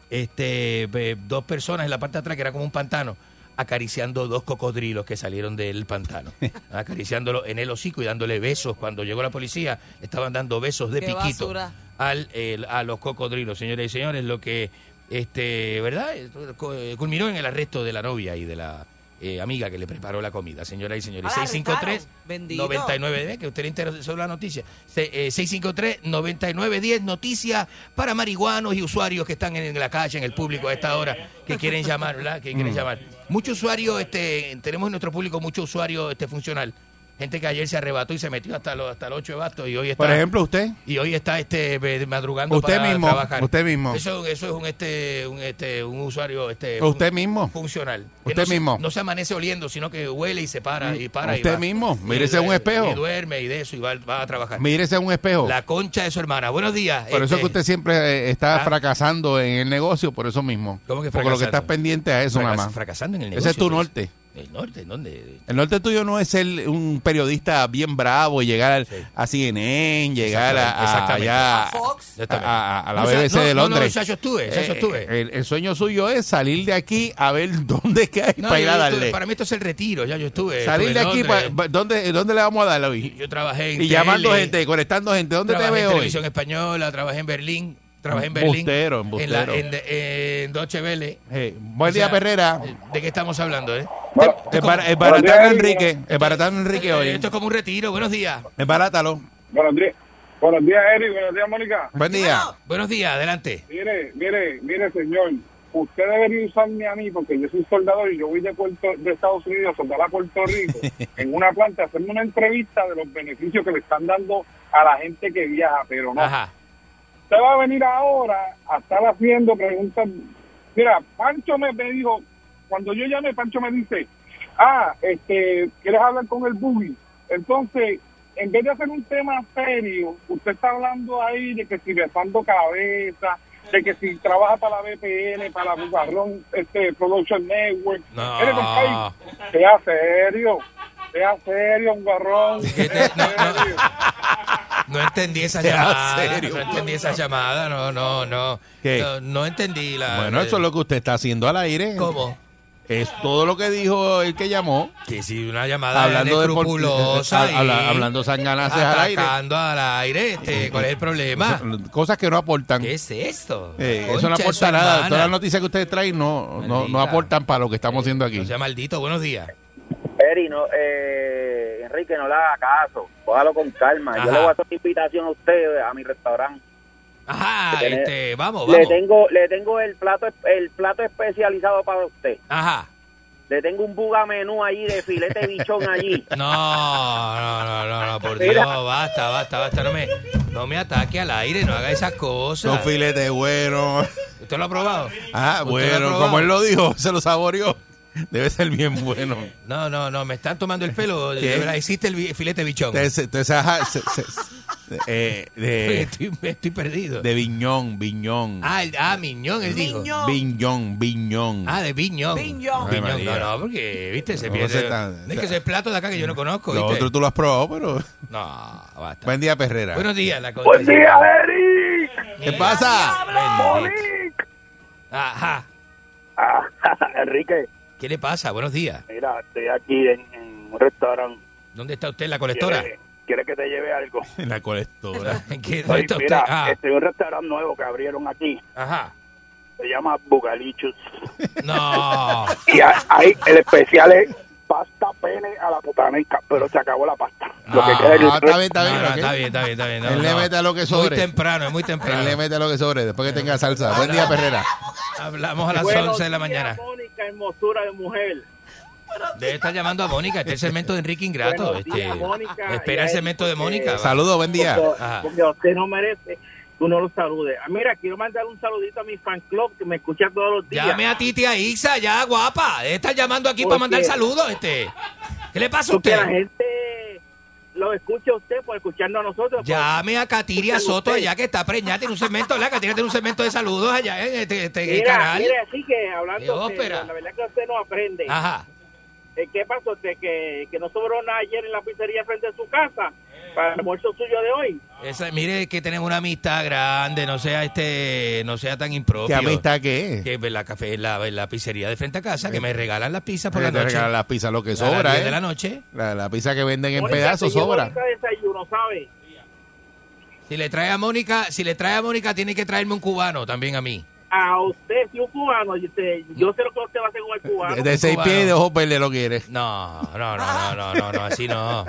este eh, dos personas en la parte de atrás que era como un pantano acariciando dos cocodrilos que salieron del pantano acariciándolo en el hocico y dándole besos cuando llegó la policía estaban dando besos de Qué piquito basura. al, el- a los cocodrilos, señores y señores, lo que, este, ¿verdad? Eh, Culminó en el arresto de la novia y de la eh, amiga que le preparó la comida, señoras y señores. Ah, la 653 arrestaron. Bendito. 99 ¿ve? que usted le interesó la noticia. Eh, 653 9910 noticias para marihuanos y usuarios que están en la calle, en el público a esta hora, que quieren llamar, ¿verdad? Que quieren Mm. llamar. Muchos usuarios, este, tenemos en nuestro público muchos usuarios este funcional. Gente que ayer se arrebató y se metió hasta los hasta los 8 de bastos y hoy está Por ejemplo, usted. y hoy está este madrugando Usted para mismo, trabajar. usted mismo. Eso, eso es un este un este un usuario este Usted fun- mismo. funcional. Que Usted no se- mismo. no se amanece oliendo, sino que huele y se para y para y Usted va. mismo. Y Mírese un duerme, espejo. Y duerme y de eso y va, va a trabajar. Mírese un espejo. La concha de su hermana. Buenos días. Por eso este, es que usted siempre eh, está Ah. fracasando en el negocio, por eso mismo. ¿Cómo que Porque lo que fracasando? estás pendiente a eso Fracas- nada más. fracasando en el Ese negocio, es tu norte. El norte, ¿en ¿dónde? El norte tuyo no es ser un periodista bien bravo y llegar al- a CNN, llegar a, a- Exactamente. allá A Fox. A, a la No, o sea, BBC no, de no, no, Londres. ya yo estuve, ya yo Eh, estuve. el, el sueño suyo es salir de aquí a ver dónde es que hay No, para ir a estuve- darle. para mí esto es el retiro, ya yo estuve. Salir de estuve aquí, Londres. pa- pa- ¿dónde, ¿dónde le vamos a dar hoy? Yo trabajé en Y llamando gente, conectando gente. ¿Dónde te trabajé veo en hoy? televisión española, trabajé en Berlín, trabajé en Berlín. Embustero, En, la, embustero. en, de- en Deutsche Welle. Buen día, Perrera. ¿De qué estamos hablando, eh? Es bar- es baratano Enrique. Es Enrique hoy. Esto es como un retiro. Buenos días. Es barátalo. Buenos días. Buenos días, Eric. Buenos días, Mónica. Buen día. Buenos días, adelante. Mire, mire, mire, señor. Usted debería usarme a mí porque yo soy soldador y yo voy de Puerto, de Estados Unidos a soldar a Puerto Rico en una planta a hacerme una entrevista de los beneficios que le están dando a la gente que viaja, pero no. Ajá. Usted va a venir ahora a estar haciendo preguntas. Mira, Pancho me, me dijo, cuando yo llamé, Pancho me dice, ah, este, ¿quieres hablar con el buggy? Entonces, en vez de hacer un tema serio, usted está hablando ahí de que si besando cabeza, de que si trabaja para la BPN, para la Bugarrón este, Production Network. No. Mire, compadre, sea serio, sea serio, Bugarrón. No entendí esa llamada. serio. No entendí esa llamada. No, no, no. ¿Qué? No, no entendí la. Bueno, eso es lo que usted está haciendo al aire. ¿Cómo? Es todo lo que dijo el que llamó. Que si una llamada hablando de habla- y hablando sanganaces al aire. atacando al aire. Este, ¿Cuál es el problema? Cosas que no aportan. ¿Qué es esto? Eh, Concha eso no aporta nada. hermana. Todas las noticias que ustedes traen no, no, no aportan para lo que estamos haciendo aquí. No sea maldito. Buenos días. Eri, no, eh, Enrique, no le haga caso. Cójalo con calma. Ajá. Yo le voy a hacer una invitación a usted, a mi restaurante. Ajá, tiene- este, vamos, Le vamos. tengo, le tengo el plato, el plato especializado para usted. Ajá. Le tengo un buga menú allí de filete bichón allí. No, no, no, no, no, por Dios, Mira. basta, basta, basta. No me, no me ataque al aire, no haga esas cosas. Son filetes buenos. ¿Usted lo ha probado? Ah, ¿Usted lo ha bueno, probado? como él lo dijo, se lo saboreó. Debe ser bien bueno. No, no, no, me están tomando el pelo. De ¿Qué? verdad, existe el filete bichón. Se- ajá, se- se- eh, de, Estoy, estoy perdido. de viñón, viñón. Ah, el, ah, miñón, él dijo. Viñón, viñón. Ah, de viñón. Viñón. Viñón, no, no, porque, viste, se No, pierde. se está- es que ese plato de acá que yo no conozco, Lo otro tú lo has probado, pero... No, basta. Buen día, Perrera. Buenos días, la Buen día, Eric. ¿Qué pasa? Monique. Ajá. Ah, Enrique, ¿Qué le pasa? Buenos días. mira, estoy aquí en, en un restaurante. ¿Dónde está usted, la colectora? ¿Quiere, quiere que te lleve algo? En la colectora. ¿En qué- ¿Dónde está usted? mira, Ah, estoy en un restaurante nuevo que abrieron aquí. ajá. Se llama Bugalichus. No. Y ahí el especial es pasta pene a la putaneca, pero se acabó la pasta. Lo que queda es el Ah, está bien, está bien. No, está bien, está bien, está bien. no, Él le mete a lo que Muy sobre. temprano, es muy temprano. Él le mete a lo que sobre, después que tenga salsa. Buen día, Perrera. Hablamos a las Buenos 11 de la mañana. Mónica, hermosura de mujer. Debe estar llamando a Mónica. Este es el segmento de Enrique Ingrato. Buenos días, Este, Mónica, espera el segmento de Mónica. Saludos, buen día. Ajá. Porque usted no merece que uno lo salude. Ah, Mira, quiero mandar un saludito a mi fan club que me escucha todos los días. Llame a Titi a Isa, ya, guapa. Estar llamando aquí ¿Por para mandar saludos. Este. ¿Qué le pasa a Porque la usted? gente lo escucha usted por escucharnos a nosotros. Llame a Katiria Soto usted. allá que está preñada. Tiene un segmento, ¿verdad? Katiria tiene un segmento de saludos allá en este, este en Mira, canal. mire, así que hablando, serio, la verdad que usted no aprende. Ajá. Eh, ¿Qué pasó? Usted que, que no sobró nada ayer en la pizzería frente a su casa para el almuerzo suyo de hoy. Esa, mire que tenemos una amistad grande, no sea este, no sea tan impropio. ¿Qué amistad qué es? Que en la café, la, pizzería de frente a casa, que me regalan las pizzas por Que la noche. regalan las pizzas, lo que A sobra, 10 ¿eh? de la noche. La, la pizza que venden en Mónica, pedazos sobra. desayuno, ¿sabe? Si le trae a Mónica, si le trae a Mónica, tiene que traerme un cubano también a mí. A usted, si un cubano, y usted- yo sé lo que usted va a hacer con el cubano. De seis pies y de ojos verdes lo quiere. No, no, no, no, no, no, no, así no.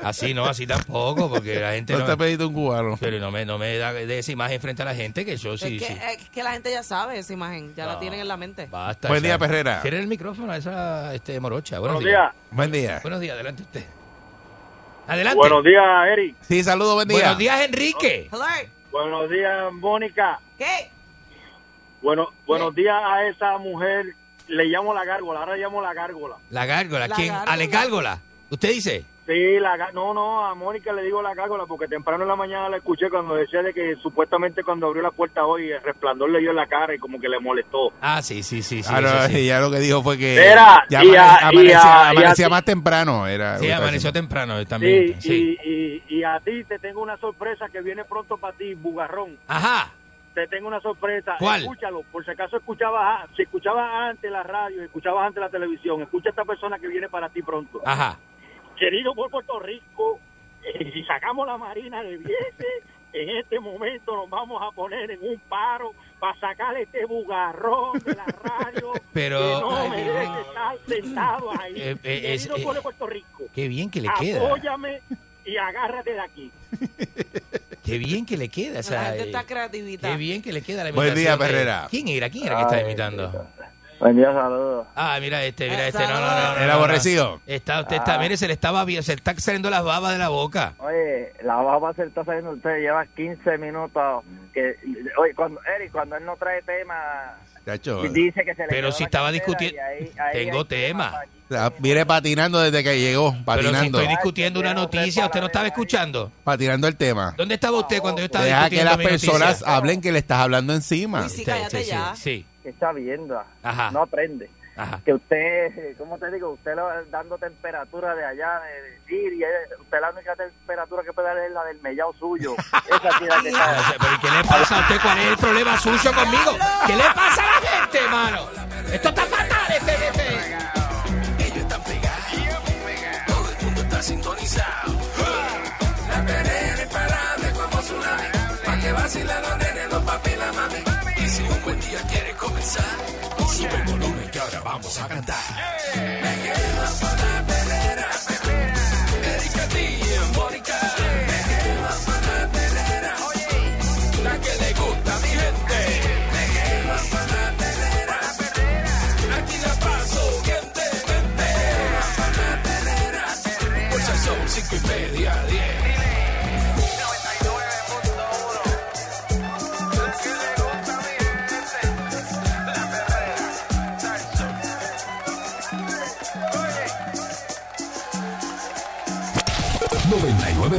Así no, así tampoco, porque la gente No no... te ha pedido un cubano. Pero no me, no me da de esa imagen frente a la gente que yo sí, es, que, sí. es que la gente ya sabe esa imagen, ya la tienen en la mente. Basta, Buen día, Perrera. ¿Quiere el micrófono a esa este, morocha? Buenos, Buenos días. Buen día. Buenos días, adelante usted. Adelante. Buenos días, Eric. Sí, saludos, buen día. Buenos días, Enrique. Buenos días, Mónica. ¿Qué? Bueno, buenos días a esa mujer. Le llamo la gárgola, ahora le llamo la gárgola. La gárgola. La ¿Quién? gárgola. Ale Gárgola. ¿Usted dice? Sí, la, gá- no, no, a Mónica le digo la gárgola porque temprano en la mañana la escuché cuando decía de que supuestamente cuando abrió la puerta hoy el resplandor le dio en la cara y como que le molestó. Ah, sí, sí, sí. sí, Ah, no, eso sí. ella lo que dijo fue que Era, ya y a- amane- y a- amanecía, y a más temprano. Era, Sí, amaneció temprano eh, Sí, también. Sí. Y, y, y a ti te tengo una sorpresa que viene pronto para ti, bugarrón. Ajá. Te tengo una sorpresa. ¿Cuál? Escúchalo, por si acaso escuchabas, si escuchabas antes la radio, escuchabas antes la televisión, escucha a esta persona que viene para ti pronto. Ajá. Querido por Puerto Rico, eh, si sacamos la Marina de Vieques, en este momento nos vamos a poner en un paro para sacar este bugarrón de la radio Pero- que no Ay, merece estar sentado ahí. Eh, eh, es- Querido eh, pueblo de Puerto Rico, Qué bien que le queda. apóyame y agárrate de aquí. Qué bien que le queda. o sea, la gente eh, está creativita. Qué bien que le queda la Buen imitación. día, de- Perrera. ¿Quién era? ¿Quién era que está Ay, imitando? Buen día, saludos. Ah, mira este, mira este. No, no, no. no, El no, aborrecido. no. Está, usted está, Ah. mire, se le estaba se le está saliendo las babas de la boca. Oye, la baba se está saliendo usted, lleva 15 minutos. que Oye, cuando, Eric, cuando él no trae tema, Chacho, dice que se le Pero si estaba discutiendo. y ahí- ahí Tengo tema. sea, viene patinando desde que llegó, Pero si patinando, estoy discutiendo una noticia, usted no estaba escuchando. patinando el tema. ¿Dónde estaba usted cuando yo estaba Deja que discutiendo las mi personas noticia? hablen que le estás hablando encima. Sí, cállate sí, ya. sí. que está viendo, Ajá. no aprende. Ajá. Que usted, ¿cómo te digo? Usted lo, dando temperatura de allá, de, de Siria, eh, usted la única temperatura que puede dar es la del mellao suyo. Esa sí es la que está. ¿Pero ¿y qué le pasa a usted? ¿Cuál es el problema suyo conmigo? ¿Qué le pasa a la gente, mano? Esto está fatal, este, este. Ellos están pegados. Todo el mundo está sintonizado. La perera imparable como tsunami. Pa' que vacilan los nenes, los papi y la mami. Y si un buen día quieres comenzar, sube el volumen vamos a cantar.